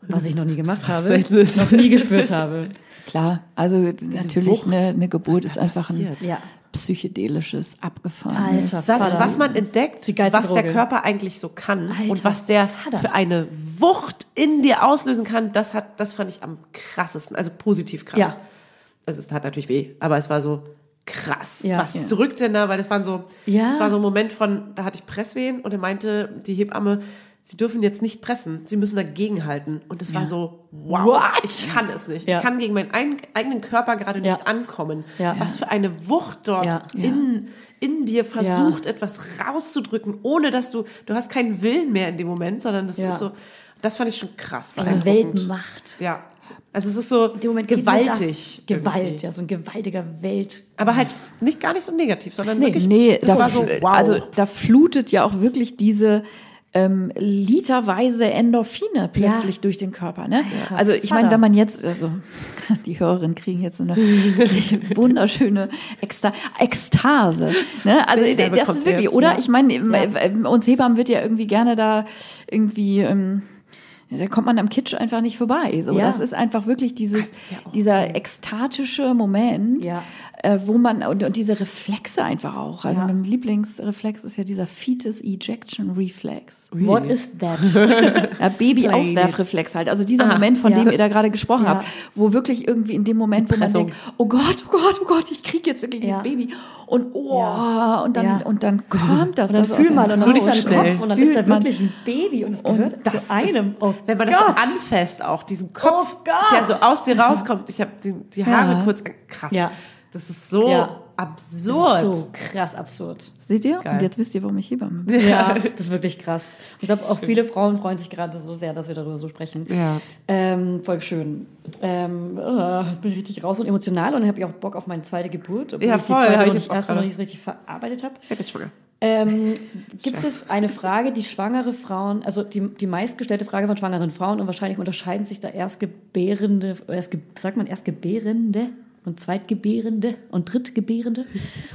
was ich noch nie gemacht habe, noch nie gespürt habe.
Klar, also natürlich
Wucht,
eine, eine Geburt ist einfach ein
passiert.
Ja.
psychedelisches, abgefahrenes.
Alter,
das, was man entdeckt, was der
Droge.
Körper eigentlich so kann
Alter,
und was der
Vater.
für eine Wucht in dir auslösen kann, das hat, das fand ich am krassesten, also positiv krass.
Ja.
Also es tat natürlich weh, aber es war so krass.
Ja.
was
Ja.
drückt denn da? Weil das waren so,
Ja.
das war so ein Moment von, da hatte ich Presswehen und er meinte die Hebamme, Sie dürfen jetzt nicht pressen, Sie müssen dagegenhalten. Und das war so, wow,
What?
ich kann es nicht.
Ja.
Ich kann gegen meinen ein, eigenen Körper gerade nicht
Ja.
ankommen.
Ja.
Was für eine Wucht dort
Ja.
in, in dir versucht, etwas rauszudrücken, ohne dass du, du hast keinen Willen mehr in dem Moment, sondern das
Ja.
ist so, das fand ich schon krass.
Diese. Weltmacht.
Ja. Also es ist so
In dem Moment geht nur
gewaltig.
Das. Gewalt,
irgendwie.
ja, so ein gewaltiger Welt.
Aber halt nicht gar nicht so negativ, sondern
Nee.
wirklich,
Nee,
das
da,
war so, wow.
also da flutet ja auch wirklich diese ähm, literweise Endorphine plötzlich
Ja.
durch den Körper. Ne?
Alter,
also ich meine, wenn man jetzt, also die Hörerinnen kriegen jetzt so eine wunderschöne Eksta Ekstase. Ne? Also
Bilder
das ist wirklich,
jetzt,
oder?
ja.
Ich meine, äh, uns Hebammen wird ja irgendwie gerne da irgendwie... Ähm, da kommt man am Kitsch einfach nicht vorbei. So,
Ja.
Das ist einfach wirklich dieses,
ja
dieser ekstatische Moment,
Ja.
Äh, wo man, und, und diese Reflexe einfach auch. Also
Ja.
mein Lieblingsreflex ist ja dieser Fetus Ejection Reflex.
What is that?
Ja, Baby-Auswerfreflex halt. Also dieser Moment, von
ja.
dem ihr da gerade gesprochen
Ja.
habt, wo wirklich irgendwie in dem Moment, wo man denkt, oh Gott, oh Gott, oh Gott, ich kriege jetzt wirklich
Ja.
dieses Baby. Und oh,
Ja.
und dann,
Ja.
und dann kommt das.
Und dann
das aus
fühl
dem
mal und dann
schnell.
deinen Kopf und dann ist da
Fühlt man-
wirklich ein Baby und es
Und
gehört
das
zu einem. Oh
wenn man das so
Gott.
anfasst, auch diesen Kopf,
Oh Gott.
der so aus dir rauskommt. Ich habe die, die Haare
Ja.
kurz krass.
Ja.
Das ist so
Ja.
absurd.
So krass absurd.
Seht ihr?
Geil.
Und jetzt wisst ihr, warum ich Hebamme bin.
Ja, das ist wirklich krass. Ich glaube, auch viele Frauen freuen sich gerade so sehr, dass wir darüber so sprechen.
Ja.
Ähm, voll schön. Ähm, oh, jetzt bin ich richtig raus und emotional und dann habe ich auch Bock auf meine zweite Geburt, obwohl
Ja,
ich die
voll,
zweite
hab ich
und die erste noch nicht so richtig verarbeitet habe.
Ich bin schwanger.
Ähm, gibt es eine Frage, die schwangere Frauen, also die, die meistgestellte Frage von schwangeren Frauen und wahrscheinlich unterscheiden sich da Erstgebärende, erst, sagt man Erstgebärende und Zweitgebärende und Drittgebärende?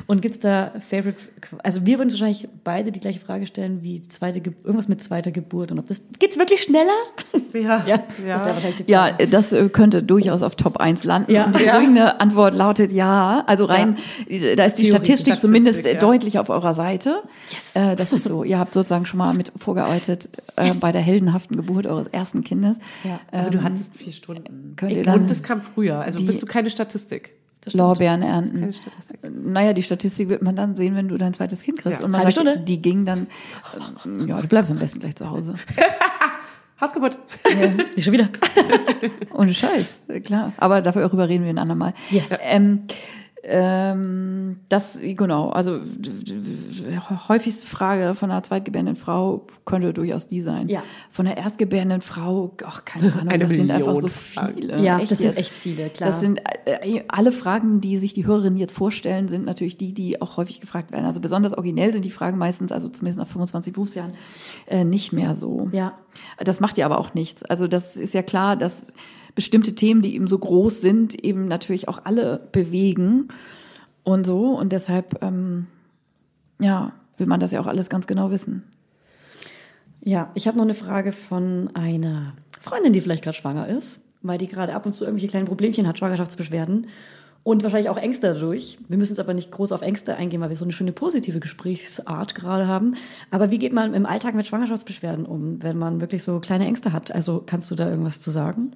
Und gibt es da Favorite, also wir würden wahrscheinlich beide die gleiche Frage stellen wie zweite, Ge- irgendwas mit zweiter Geburt und ob das, geht's wirklich schneller?
Ja.
Ja, das wäre wahrscheinlich die
Ja, das äh, könnte durchaus auf Top 1 landen.
Ja.
Und die
Ja.
folgende Antwort lautet ja. Also rein, äh, da ist die
Theorie.
Statistik,
Statistik,
zumindest äh,
ja.
deutlich auf eurer Seite.
Yes.
Äh, das ist so. Ihr habt sozusagen schon mal mit vorgearbeitet äh,
Yes.
bei der heldenhaften Geburt eures ersten Kindes.
Ja.
Aber du
Ähm,
hattest vier Stunden.
könnt ihr dann
Und das kam früher. Also
die-
bist du keine Statistik.
Lorbeeren ernten.
Keine Statistik.
Naja, die Statistik wird man dann sehen, wenn du dein zweites Kind kriegst.
Ja.
Und man sagt,
Stunde.
die ging dann, äh, ja, du bleibst am besten gleich zu Hause.
Hausgeburt.
Nicht schon wieder.
Ohne Scheiß, klar. Aber darüber reden wir ein andermal.
Yes.
Ähm, ähm, das, genau, also häufigste Frage von einer zweitgebärenden Frau könnte durchaus die sein.
Ja.
Von einer erstgebärenden Frau, ach, keine Ahnung,
Eine
das sind einfach so
Million Fragen.
viele.
Ja, das sind
jetzt.
echt viele, klar.
Das sind äh, alle Fragen, die sich die Hörerinnen jetzt vorstellen, sind natürlich die, die auch häufig gefragt werden. Also besonders originell sind die Fragen meistens, also zumindest nach 25 Berufsjahren, äh, nicht mehr so.
Ja.
Das macht ja aber auch nichts. Also das ist ja klar, dass bestimmte Themen, die eben so groß sind, eben natürlich auch alle bewegen und so. Und deshalb, ähm, ja, will man das ja auch alles ganz genau wissen.
Ja, ich habe noch eine Frage von einer Freundin, die vielleicht gerade schwanger ist, weil die gerade ab und zu irgendwelche kleinen Problemchen hat, Schwangerschaftsbeschwerden. Und wahrscheinlich auch Ängste dadurch. Wir müssen jetzt aber nicht groß auf Ängste eingehen, weil wir so eine schöne positive Gesprächsart gerade haben. Aber wie geht man im Alltag mit Schwangerschaftsbeschwerden um, wenn man wirklich so kleine Ängste hat? Also kannst du da irgendwas zu sagen?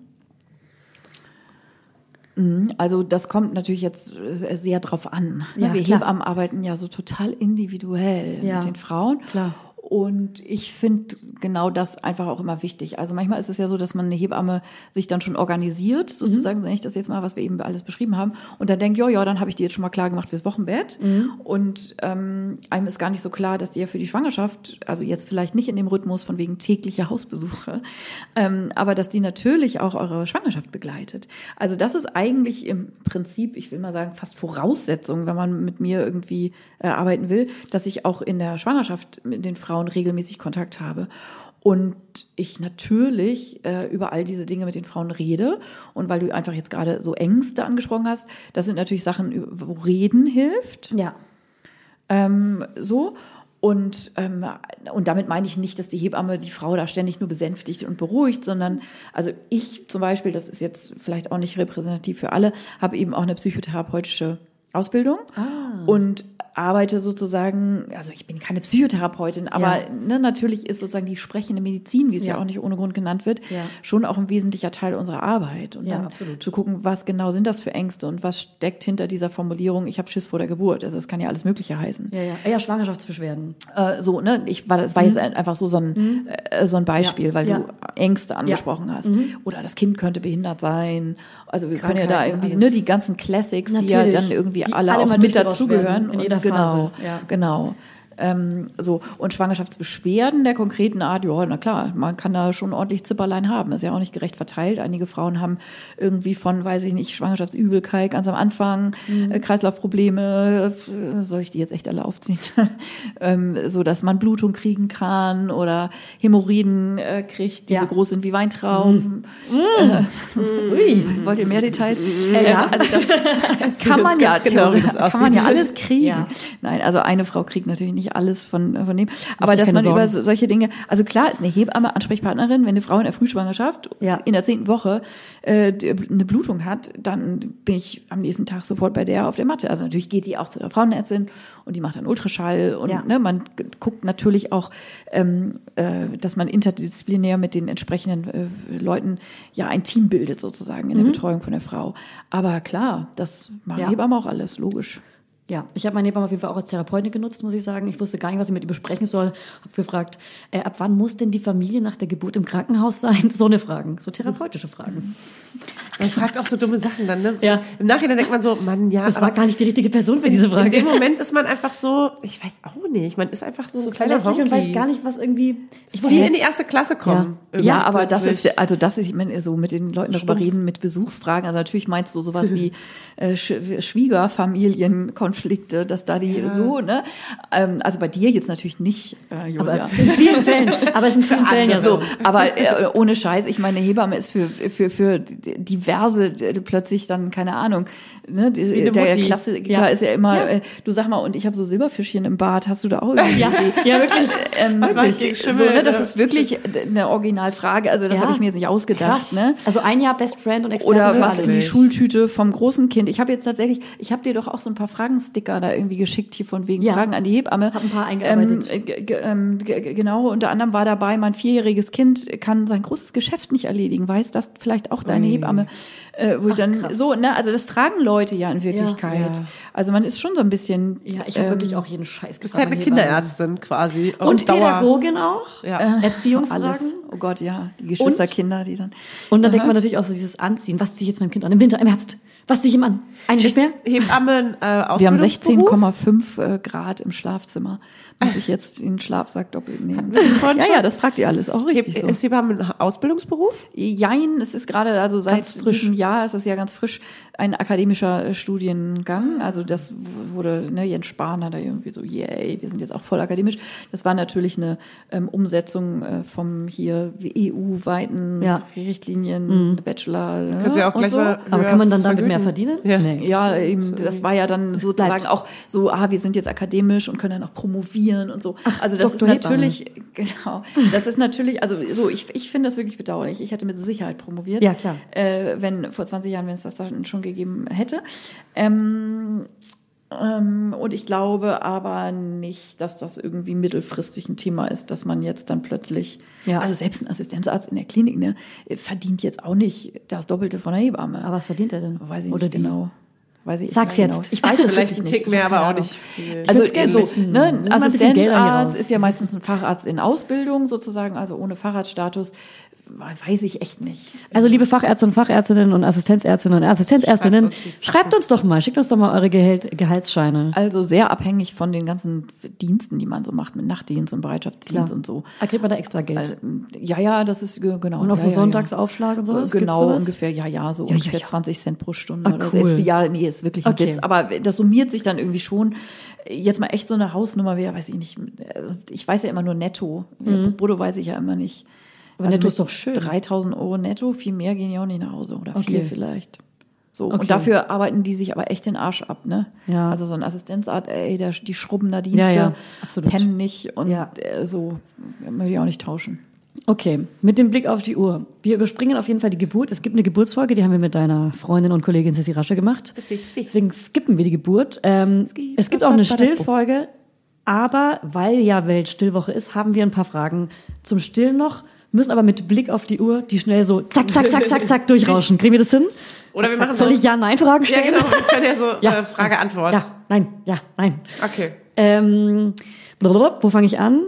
Also das kommt natürlich jetzt sehr drauf an. ne?
Ja,
Wir
klar.
Hebammen arbeiten ja so total individuell
Ja,
mit den Frauen.
klar.
Und ich finde genau das einfach auch immer wichtig. Also manchmal ist es ja so, dass man eine Hebamme sich dann schon organisiert, sozusagen,
Mhm.
sage ich das jetzt mal, was wir eben alles beschrieben haben, und dann denkt, ja, ja, dann habe ich die jetzt schon mal klar gemacht fürs Wochenbett.
Mhm.
Und ähm, einem ist gar nicht so klar, dass die ja für die Schwangerschaft, also jetzt vielleicht nicht in dem Rhythmus von wegen täglicher Hausbesuche, ähm, aber dass die natürlich auch eure Schwangerschaft begleitet. Also das ist eigentlich im Prinzip, ich will mal sagen, fast Voraussetzung, wenn man mit mir irgendwie äh, arbeiten will, dass ich auch in der Schwangerschaft mit den Frauen regelmäßig Kontakt habe. Und ich natürlich äh, über all diese Dinge mit den Frauen rede. Und weil du einfach jetzt gerade so Ängste angesprochen hast, das sind natürlich Sachen, wo Reden hilft
Ja.
ähm, so. Und, ähm, und damit meine ich nicht, dass die Hebamme die Frau da ständig nur besänftigt und beruhigt, sondern also ich zum Beispiel, das ist jetzt vielleicht auch nicht repräsentativ für alle, habe eben auch eine psychotherapeutische Ausbildung und arbeite sozusagen, also ich bin keine Psychotherapeutin, aber
Ja.
ne, natürlich ist sozusagen die sprechende Medizin, wie es ja,
Ja.
auch nicht ohne Grund genannt wird,
Ja.
schon auch ein wesentlicher Teil unserer Arbeit. Und dann
absolut.
zu gucken, was genau sind das für Ängste und was steckt hinter dieser Formulierung, ich habe Schiss vor der Geburt. Also es kann ja alles Mögliche heißen.
Ja, ja. Ja, Schwangerschaftsbeschwerden.
Äh, so, ne, ich war, das war jetzt einfach so so ein, äh, so ein Beispiel, weil du Ängste angesprochen hast. Oder das Kind könnte behindert sein. Also wir können ja da irgendwie, ne,
alles.
die ganzen Classics, die ja
Natürlich.
dann irgendwie
Die
alle,
alle
auch mit dazugehören.
in
Und genau,
Phase, ja.
genau. Ähm, so und Schwangerschaftsbeschwerden der konkreten Art, ja, na klar, man kann da schon ordentlich Zipperlein haben. Ist ja auch nicht gerecht verteilt. Einige Frauen haben irgendwie von, weiß ich nicht, Schwangerschaftsübelkeit ganz am Anfang,
Mhm.
äh, Kreislaufprobleme. äh, Soll ich die jetzt echt alle aufziehen? ähm, so dass man Blutung kriegen kann oder Hämorrhoiden äh, kriegt, die
Ja.
so groß sind wie Weintrauben.
Ui.
Wollt ihr mehr Details?
Äh, ja.
Also das kann man ja
genau,
kann man ja alles kriegen.
Ja.
Nein, also eine Frau kriegt natürlich nicht alles von, von dem. Aber dass man über
Sorgen.
so, solche Dinge, also klar ist eine Hebamme Ansprechpartnerin, wenn eine Frau in der Frühschwangerschaft
Ja.
in der zehnten Woche äh, eine Blutung hat, dann bin ich am nächsten Tag sofort bei der auf der Matte. Also natürlich geht die auch zu ihrer Frauenärztin und die macht dann Ultraschall und
Ja.
ne, man guckt natürlich auch, ähm, äh, dass man interdisziplinär mit den entsprechenden äh, Leuten ja ein Team bildet sozusagen in der Betreuung von der Frau. Aber klar, das machen
Mhm. Ja.
Hebammen auch alles, logisch.
Ja, ich habe meine Hebamme auf jeden Fall auch als Therapeutin genutzt, muss ich sagen. Ich wusste gar nicht, was ich mit ihr besprechen soll. Habe gefragt, äh, ab wann muss denn die Familie nach der Geburt im Krankenhaus sein? So eine Fragen, so therapeutische Fragen.
Man fragt auch so dumme Sachen dann, ne?
Ja.
Im Nachhinein denkt man so, Mann, ja,
Das war gar nicht die richtige Person für diese
in
Frage.
dem Moment ist man einfach so, ich weiß auch nicht, man ist einfach so,
so
ein kleiner
verletzlich und
Honky.
weiß gar nicht, was irgendwie.
Ich will in die erste Klasse kommen.
Ja,
Irgendwie
aber das
plötzlich.
ist, also das ist, ich meine, so mit den Leuten darüber reden, mit Besuchsfragen. Also natürlich meinst du sowas wie äh, Sch Schwiegerfamilienkonflikte, dass da die so, ne? Ähm, also bei dir jetzt natürlich nicht, äh, Julia.
Aber in vielen Fällen. Aber es in vielen Fällen ja so.
Aber äh, ohne Scheiß, ich meine, eine Hebamme ist für, für, für diverse plötzlich dann, keine Ahnung, ne, die, der. Klassiker
Ja.
ist ja immer,
Ja.
Äh, du sag mal, und ich habe so Silberfischchen im Bad, hast du da auch irgendwie
Ja, ja, wirklich.
ähm,
Was ich
wirklich,
gegen
so,
Schimmel,
ne, das
äh,
ist wirklich eine Originalfrage, also das
Ja.
habe ich mir jetzt nicht ausgedacht,
Krass.
ne?
Also ein Jahr Best Friend und Experte
Oder was in die. Schultüte vom großen Kind. Ich habe jetzt tatsächlich, ich habe dir doch auch so ein paar Fragensticker da irgendwie geschickt hier von wegen. Fragen an die Hebamme.
Hab ein paar eingearbeitet.
Ähm, g- ähm, genau, unter anderem war dabei, mein vierjähriges Kind kann sein großes Geschäft nicht erledigen. Weiß das vielleicht auch deine Hebamme? Äh, wo ich dann
krass.
so, ne, also das fragen Leute ja in Wirklichkeit.
Ja.
Also man ist schon so ein bisschen.
Ja, ich habe
ähm,
wirklich auch jeden Scheiß
Du bist halt eine Kinderärztin quasi.
Und Pädagogin auch.
Ja.
Erziehungsfragen.
Alles. Oh Gott, ja, die Geschwisterkinder, die dann.
Und dann denkt man natürlich auch so dieses Anziehen. Was ziehe ich jetzt meinem Kind an? Im Winter, im Herbst. Was ziehe ich ihm an? Eine Schicht mehr?
Hebammen, äh,
Wir haben
Ausbildungsberuf?
16,5 äh, Grad im Schlafzimmer. Muss ich jetzt den Schlafsack doppelt nehmen? Ja, ja, das fragt ihr alles. Auch richtig so.
Ist Hebammen ein Ausbildungsberuf?
Jein, es ist gerade, also seit
Ganz frisch.
diesem Jahr ist es ja ganz frisch, ein akademischer äh, Studiengang. Also das wurde, ne, Jens Spahn hat da irgendwie so, yay, wir sind jetzt auch voll akademisch. Das war natürlich eine ähm, Umsetzung äh, vom hier EU-weiten
Ja.
Richtlinien, Bachelor. Ne,
Können Sie auch gleich
so.
mal
Aber kann man dann damit mehr verdienen?
Ja.
Nee.
Ja, eben, das war ja dann sozusagen
Bleibt.
auch so, ah, wir sind jetzt akademisch und können dann auch promovieren probieren und so. also das
Dr.
ist natürlich, genau, das ist natürlich, also so, ich, ich finde das wirklich bedauerlich. Ich hätte mit Sicherheit promoviert.
Ja, klar.
Äh, wenn vor 20 Jahren, wenn es das dann schon gegeben hätte. Ähm, ähm, und ich glaube aber nicht, dass das irgendwie mittelfristig ein Thema ist, dass man jetzt dann plötzlich,
Ja.
also selbst ein Assistenzarzt in der Klinik, ne, verdient jetzt auch nicht das Doppelte von der Hebamme.
Aber was verdient er denn?
Weiß ich
Oder
nicht
die?
genau. Weiß ich
Sag's jetzt.
Genau. Ich weiß es
Vielleicht ein
nicht.
Tick mehr, aber auch nicht viel.
Also
würd's gerne
so, ne, Assistenzarzt ist ja meistens ein Facharzt in Ausbildung sozusagen, also ohne Facharztstatus, weiß ich echt nicht.
Also liebe Fachärzte und Fachärztinnen und Assistenzärztinnen und Assistenzärztinnen,
Schreibt
schreibt uns doch mal, schickt uns doch mal eure Gehalt, Gehaltsscheine.
Also sehr abhängig von den ganzen Diensten, die man so macht, mit Nachtdienst und Bereitschaftsdienst und so.
Da kriegt man da extra Geld.
Also, ja, ja, das ist ge- genau.
und auch
ja,
so
ja,
Sonntagsaufschlag und
Ja.
sowas? Gibt's
Genau,
sowas?
ungefähr, ja, ja, so ungefähr
ja.
20 Cent pro Stunde.
Ah,
oder
cool.
so. Ist, ja, nee, ist wirklich ein
Okay.
Witz. Aber das summiert sich dann irgendwie schon. Jetzt mal echt so eine Hausnummer wäre, weiß ich nicht. also Ich weiß ja immer nur netto. Brutto weiß ich ja immer nicht.
Aber netto
mit
ist doch schön.
3000 Euro netto, viel mehr gehen ja auch nicht nach Hause. Oder
Okay.
vier vielleicht. So,
Okay.
und dafür arbeiten die sich aber echt den Arsch ab, ne?
Ja.
Also so ein Assistenzart, ey, der, die schrubben da Dienste,
Ja, ja, absolut.
pennen nicht und
Ja.
äh, so, möchte ich auch nicht tauschen.
Okay, mit dem Blick auf die Uhr. Wir überspringen auf jeden Fall die Geburt. Es gibt eine Geburtsfolge, die haben wir mit deiner Freundin und Kollegin Sissi Rasche gemacht. Deswegen skippen wir die Geburt. Ähm, es gibt auch eine Stillfolge, aber weil ja Weltstillwoche ist, haben wir ein paar Fragen zum Stillen noch, müssen aber mit Blick auf die Uhr die schnell so zack, zack, zack, zack, zack durchrauschen. Kriegen wir das hin?
Oder wir machen
Soll
so-
ich Ja-Nein-Fragen
Ja,
stellen?
genau. Wir können ja so
Ja.
Äh, Frage-Antwort.
Ja, nein, ja, nein.
Okay.
Ähm, wo fange ich an?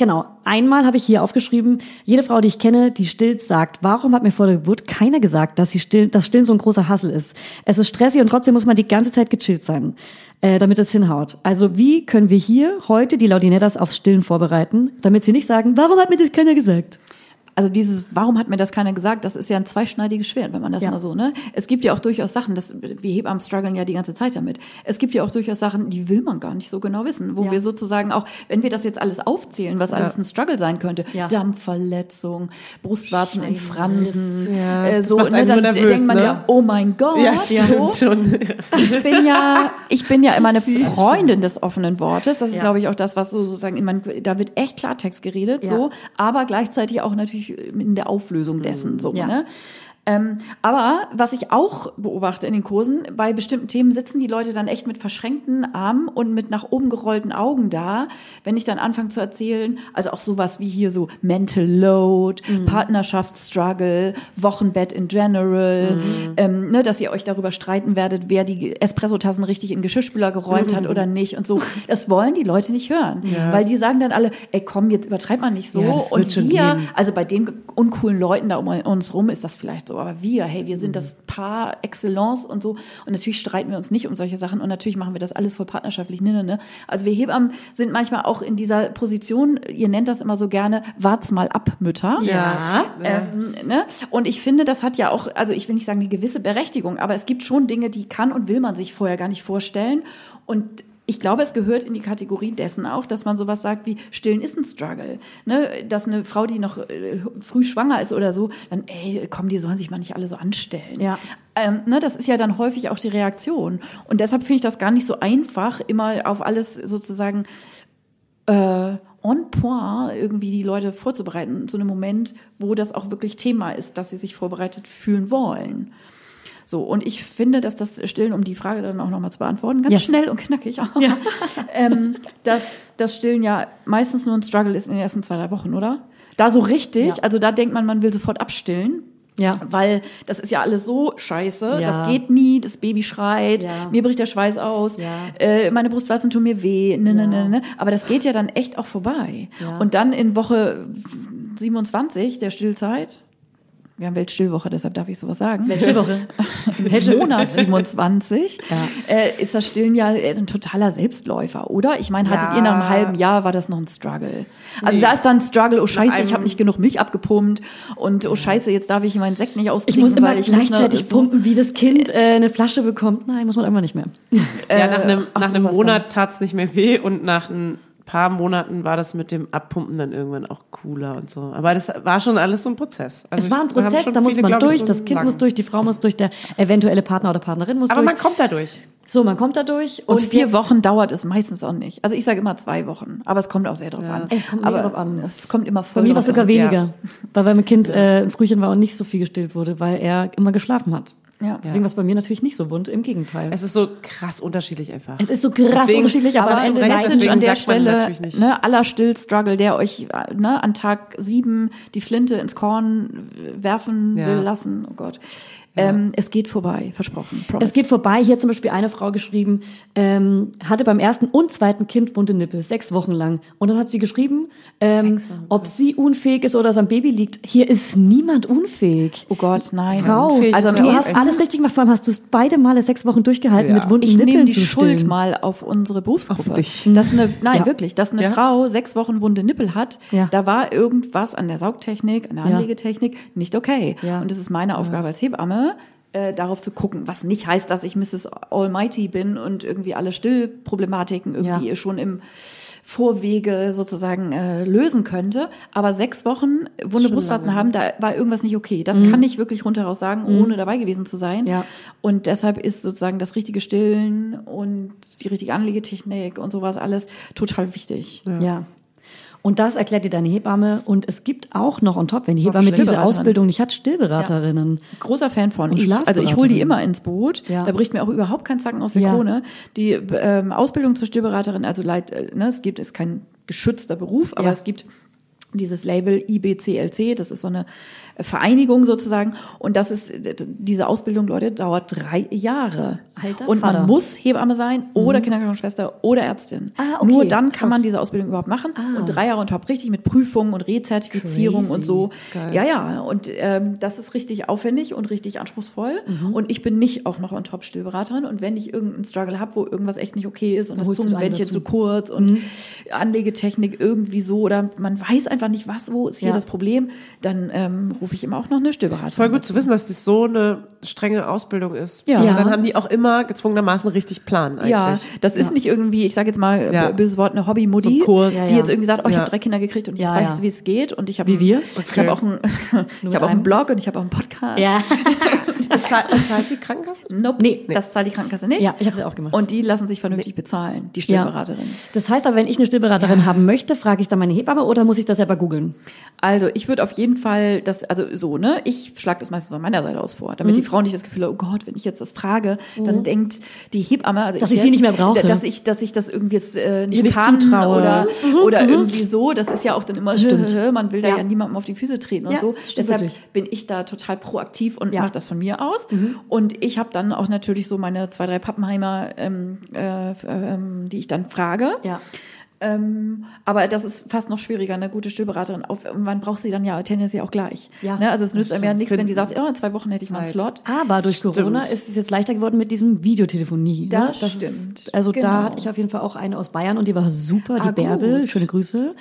Genau, einmal habe ich hier aufgeschrieben, jede Frau, die ich kenne, die stillt, sagt, warum hat mir vor der Geburt keiner gesagt, dass, sie still, dass Stillen so ein großer Hassel ist? Es ist stressig und trotzdem muss man die ganze Zeit gechillt sein, äh, damit es hinhaut. Also wie können wir hier heute die Laudinettas aufs Stillen vorbereiten, damit sie nicht sagen, warum hat mir das keiner gesagt?
Also dieses, warum hat mir das keiner gesagt, das ist ja ein zweischneidiges Schwert, wenn man das
Ja.
mal so, ne? Es gibt ja auch durchaus Sachen, das, wir Hebammen strugglen ja die ganze Zeit damit. Es gibt ja auch durchaus Sachen, die will man gar nicht so genau wissen, wo
Ja.
wir sozusagen auch, wenn wir das jetzt alles aufzählen, was alles ein Struggle sein könnte,
Ja.
Dampfverletzung, Brustwarzen in Fransen,
Ja,
äh, so, ne, dann
nervös,
denkt man
ne?
ja, oh mein Gott,
Ja,
so.
stimmt schon.
Ich bin ja, ich bin ja immer eine Freundin des offenen Wortes. Das ist, glaube ich, auch das, was so sozusagen, meine, da wird echt Klartext geredet,
Ja.
so, aber gleichzeitig auch natürlich in der Auflösung dessen, so,
Ja.
ne? Ähm, aber was ich auch beobachte in den Kursen, bei bestimmten Themen sitzen die Leute dann echt mit verschränkten Armen und mit nach oben gerollten Augen da, wenn ich dann anfange zu erzählen, also auch sowas wie hier so Mental Load, Partnerschaftsstruggle, Wochenbett in general, ähm, ne, dass ihr euch darüber streiten werdet, wer die Espressotassen richtig in den Geschirrspüler geräumt hat oder nicht und so. Das wollen die Leute nicht hören, weil die sagen dann alle, ey komm, jetzt übertreibt man nicht so.
Ja,
und wir,
gehen.
also bei den uncoolen Leuten da um uns rum ist das vielleicht so, aber wir, hey, wir sind das Paar Excellence und so. Und natürlich streiten wir uns nicht um solche Sachen und natürlich machen wir das alles voll partnerschaftlich. Ne, ne, ne. Also wir Hebammen sind manchmal auch in dieser Position, ihr nennt das immer so gerne, wart's mal ab, Mütter.
Ja.
Ähm, ne? Und ich finde, das hat ja auch, also ich will nicht sagen eine gewisse Berechtigung, aber es gibt schon Dinge, die kann und will man sich vorher gar nicht vorstellen. Und ich glaube, es gehört in die Kategorie dessen auch, dass man sowas sagt wie Stillen ist ein Struggle. Ne? Dass eine Frau, die noch äh, früh schwanger ist oder so, dann, ey, komm, die sollen sich mal nicht alle so anstellen.
Ja.
Ähm, ne, das ist ja dann häufig auch die Reaktion. Und deshalb finde ich das gar nicht so einfach, immer auf alles sozusagen äh, on point irgendwie die Leute vorzubereiten zu einem Moment, wo das auch wirklich Thema ist, dass sie sich vorbereitet fühlen wollen. So, und ich finde, dass das Stillen, um die Frage dann auch nochmal zu beantworten, ganz
Yes.
schnell und knackig, ähm, dass das Stillen ja meistens nur ein Struggle ist in den ersten zwei, drei Wochen, oder? Da so richtig,
Ja.
also da denkt man, man will sofort abstillen.
Ja.
Weil das ist ja alles so scheiße,
Ja.
das geht nie, das Baby schreit,
Ja.
mir bricht der Schweiß aus,
Ja.
äh, meine Brustwarzen tun mir weh, ne, ne,
Ja.
ne, ne. Aber das geht ja dann echt auch vorbei.
Ja.
Und dann in Woche 27 der Stillzeit, wir haben Weltstillwoche, deshalb darf ich sowas sagen.
Welche Woche?
Im Monat 27 äh, ist das Stillen ja ein totaler Selbstläufer, oder? Ich meine, hattet
Ja.
ihr nach einem halben Jahr, war das noch ein Struggle? Also da ist dann ein Struggle, oh scheiße, ich
einem-
habe nicht genug Milch abgepumpt und oh scheiße, jetzt darf ich meinen Sekt nicht
Ich
austrinken,
muss immer
weil ich muss
gleichzeitig
ne, so-
pumpen, wie das Kind äh, eine Flasche bekommt. Nein, muss man einfach nicht mehr.
Ja, nach einem,
ach,
nach einem Monat tat's nicht mehr weh und nach ein paar Monaten war das mit dem Abpumpen dann irgendwann auch cooler und so. Aber das war schon alles so ein Prozess. Also
Es war ein Prozess, da muss
viele,
man
ich,
durch,
so
das Kind
lang.
muss durch, die Frau muss durch, der eventuelle Partner oder Partnerin muss
Aber
durch.
man kommt da durch.
So, man kommt da durch
Und,
und,
vier
jetzt-
Wochen dauert es meistens auch nicht. Also ich sage immer zwei Wochen, aber es kommt auch sehr drauf an.
Es kommt
aber
drauf an.
Es kommt immer
Bei
voll
mir war es sogar weniger, weil mein Kind äh, ein Frühchen war und nicht so viel gestillt wurde, weil er immer geschlafen hat.
Ja.
Deswegen war es bei mir natürlich nicht so bunt, im Gegenteil.
Es ist so krass unterschiedlich einfach.
Es ist so krass
Deswegen-
unterschiedlich, aber,
Aber
am Ende
Message an der Stelle, ne, aller Still-Struggle, der euch ne, an Tag sieben die Flinte ins Korn werfen
Ja.
will lassen, oh Gott. Ähm, es geht vorbei, versprochen. Promise.
Es geht vorbei. Hier hat zum Beispiel eine Frau geschrieben, ähm, hatte beim ersten und zweiten Kind bunte Nippel, sechs Wochen lang. Und dann hat sie geschrieben, ähm, ob sie unfähig ist oder es am Baby liegt. Hier ist niemand unfähig.
oh Gott, nein.
Frau,
unfähig
also du hast alles richtig gemacht. Vor allem hast du es beide Male sechs Wochen durchgehalten
Ja.
mit wunden
ich
Nippeln
nehme die
zu
Schuld
stillen.
mal auf unsere Berufsgruppe.
Auf dich.
Dass eine, nein,
Ja.
wirklich, dass eine
Ja.
Frau sechs Wochen wunde Nippel hat,
Ja.
da war irgendwas an der Saugtechnik, an der
Ja.
Anlegetechnik nicht okay.
Ja.
Und es ist meine Aufgabe als Hebamme, äh, darauf zu gucken, was nicht heißt, dass ich Mrs. Almighty bin und irgendwie alle Stillproblematiken irgendwie
Ja.
schon im Vorwege sozusagen äh, lösen könnte. Aber sechs Wochen wunde Brustwarzen haben, da war irgendwas nicht okay. Das kann ich wirklich rundheraus sagen, ohne dabei gewesen zu sein.
Mhm. Ja.
Und deshalb ist sozusagen das richtige Stillen und die richtige Anlegetechnik und sowas alles total wichtig.
Ja. Und das erklärt dir deine Hebamme. Und es gibt auch noch on top, wenn die Hebamme diese. Ausbildung nicht hat, Stillberaterinnen.
Großer Fan von.
Und
Ich, also ich hole die immer ins Boot.
Ja.
Da bricht mir auch überhaupt kein Zacken aus der
Ja.
Krone. Die ähm, Ausbildung zur Stillberaterin, also leid, äh, ne, es gibt, ist kein geschützter Beruf, aber
Ja.
es gibt dieses Label IBCLC, das ist so eine Vereinigung sozusagen. Und das ist, diese Ausbildung, Leute, dauert drei Jahre.
Alter
und
Vater.
man muss Hebamme sein oder Kinderkrankenschwester oder Ärztin.
Ah, okay,
Nur dann kann
krass.
man diese Ausbildung überhaupt machen.
Ah.
Und drei Jahre on top, richtig mit Prüfungen und Rezertifizierung
Crazy.
und so.
Geil.
Ja, ja. Und ähm, das ist richtig aufwendig und richtig anspruchsvoll.
Mhm.
Und ich bin nicht auch noch on top Stillberaterin. Und wenn ich irgendeinen Struggle habe, wo irgendwas echt nicht okay ist und
Dann
das Zungenbändchen.
Mhm.
zu kurz und Anlegetechnik irgendwie so oder man weiß einfach nicht, was, wo ist hier
Ja.
das Problem, dann ähm, rufe ich immer auch noch eine Stillberaterin.
Voll gut zu wissen, dass das so eine strenge Ausbildung ist.
Ja.
Also
Ja.
dann haben die auch immer gezwungenermaßen richtig Plan eigentlich.
Ja, das ist nicht irgendwie, ich sage jetzt mal,
Ja.
ja. böses Wort, eine Hobby-Mutti,
So ein Kurs.
die
Ja, ja.
jetzt irgendwie sagt, oh, ich
Ja.
habe drei Kinder gekriegt und ich
Ja,
weiß,
ja.
wie es geht und ich habe
Wie wir?
ich habe auch, ein, ich hab auch einen Blog und ich habe auch einen Podcast.
Ja.
Zahlt, zahlt die Krankenkasse?
Nope,
Nee.
das zahlt die Krankenkasse nicht.
Ja, ich habe sie auch gemacht.
Und die lassen sich vernünftig bezahlen, die Stillberaterin.
Das heißt aber, wenn ich eine Stillberaterin haben möchte, frage ich dann meine Hebamme oder muss ich das selber googeln?
Also ich würde auf jeden Fall das, also so, ne, ich schlage das meistens von meiner Seite aus vor, damit
Mhm.
die Frau nicht das Gefühl hat, oh Gott, wenn ich jetzt das frage, dann denkt die Hebamme, also
Dass
ich
ich sie nicht mehr brauche.
Dass ich, dass ich das irgendwie jetzt, äh, nicht,
nicht
kann
zutraue.
oder, oder irgendwie so. Das ist ja auch dann immer,
Mhm, stimmt.
man will da
Ja.
ja, niemandem auf die Füße treten und
Ja,
so. Deshalb
wirklich.
bin ich da total proaktiv und
Ja. Mhm.
mache das von mir aus. Und ich habe dann auch natürlich so meine zwei, drei Pappenheimer, ähm, äh, ähm, die ich dann frage.
Ja.
Ähm, aber das ist fast noch schwieriger, eine gute Stillberaterin. Auf, man braucht sie dann ja tendenziell auch gleich.
Ja.
ne? Also es nützt einem ja nichts, wenn die sagt, oh, in zwei Wochen hätte ich mal einen
Zeit.
Slot.
Aber durch Corona ist es jetzt leichter geworden mit diesem Videotelefonie. ne?
Das
Ist,
stimmt,
also
genau.
da hatte ich auf jeden Fall auch eine aus Bayern und die war super, die
Ah,
Bärbel, schöne Grüße.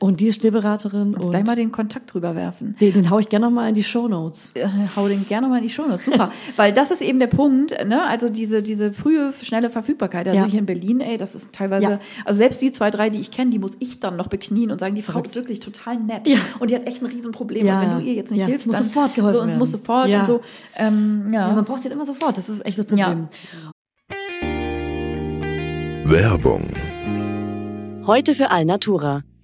Und die ist Stillberaterin
gleich
und
mal den Kontakt drüber werfen.
den, den hau ich gerne nochmal in die Shownotes.
Äh, hau den gerne mal in die Show Notes. Super. Weil das ist eben der Punkt, ne? Also diese, diese frühe, schnelle Verfügbarkeit. Also
Ja.
hier in Berlin, ey, das ist teilweise,
Ja.
also selbst die zwei, drei, die ich kenne, die muss ich dann noch beknien und sagen, die Frau ist wirklich total nett.
Ja.
Und die hat echt ein Riesenproblem.
Ja.
Und wenn du ihr jetzt nicht
Ja,
hilfst,
es muss
dann
sofort geholfen
so, es muss
werden.
sofort
Ja.
und so. Ähm, ja.
Ja, man braucht sie halt immer sofort, das ist echt das Problem.
Werbung.
Heute für Alnatura,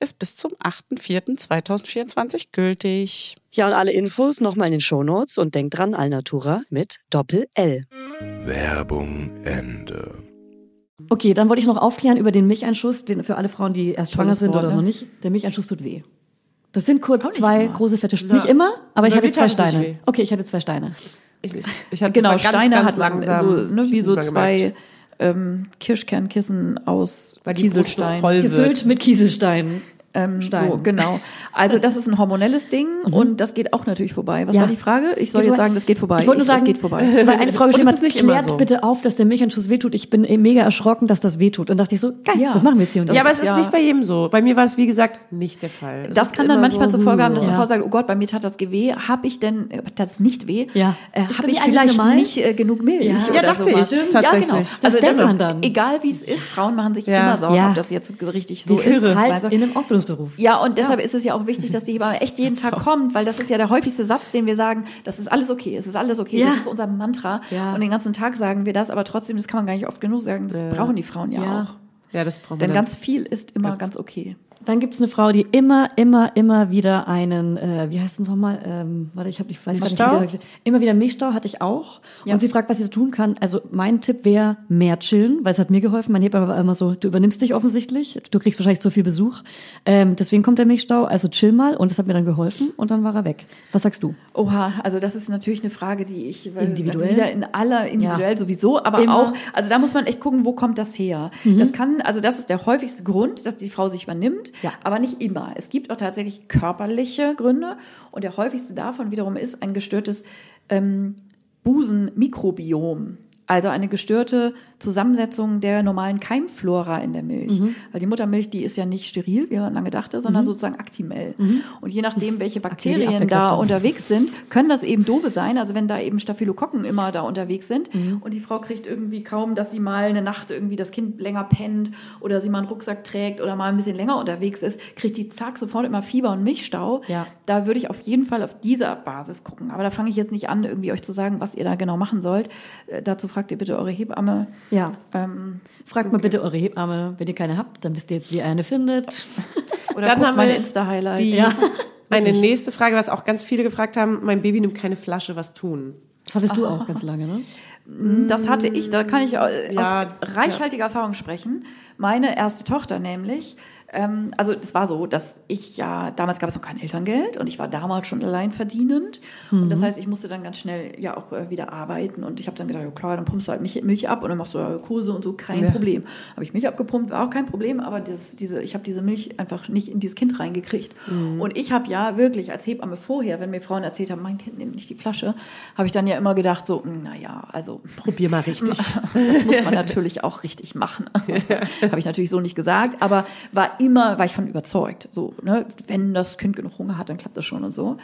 ist bis zum 8.4.2024 gültig.
Ja, und alle Infos nochmal in den Shownotes und denkt dran, Alnatura mit Doppel-L.
Werbung Ende.
Okay, dann wollte ich noch aufklären über den Milcheinschuss, den für alle Frauen, die erst schwanger sind oder
ne?
noch nicht. Der Milcheinschuss tut weh. Das sind kurz zwei
immer.
große fette Steine. Nicht immer, aber ich hatte zwei Steine. Okay, ich hatte zwei Steine.
Ich. Ich hatte
Genau,
ganz,
Steine
ganz
hat
langsam.
so, ne, wie so zwei
gemerkt.
Ähm, Kirschkernkissen aus
Weil die Brust so
Kieselstein.
voll
Gefüllt mit Kieselsteinen.
Ähm,
Stein.
so, genau. Also das ist ein hormonelles Ding und das geht auch natürlich vorbei. Was
Ja.
war die Frage? Ich soll
Geht
jetzt
vorbei.
sagen, das geht vorbei.
Ich wollte nur
Ich-
sagen,
das geht vorbei.
weil eine Frau geschrieben
es
hat,
nicht
klärt
so.
bitte auf, dass der Milcheinschuss wehtut. Ich bin mega erschrocken, dass das wehtut. Und dachte ich so, geil,
Ja.
das machen wir jetzt hier und da.
Ja, aber es ist
ja-
nicht bei jedem so. Bei mir war es, wie gesagt, nicht der Fall.
Das
ist
kann dann manchmal
so,
zur Folge haben, dass
Ja.
die Frau sagt, oh Gott, bei mir tat das weh. Habe ich denn, äh, tat es nicht weh?
Ja.
Äh, Habe ich vielleicht
normal?
nicht äh, genug Milch?
Ja.
dachte
sowas?
ich. Stimmt, tatsächlich.
Ja, genau.
Das
Also das ist,
dann.
egal wie es ist, Frauen machen sich immer Sorgen, ob das jetzt richtig so ist.
halt
Also-
in einem Ausbildungsberuf.
Ja, und deshalb ist es ja auch wichtig, dass die Hebamme echt jeden Tag kommt, weil das ist ja der häufigste Satz, den wir sagen, das ist alles okay, es ist alles okay,
Ja.
das ist unser Mantra.
Ja.
Und den ganzen Tag sagen wir das, aber trotzdem, das kann man gar nicht oft genug sagen, das brauchen die Frauen ja,
Ja.
auch.
Ja, das brauchen wir
Denn ganz viel ist immer ganz okay.
Dann gibt's eine Frau, die immer, immer, immer wieder einen, äh, wie heißt es nochmal? Ähm, warte, ich habe, ich weiß gar nicht, immer wieder einen Milchstau hatte ich auch.
Ja.
Und sie fragt, was sie so tun kann. Also mein Tipp wäre mehr chillen, weil es hat mir geholfen. Mein Hebamme war immer so, du übernimmst dich offensichtlich, du kriegst wahrscheinlich zu viel Besuch. Ähm, deswegen kommt der Milchstau. Also chill mal. Und das hat mir dann geholfen und dann war er weg. Was sagst du?
Oha, also das ist natürlich eine Frage, die ich weil
Individuell?
wieder in aller individuell
Ja.
sowieso, aber
Immer.
auch, also da muss man echt gucken, wo kommt das her? Das kann, also das ist der häufigste Grund, dass die Frau sich übernimmt,
Ja.
aber nicht immer. Es gibt auch tatsächlich körperliche Gründe und der häufigste davon wiederum ist ein gestörtes ähm, Busenmikrobiom. Also eine gestörte Zusammensetzung der normalen Keimflora in der Milch.
Mhm.
Weil die Muttermilch, die ist ja nicht steril, wie man lange dachte, sondern sozusagen aktimell. Und je nachdem, welche Bakterien da unterwegs sind, können das eben doofe sein. Also wenn da eben Staphylokokken immer da unterwegs sind
Mhm.
und die Frau kriegt irgendwie kaum, dass sie mal eine Nacht irgendwie das Kind länger pennt oder sie mal einen Rucksack trägt oder mal ein bisschen länger unterwegs ist, kriegt die zack sofort immer Fieber und Milchstau.
Ja.
Da würde ich auf jeden Fall auf dieser Basis gucken. Aber da fange ich jetzt nicht an, irgendwie euch zu sagen, was ihr da genau machen sollt. Äh, dazu fragt ihr bitte eure Hebamme.
Ja.
Ähm,
Fragt mal bitte eure Hebamme, wenn ihr keine habt, dann wisst ihr jetzt, wie ihr eine findet.
oder
Dann haben
meine
wir
Insta-Highlight.
Die,
Ja,
eine nächste Frage, was auch ganz viele gefragt haben, mein Baby nimmt keine Flasche, was tun?
Das hattest du auch ganz lange, ne?
Das hatte ich, da kann ich
Ja,
aus reichhaltiger Erfahrung sprechen. Meine erste Tochter nämlich, ähm, also das war so, dass ich ja, damals gab es noch kein Elterngeld und ich war damals schon allein verdienend. Und das heißt, ich musste dann ganz schnell ja auch äh, wieder arbeiten und ich habe dann gedacht, ja klar, dann pumpst du halt Milch, Milch ab und dann machst du ja Kurse und so, kein
Ja.
Problem. Habe ich Milch abgepumpt, war auch kein Problem, aber das, diese, ich habe diese Milch einfach nicht in dieses Kind reingekriegt. Und ich habe ja wirklich als Hebamme vorher, wenn mir Frauen erzählt haben, mein Kind nimmt nicht die Flasche, habe ich dann ja immer gedacht, so, naja, also
Probier mal richtig.
das muss man natürlich auch richtig machen. Habe ich natürlich so nicht gesagt, aber war immer, war ich von überzeugt. So, ne, wenn das Kind genug Hunger hat, dann klappt das schon und so.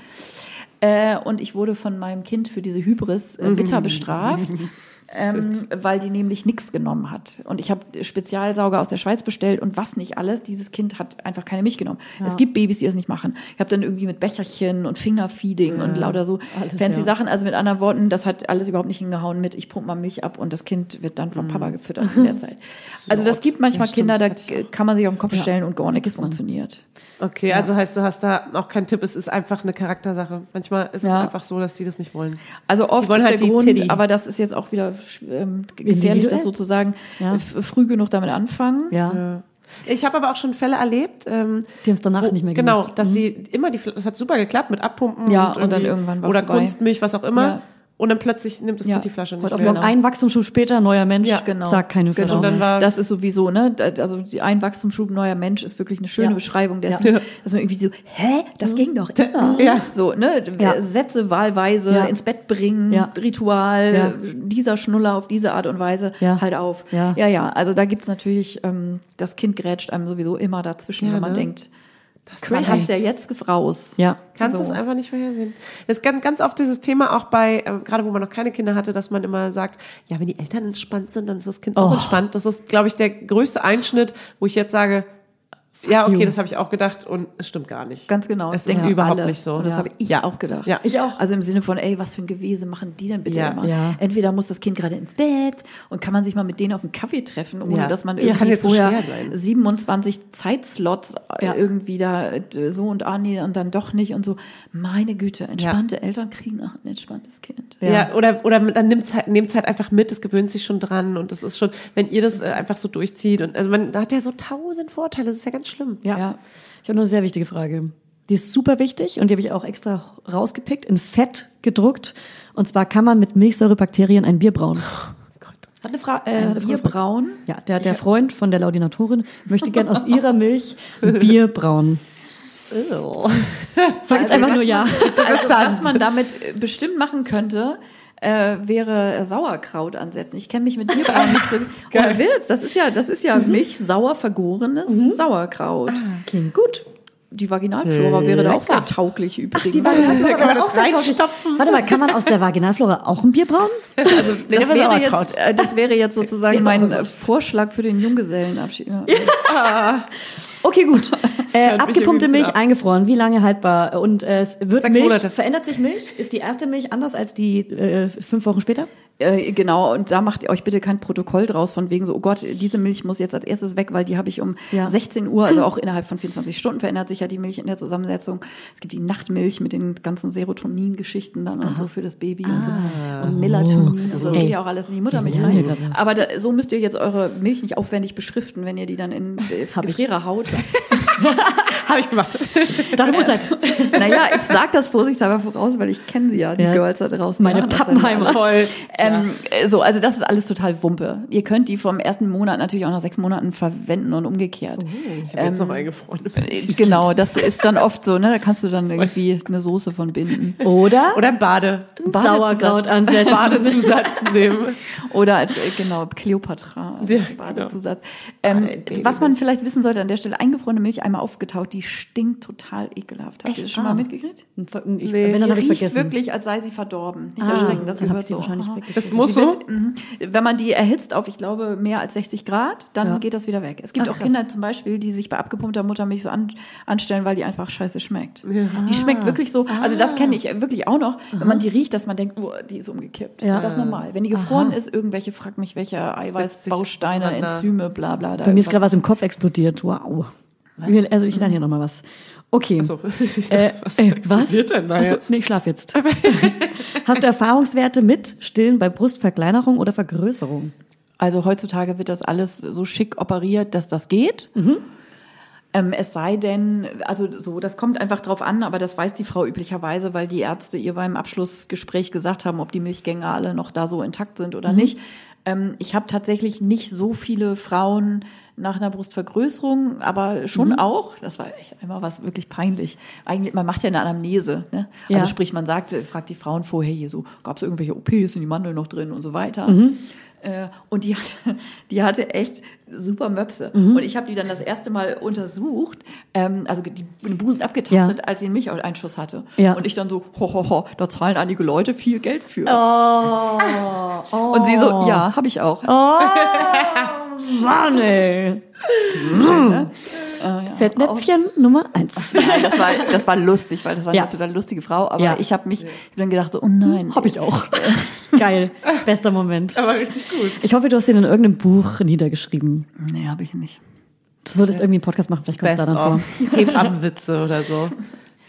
Äh, und ich wurde von meinem Kind für diese Hybris äh, bitter bestraft. Ähm, weil die nämlich nichts genommen hat. Und ich habe Spezialsauger aus der Schweiz bestellt und was nicht alles. Dieses Kind hat einfach keine Milch genommen. Es gibt Babys, die es nicht machen. Ich habe dann irgendwie mit Becherchen und Fingerfeeding und lauter so
alles,
fancy
ja.
Sachen. Also mit anderen Worten, das hat alles überhaupt nicht hingehauen mit, ich pumpe mal Milch ab und das Kind wird dann von Papa gefüttert in der Zeit. Also das gibt manchmal
Ja.
Kinder, da kann man sich auf den Kopf
Ja,
stellen und gar nichts funktioniert.
Okay, also heißt, du hast da auch keinen Tipp, es ist einfach eine Charaktersache. Manchmal ist
Ja.
es einfach so, dass die das nicht wollen.
Also oft
Die wollen
ist
halt
der
die
Grund,
Tiddy.
aber das ist jetzt auch wieder gefährlich,
Individuell.
das sozusagen
Ja.
früh genug damit anfangen.
Ja.
Ich habe aber auch schon Fälle erlebt, ähm,
Die haben es danach nicht mehr
genau,
gemacht. Mhm.
dass sie immer die, das hat super geklappt mit Abpumpen
Ja,
und,
und dann
irgendwie-
irgendwann war
oder
vorbei.
Kunstmilch, was auch immer.
Ja.
Und dann plötzlich nimmt das
Ja.
Kind die Flasche nicht
Heute auf
mehr.
morgen ein Wachstumsschub später, neuer Mensch,
Ja,
genau.
sagt keine
Genau.
Flasche.
Und dann war-
das ist sowieso, ne? Also die ein Wachstumsschub neuer Mensch ist wirklich eine schöne
Ja.
Beschreibung dessen,
Ja.
dass man irgendwie so, hä, das ging doch immer.
Ja.
So, ne?
Ja.
Sätze wahlweise
Ja.
ins Bett bringen,
Ja.
Ritual,
Ja.
dieser Schnuller auf diese Art und Weise,
Ja.
halt auf.
Ja.
ja, ja. Also da gibt's natürlich, ähm, das Kind grätscht einem sowieso immer dazwischen,
Ja,
wenn man
ne?
denkt,
Das
was
ist
hab's ja jetzt raus.
Ja.
Kannst
So.
es einfach nicht vorhersehen. Das ist ganz, ganz oft dieses Thema auch bei, äh, gerade wo man noch keine Kinder hatte, dass man immer sagt, ja, wenn die Eltern entspannt sind, dann ist das Kind auch
Oh.
entspannt. Das ist, glaube ich, der größte Einschnitt, wo ich jetzt sage, ja, okay,
you.
das habe ich auch gedacht und es stimmt gar nicht.
Ganz genau.
Es
das
ist überhaupt
alle.
nicht so.
Und das
Ja.
habe ich
Ja.
auch gedacht.
Ja.
Ich auch.
Also im Sinne von, ey, was für ein Gewese machen die denn bitte
Ja.
immer?
Ja.
Entweder muss das Kind gerade ins Bett und kann man sich mal mit denen auf einen Kaffee treffen, ohne
Ja.
dass man
Ja,
irgendwie
kann jetzt so
vorher
schwer sein.
27 Zeitslots
Ja.
irgendwie da so und ah nee und dann doch nicht und so. Meine Güte, entspannte Eltern kriegen auch ein entspanntes Kind.
Ja, oder, oder dann nimmt halt, nehmt's halt einfach mit, es gewöhnt sich schon dran und das ist schon, wenn ihr das äh, einfach so durchzieht und also man hat ja so tausend Vorteile, das ist ja ganz schlimm.
Ja.
Ja.
Ich habe nur eine sehr wichtige Frage. Die ist super wichtig und die habe ich auch extra rausgepickt, in Fett gedruckt. Und zwar kann man mit Milchsäurebakterien ein Bier brauen. Hat eine Frage. Äh, eine
Bier brauen.
Ja, der, der Freund von der Laudinatorin möchte gern aus ihrer Milch ein Bier brauen. Oh. Sag jetzt einfach nur ja.
Also, was man damit äh, bestimmt machen könnte, äh, wäre Sauerkraut ansetzen. Ich kenne mich mit Bierbrauen nicht so. Ohne Witz, das ist ja, das ist ja Milch sauer vergorenes Sauerkraut.
Klingt gut.
Die Vaginalflora wäre da auch sehr tauglich übrigens.
Die Vaginalflora
Kann man das
auch
reinstopfen?
Warte mal, kann man aus der Vaginalflora auch ein Bier brauen?
das,
Nehmen wir
wäre jetzt, äh, das wäre jetzt sozusagen mein äh, Vorschlag für den Junggesellenabschied. Ja.
Okay, gut. Äh, abgepumpte Milch
ab.
eingefroren. Wie lange haltbar? Und äh, es wird
Sechs
Milch,
Monate.
verändert sich Milch? Ist die erste Milch anders als die äh, fünf Wochen später?
Äh, genau, und da macht ihr euch bitte kein Protokoll draus von wegen so, oh Gott, diese Milch muss jetzt als erstes weg, weil die habe ich um
Ja.
16 Uhr, also auch innerhalb von 24 Stunden verändert sich ja die Milch in der Zusammensetzung. Es gibt die Nachtmilch mit den ganzen Serotonin-Geschichten dann und so für das Baby und so. Und Melatonin und so. Das geht ja auch alles in die Muttermilch rein. Aber da, so müsst ihr jetzt eure Milch nicht aufwendig beschriften, wenn ihr die dann in äh. Gefrierer haut.
Habe ich gemacht.
Dachte Uhrzeit.
naja, ich sag das vorsichtshalber voraus, weil ich kenne sie ja, die
Ja.
Girls da draußen.
Meine
ja,
Pappenheimer.
Voll.
ähm, äh, so, also das ist alles total Wumpe. Ihr könnt die vom ersten Monat natürlich auch nach sechs Monaten verwenden und umgekehrt.
Ich habe jetzt noch eingefroren.
Äh, Genau, das ist dann oft so, ne? Da kannst du dann irgendwie eine Soße von binden.
Oder?
Oder Bade.
Sauerkraut ansetzen.
Badezusatz nehmen.
Oder als, äh, genau, Kleopatra, als
Ja,
Badezusatz. Ähm, was man vielleicht wissen sollte an der Stelle, eingefrorene Milch einmal aufgetaut, die stinkt total ekelhaft. Habt ihr das schon mal
Ah.
mitgekriegt?
Ich,
Nee.
wenn, dann habe ich
Riecht
vergessen.
wirklich, als sei sie verdorben. Nicht
Ah,
erschrecken, das gehört
ich sie
so.
wahrscheinlich
Aha.
weggekriegt.
Das muss so.
wird, mhm. Wenn man die erhitzt auf, ich glaube, mehr als 60 Grad, dann
Ja.
geht das wieder weg. Es gibt
Ah,
auch
krass.
Kinder zum Beispiel, die sich bei abgepumpter Muttermilch so an, anstellen, weil die einfach scheiße schmeckt. Die schmeckt wirklich so, also das kenne ich wirklich auch noch, wenn man die riecht, dass man denkt, oh, die ist umgekippt.
Ja.
Das ist normal. Wenn die gefroren ist, irgendwelche, frag mich, welche Eiweißbausteine. Enzyme, bla bla. Da
Bei mir ist gerade was im Kopf explodiert. Wow. Wir- Also ich lerne hier nochmal was. Okay.
So.
Äh,
dachte, was
äh, was?
explodiert denn da
Achso,
jetzt?
nee, ich schlaf jetzt. Hast du Erfahrungswerte mit Stillen bei Brustverkleinerung oder Vergrößerung?
Also heutzutage wird das alles so schick operiert, dass das geht. Ähm, es sei denn, also so, das kommt einfach drauf an, aber das weiß die Frau üblicherweise, weil die Ärzte ihr beim Abschlussgespräch gesagt haben, ob die Milchgänge alle noch da so intakt sind oder nicht. Ähm, ich habe tatsächlich nicht so viele Frauen nach einer Brustvergrößerung, aber schon auch, das war echt einmal was wirklich peinlich. Eigentlich, man macht ja eine Anamnese, ne? Also
Ja.
sprich, man sagt, fragt die Frauen vorher hier so, gab es irgendwelche OPs, sind die Mandeln noch drin und so weiter. Äh, und die hatte, die hatte echt super Möpse. Und ich habe die dann das erste Mal untersucht, ähm, also die den Busen abgetastet,
Ja.
als sie einen Milcheinschuss hatte.
Ja.
Und ich dann so, ho, ho, ho, da zahlen einige Leute viel Geld für.
Oh, oh.
Und sie so, ja, habe ich auch.
Oh, Mann, ey.
Äh, ja.
Fettnäpfchen Nummer eins.
Nein, das war, das war lustig, weil das war
Ja.
eine total lustige Frau. Aber
Ja.
ich habe mich ich hab dann gedacht, so, oh nein.
Hab ich auch. Geil. Bester Moment.
Aber richtig gut.
Ich hoffe, du hast den in irgendeinem Buch niedergeschrieben.
Nee, habe ich nicht.
Du solltest irgendwie einen Podcast machen, vielleicht kommst du da dann vor.
Hebammenwitze oder so.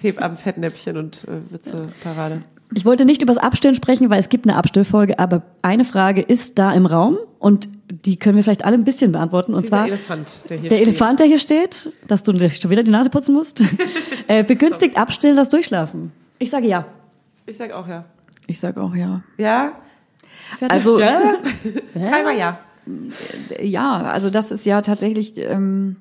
Hebammen-Fettnäpfchen und äh, Witze-Parade.
Ich wollte nicht übers Abstillen sprechen, weil es gibt eine Abstillfolge, aber eine Frage ist da im Raum und die können wir vielleicht alle ein bisschen beantworten. Und
Dieser
zwar
Elefant, der hier
der
steht.
Elefant, der hier steht, dass du schon wieder die Nase putzen musst, äh, begünstigt Abstillen das Durchschlafen. Ich sage ja.
Ich sag auch ja.
Ich sag auch ja.
Ja?
Also
Timer ja.
ja, also das ist ja tatsächlich ähm,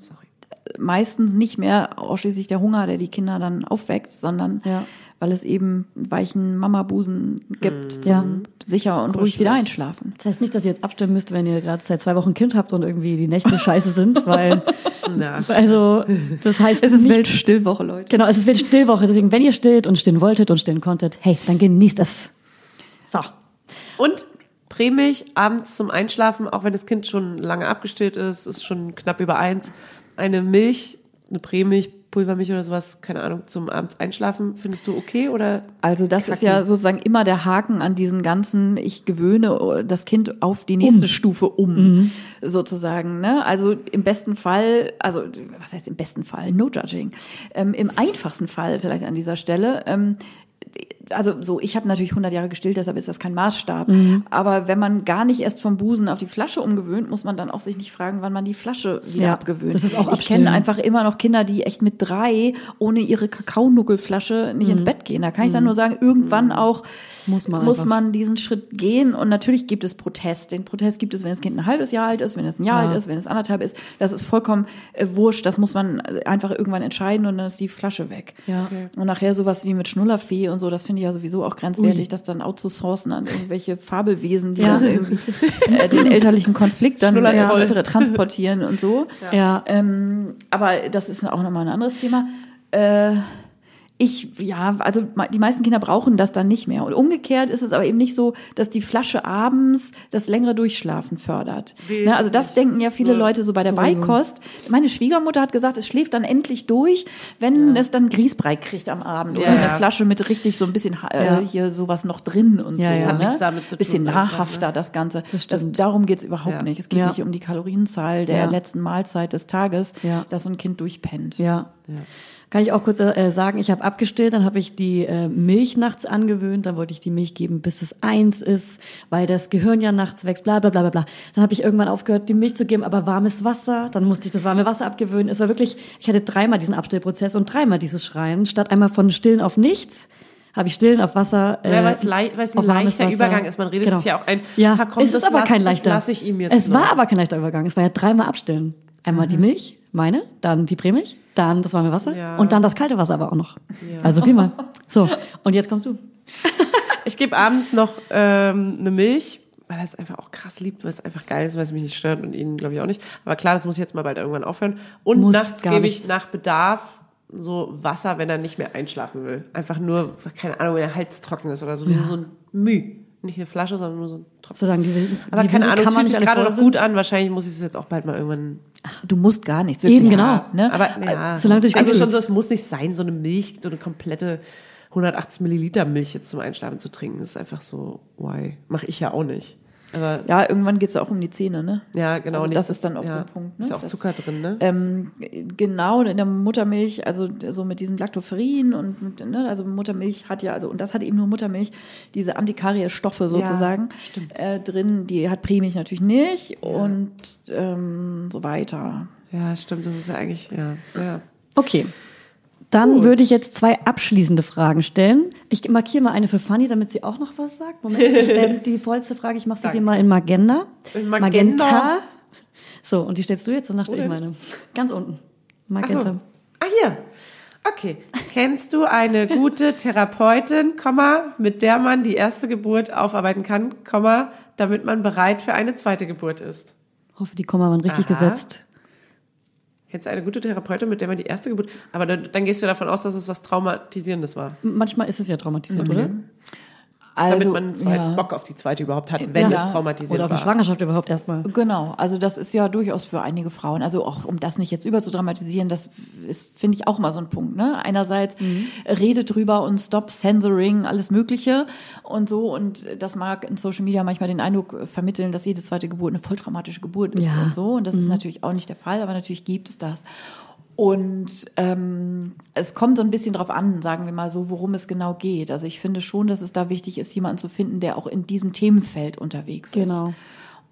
meistens nicht mehr ausschließlich der Hunger, der die Kinder dann aufweckt, sondern
Ja.
weil es eben einen weichen Mamabusen gibt zum
Ja.
sicher und ruhig wieder einschlafen.
Das heißt nicht, dass ihr jetzt abstimmen müsst, wenn ihr gerade seit zwei Wochen ein Kind habt und irgendwie die Nächte scheiße sind, weil,
Na.
also, das heißt,
Es ist
nicht,
Weltstillwoche, Leute.
Genau, es ist wieder Stillwoche. Deswegen, wenn ihr stillt und stillen wolltet und stillen konntet, hey, dann genießt es. So.
Und Prämilch abends zum Einschlafen, auch wenn das Kind schon lange abgestillt ist, ist schon knapp über eins. Eine Milch, eine Prämilch, Pulvermilch oder sowas, keine Ahnung, zum abends Einschlafen, findest du okay oder?
Also das ist
Knacken.
ja sozusagen immer der Haken an diesen ganzen, ich gewöhne das Kind auf die nächste Stufe um, sozusagen. Ne? Also im besten Fall, also was heißt im besten Fall? No judging. Ähm, Im einfachsten Fall vielleicht an dieser Stelle. Ähm, also so, ich habe natürlich 100 Jahre gestillt, deshalb ist das kein Maßstab. Aber wenn man gar nicht erst vom Busen auf die Flasche umgewöhnt, muss man dann auch sich nicht fragen, wann man die Flasche wieder
Ja,
abgewöhnt.
das ist auch
ich kenne einfach immer noch Kinder, die echt mit drei ohne ihre Kakaonuckelflasche nicht ins Bett gehen. Da kann ich dann nur sagen, irgendwann auch
Muss man
muss
einfach.
man diesen Schritt gehen. Und natürlich gibt es Protest. Den Protest gibt es, wenn das Kind ein halbes Jahr alt ist, wenn es ein Jahr
Ja.
alt ist, wenn es anderthalb ist. Das ist vollkommen äh, wurscht. Das muss man einfach irgendwann entscheiden und dann ist die Flasche weg.
Ja.
Und nachher sowas wie mit Schnullerfee und so, das finde ich ja sowieso auch grenzwertig, das dann outzusourcen an irgendwelche Fabelwesen, die
Ja.
dann irgendwie äh, den elterlichen Konflikt dann
Schnullertroll.
äh, transportieren und so.
Ja.
Ähm, aber das ist auch nochmal ein anderes Thema. Äh, ich, ja, also die meisten Kinder brauchen das dann nicht mehr. Und umgekehrt ist es aber eben nicht so, dass die Flasche abends das längere Durchschlafen fördert. Ne, also das denken ja viele Leute so bei der Beikost. Meine Schwiegermutter hat gesagt, es schläft dann endlich durch, wenn es dann Grießbrei kriegt am Abend. Oder
Ja,
eine
ja.
Flasche mit richtig so ein bisschen äh,
Ja.
hier sowas noch drin und
Ja,
so.
ja.
Hat
ne?
nichts damit zu tun
bisschen nahrhafter,
ne?
das Ganze. Das
stimmt.
darum geht's überhaupt
Ja.
nicht. Es geht
Ja.
nicht um die Kalorienzahl der
Ja.
letzten Mahlzeit des Tages,
Ja.
dass so ein Kind durchpennt.
Ja. Kann ich auch kurz äh, sagen, ich habe abgestillt, dann habe ich die äh, Milch nachts angewöhnt, dann wollte ich die Milch geben, bis es eins ist, weil das Gehirn ja nachts wächst, bla bla bla bla bla. Dann habe ich irgendwann aufgehört, die Milch zu geben, aber warmes Wasser, dann musste ich das warme Wasser abgewöhnen. Es war wirklich, ich hatte dreimal diesen Abstillprozess und dreimal dieses Schreien, statt einmal von Stillen auf nichts. Habe ich Stillen auf Wasser.
Ja, weil es ein leichter
Wasser.
Übergang ist. Man redet
Genau.
sich ja auch ein,
Ja,
"Ha, komm,
es ist aber
lass-
kein leichter.
lass ich ihm jetzt
Es
noch."
war aber kein leichter Übergang. Es war ja dreimal abstillen. Einmal die Milch, meine, dann die Prämilch, dann das warme Wasser
Ja.
und dann das kalte Wasser aber auch noch. Also viermal. So, und jetzt kommst du.
Ich gebe abends noch ähm, eine Milch, weil er es einfach auch krass liebt, weil es einfach geil ist, weil es mich nicht stört und ihn, glaube ich, auch nicht. Aber klar, das muss ich jetzt mal bald irgendwann aufhören. Und
Muss
nachts gebe ich nach Bedarf so Wasser, wenn er nicht mehr einschlafen will. Einfach nur, keine Ahnung, wenn der Hals trocken ist oder so. Nur so ein Müh. Nicht eine Flasche, sondern nur so ein Tropfen.
Solange die, die
Aber keine Ahnung,
kann man
fühlt sich gerade noch gut an. Wahrscheinlich muss ich es jetzt auch bald mal irgendwann.
Du musst gar nichts.
Eben, genau.
Ne?
Aber ja,
solange du dich
also schon so, es muss nicht sein, so eine Milch, so eine komplette 180 Milliliter Milch jetzt zum Einschlafen zu trinken. Das ist einfach so, why? Mache ich ja auch nicht. Aber
Ja, irgendwann geht's ja auch um die Zähne, ne?
ja, genau.
Also das ist dann oft der Punkt, ne?
Ist ja auch
Das-
Zucker drin, ne?
Ähm, genau, in der Muttermilch, also so mit diesem Lactoferrin und mit, ne, also Muttermilch hat ja, also und das hat eben nur Muttermilch, diese Antikarie-Stoffe sozusagen äh, drin, die hat Prämilch natürlich nicht und ähm, so weiter.
ja, stimmt. Das ist ja eigentlich, ja, ja.
Okay. Dann würde ich jetzt zwei abschließende Fragen stellen. Ich markiere mal eine für Fanny, damit sie auch noch was sagt. Moment, ich, ähm, die vollste Frage, ich mache sie dir mal in Magenta.
In Magenta?
Magenta. So, und die stellst du jetzt, danach stelle ich meine. Ganz unten. Magenta.
so. Ah, hier. Okay. Kennst du eine gute Therapeutin, Komma, mit der man die erste Geburt aufarbeiten kann, Komma, damit man bereit für eine zweite Geburt ist?
Hoffe, die Komma waren richtig
Aha.
gesetzt.
Kennst du eine gute Therapeutin, mit der man die erste Geburt, aber dann, dann gehst du davon aus, dass es was Traumatisierendes war.
Manchmal ist es ja traumatisierend, oder?
Also,
damit man zweiten
ja.
Bock auf die zweite überhaupt hat, wenn
Ja.
es traumatisierend
Oder auf die Schwangerschaft überhaupt erstmal.
Genau, also das ist ja durchaus für einige Frauen, also auch um das nicht jetzt überzudramatisieren, das ist, finde ich, auch mal so ein Punkt. Ne? Einerseits redet drüber und stop censoring, alles Mögliche und so und das mag in Social Media manchmal den Eindruck vermitteln, dass jede zweite Geburt eine voll traumatische Geburt ist
Ja.
und so und das ist natürlich auch nicht der Fall, aber natürlich gibt es das. Und ähm, es kommt so ein bisschen drauf an, sagen wir mal so, worum es genau geht. Also ich finde schon, dass es da wichtig ist, jemanden zu finden, der auch in diesem Themenfeld unterwegs ist.
Genau.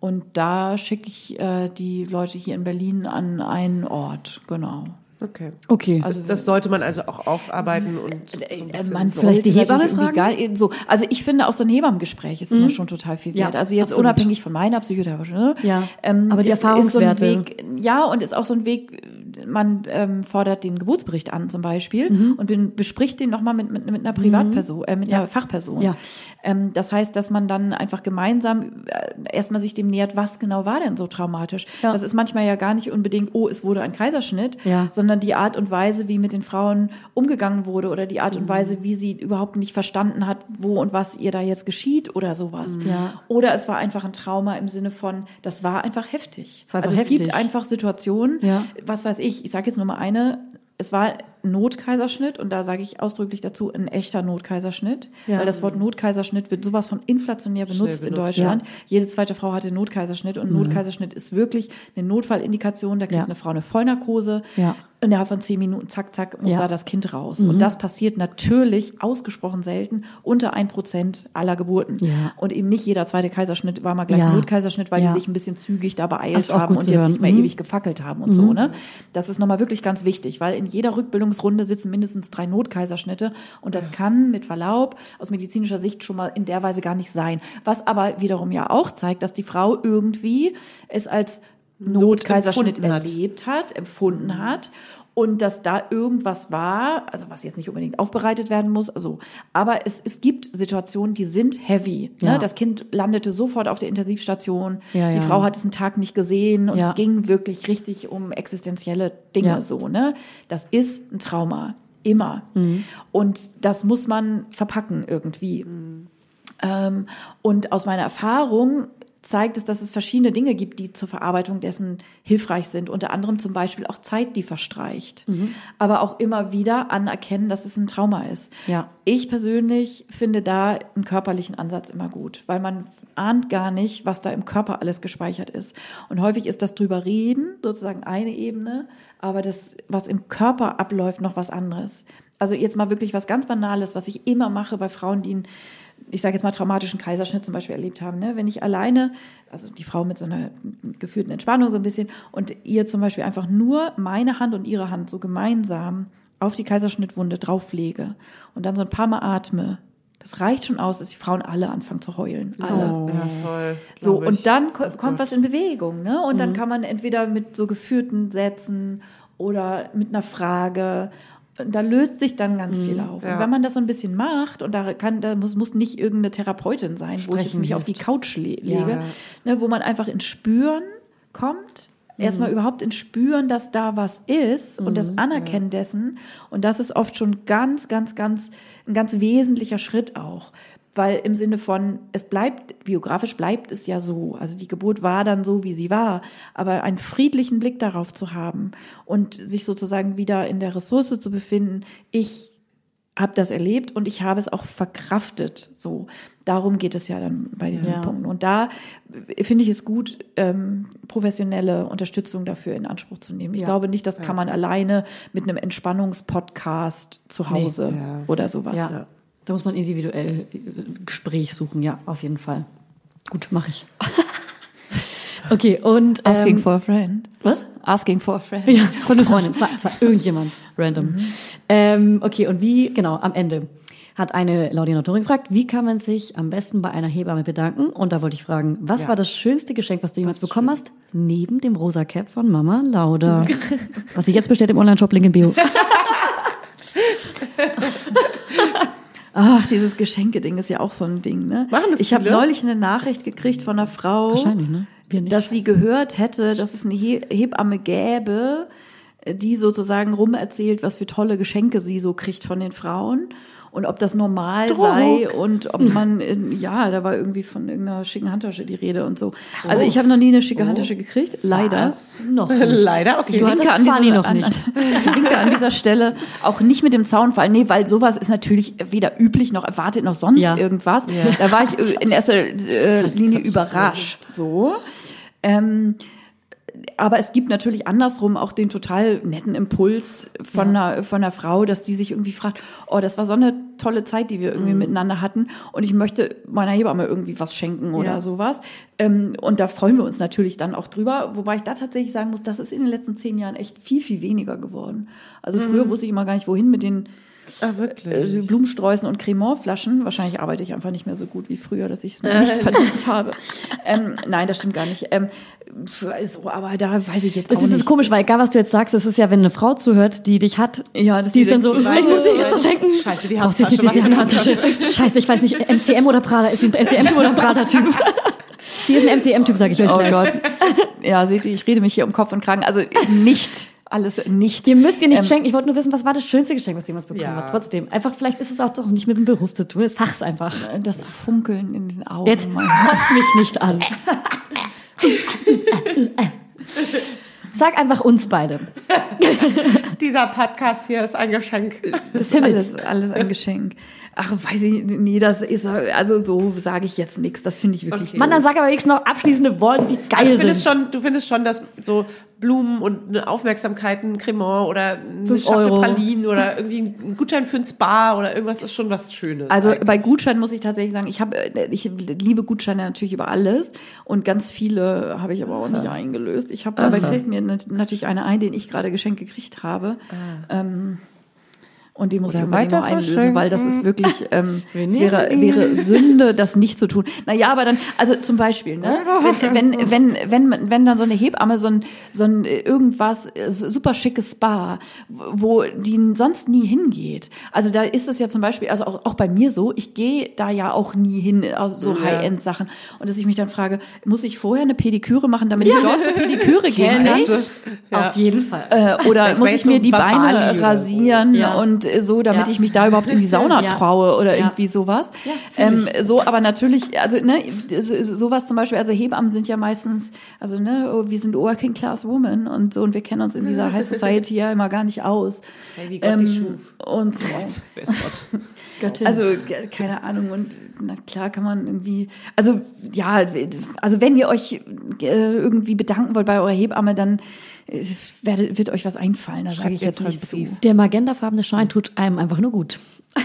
Und da schicke ich äh, die Leute hier in Berlin an einen Ort, genau.
Okay.
Okay.
Also das sollte man also auch aufarbeiten und so ein bisschen
man
Vielleicht die Hebamme fragen?
Gar, so, also ich finde auch so ein Hebammengespräch ist immer schon total viel
Ja,
wert. also jetzt
absolut.
unabhängig von meiner psychotherapischen. Ne?
Ja, aber die
ist-
Erfahrungswerte.
Ist so ein Weg, ja, und ist auch so ein Weg, man ähm, fordert den Geburtsbericht an zum Beispiel
Mhm.
und bin, bespricht den nochmal mit, mit, mit einer Privatperson, äh, mit einer Fachperson.
Ja.
Ähm, das heißt, dass man dann einfach gemeinsam äh, erstmal sich dem nähert, was genau war denn so traumatisch.
Ja.
Das ist manchmal ja gar nicht unbedingt, oh, es wurde ein Kaiserschnitt, sondern die Art und Weise, wie mit den Frauen umgegangen wurde oder die
Mhm.
Art und Weise, wie sie überhaupt nicht verstanden hat, wo und was ihr da jetzt geschieht oder sowas.
Mhm. Ja.
Oder es war einfach ein Trauma im Sinne von, das war einfach heftig.
Es war einfach
also es
heftig.
gibt einfach Situationen, was weiß ich, ich sage jetzt nur mal eine, es war Notkaiserschnitt und da sage ich ausdrücklich dazu, ein echter Notkaiserschnitt,
Ja.
weil das Wort Notkaiserschnitt wird sowas von inflationär benutzt, in
benutzt,
Deutschland. Jede zweite Frau hatte Notkaiserschnitt und ein Notkaiserschnitt ist wirklich eine Notfallindikation, da kriegt
Mhm. Ja.
eine Frau eine Vollnarkose.
Ja.
Innerhalb von zehn Minuten, zack, zack, muss
Ja. Mhm.
da das Kind raus. Und das passiert natürlich ausgesprochen selten, unter ein Prozent aller Geburten.
Ja.
Und eben nicht jeder zweite Kaiserschnitt war mal gleich
Ja.
ein Notkaiserschnitt, weil die sich ein bisschen zügig da beeilt haben und jetzt
hören.
nicht mehr
Mhm.
ewig gefackelt haben und so, ne? Das ist nochmal wirklich ganz wichtig, weil in jeder Rückbildungsrunde sitzen mindestens drei Notkaiserschnitte und das kann mit Verlaub aus medizinischer Sicht schon mal in der Weise gar nicht sein. Was aber wiederum ja auch zeigt, dass die Frau irgendwie es als Notkaiserschnitt erlebt hat, empfunden hat und dass da irgendwas war, also was jetzt nicht unbedingt aufbereitet werden muss, also, aber es, es gibt Situationen, die sind heavy.
Ja.
Ne? Das Kind landete sofort auf der Intensivstation,
Ja,
die
ja.
Frau hat es einen Tag nicht gesehen und es ging wirklich richtig um existenzielle Dinge so, ne? Das ist ein Trauma. Immer.
Mhm.
Und das muss man verpacken irgendwie. Ähm, und aus meiner Erfahrung zeigt es, dass es verschiedene Dinge gibt, die zur Verarbeitung dessen hilfreich sind. Unter anderem zum Beispiel auch Zeit, die verstreicht.
Mhm.
Aber auch immer wieder anerkennen, dass es ein Trauma ist.
Ja.
Ich persönlich finde da einen körperlichen Ansatz immer gut, weil man ahnt gar nicht, was da im Körper alles gespeichert ist. Und häufig ist das drüber reden sozusagen eine Ebene, aber das, was im Körper abläuft, noch was anderes. Also jetzt mal wirklich was ganz Banales, was ich immer mache bei Frauen, die einen, ich sage jetzt mal traumatischen Kaiserschnitt zum Beispiel erlebt haben. Ne? Wenn ich alleine, also die Frau mit so einer gefühlten Entspannung so ein bisschen und ihr zum Beispiel einfach nur meine Hand und ihre Hand so gemeinsam auf die Kaiserschnittwunde drauflege und dann so ein paar Mal atme, das reicht schon aus, dass die Frauen alle anfangen zu heulen. Alle.
Ja, voll.
So,
ich.
und dann ko kommt was in Bewegung, ne? Und dann kann man entweder mit so geführten Sätzen oder mit einer Frage, da löst sich dann ganz viel auf.
Ja.
Und wenn man das so ein bisschen macht, und da kann, da muss, muss nicht irgendeine Therapeutin sein, wo ich jetzt
Sprechen
mich auf die. Couch le
Ja.
lege, ne, wo man einfach ins Spüren kommt, erstmal überhaupt ins Spüren, dass da was ist und das Anerkennen dessen. Und das ist oft schon ganz, ganz, ganz, ein ganz wesentlicher Schritt auch. Weil im Sinne von, es bleibt, biografisch bleibt es ja so. Also die Geburt war dann so, wie sie war. Aber einen friedlichen Blick darauf zu haben und sich sozusagen wieder in der Ressource zu befinden, ich habe das erlebt und ich habe es auch verkraftet. So, darum geht es ja dann bei diesen
Ja.
Punkten. Und da finde ich es gut, ähm, professionelle Unterstützung dafür in Anspruch zu nehmen. Ich
Ja.
glaube nicht, das kann man alleine mit einem Entspannungspodcast zu Hause
Ja.
oder sowas.
Da muss man individuell äh, Gespräch suchen, ja, auf jeden Fall. Gut, mache ich. okay, und
Asking
ähm,
for a friend.
was?
Asking for a friend.
Ja, von einer Freundin. Es war, es war irgendjemand random. Ähm, okay, und wie, genau, am Ende hat eine Laudinatorin gefragt, wie kann man sich am besten bei einer Hebamme bedanken? Und da wollte ich fragen, was
Ja.
war das schönste Geschenk, was du jemals bekommen hast? Neben dem rosa Cap von Mama Lauda. was sie jetzt bestellt im Online-Shop, Link in Bio.
Ach, dieses Geschenke-Ding ist ja auch so ein Ding, ne?
Machen das
ich habe neulich eine Nachricht gekriegt von einer Frau,
Wahrscheinlich, ne? Nicht.
dass sie gehört hätte, dass es eine He Hebamme gäbe, die sozusagen rumerzählt, was für tolle Geschenke sie so kriegt von den Frauen. Und ob das normal sei und ob man, ja, da war irgendwie von irgendeiner schicken Handtasche die Rede und so. Also ich habe noch nie eine schicke Handtasche gekriegt, leider.
noch nicht.
Leider, okay.
Hattest
Winke an dieser-
noch nicht.
An, winke an dieser Stelle auch nicht mit dem Zaunfall. Nee, weil sowas ist natürlich weder üblich noch erwartet noch sonst
Ja.
irgendwas. Da war ich äh, in erster äh, Linie überrascht. So. Ähm, aber es gibt natürlich andersrum auch den total netten Impuls von, einer, von einer Frau, dass die sich irgendwie fragt, oh, das war so eine tolle Zeit, die wir irgendwie
Mhm.
miteinander hatten und ich möchte meiner Hebamme irgendwie was schenken oder
Ja.
sowas. Ähm, und da freuen wir uns natürlich dann auch drüber, wobei ich da tatsächlich sagen muss, das ist in den letzten zehn Jahren echt viel, viel weniger geworden. Also früher wusste ich immer gar nicht, wohin mit den
Ah,
äh,
wirklich.
Blumensträußen und Cremontflaschen. Wahrscheinlich arbeite ich einfach nicht mehr so gut wie früher, dass ich es mir nicht verdient habe. Ähm, nein, das stimmt gar nicht. Ähm, so, aber da weiß ich jetzt
Das
auch
ist,
nicht.
das ist komisch, weil egal was du jetzt sagst, es ist ja, wenn eine Frau zuhört, die dich hat,
Ja,
die ist dann so, ich muss dir jetzt was schenken.
Scheiße, die
sie
Handtasche,
die, die
für eine
Handtasche. Scheiße, ich weiß nicht, MCM oder Prada. Ist sie ein MCM-Typ oder ein Prada-Typ? sie ist ein MCM-Typ, sage ich euch
Oh
gleich.
Gott. Ja, seht ihr, ich rede mich hier um Kopf und Kragen. Also nicht alles nicht.
Ihr müsst ihr nicht
Ähm,
schenken. Ich wollte nur wissen, was war das schönste Geschenk, was du jemals bekommen
Ja.
hast. Trotzdem. Einfach, vielleicht ist es auch doch nicht mit dem Beruf zu tun. Sag's einfach.
Das Funkeln in den Augen.
Jetzt kotz mich nicht an. Sag einfach uns beide.
Dieser Podcast hier ist ein Geschenk.
Das ist alles, alles ein Geschenk. Ach, weiß ich, nee, das ist, also so sage ich jetzt nichts. Das finde ich wirklich
Okay.
Mann, dann sag aber wenigstens noch abschließende Worte, die geil
du
sind.
findest schon, du findest schon, dass so Blumen und eine Aufmerksamkeit, ein Cremant oder eine Schachtel
Euro.
Pralinen oder irgendwie ein Gutschein für ein Spa oder irgendwas ist schon was Schönes.
Also
eigentlich.
bei Gutscheinen muss ich tatsächlich sagen, ich habe, ich liebe Gutscheine natürlich über alles und ganz viele habe ich aber auch nicht eingelöst. Ich habe dabei fällt mir nat- natürlich einer ein, den ich gerade geschenkt gekriegt habe. Ähm, und die muss ich
weiter
einlösen, weil das ist wirklich, ähm, wäre, wäre Sünde, das nicht zu tun. Naja, aber dann, also zum Beispiel, ne, wenn, wenn, wenn, wenn, wenn dann so eine Hebamme so ein, so ein äh, irgendwas, äh, super schickes Spa, wo die sonst nie hingeht. Also da ist es ja zum Beispiel, also auch, auch bei mir so, ich gehe da ja auch nie hin, äh, so High-End-Sachen. Und dass ich mich dann frage, muss ich vorher eine Pediküre machen, damit ich dort zur Pediküre gehen kann?
Auf jeden Fall.
Äh, oder muss ich mir die Beine rasieren
Ja.
und äh, so, damit
Ja.
ich mich da überhaupt in die Sauna traue oder irgendwie sowas. Ähm, so, aber natürlich, also ne, so- sowas zum Beispiel, also Hebammen sind ja meistens, also ne, oh, wir sind Working Class Women und so und wir kennen uns in dieser High Society ja immer gar nicht aus.
Hey, wie Gott dich schuf.
Und so.
Ist Gott?
Göttin.
Also keine Ahnung und na klar kann man irgendwie, also ja, also wenn ihr euch äh, irgendwie bedanken wollt bei eurer Hebamme, dann werdet, wird euch was einfallen. Da sage ich jetzt nicht zu.
Der magentafarbene Schein tut einem einfach nur gut.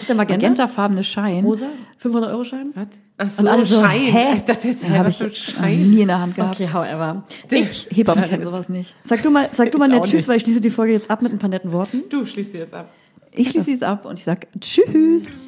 ist der Magenta?
Magentafarbene Schein
Rosa? 500 Euro Schein?
Was? Ach so,
Und alle so,
Schein.
hä?
Ich dachte jetzt, hä,
habe ich
Schein?
nie in der Hand gehabt.
Okay, however.
Ich Hebammen kennen sowas nicht.
Sag du mal, sag du mal
Ich
nett Tschüss, weil ich schließe die Folge jetzt ab mit ein paar netten Worten.
Du schließt sie jetzt ab.
Ich schließe es ab und ich sag Tschüss.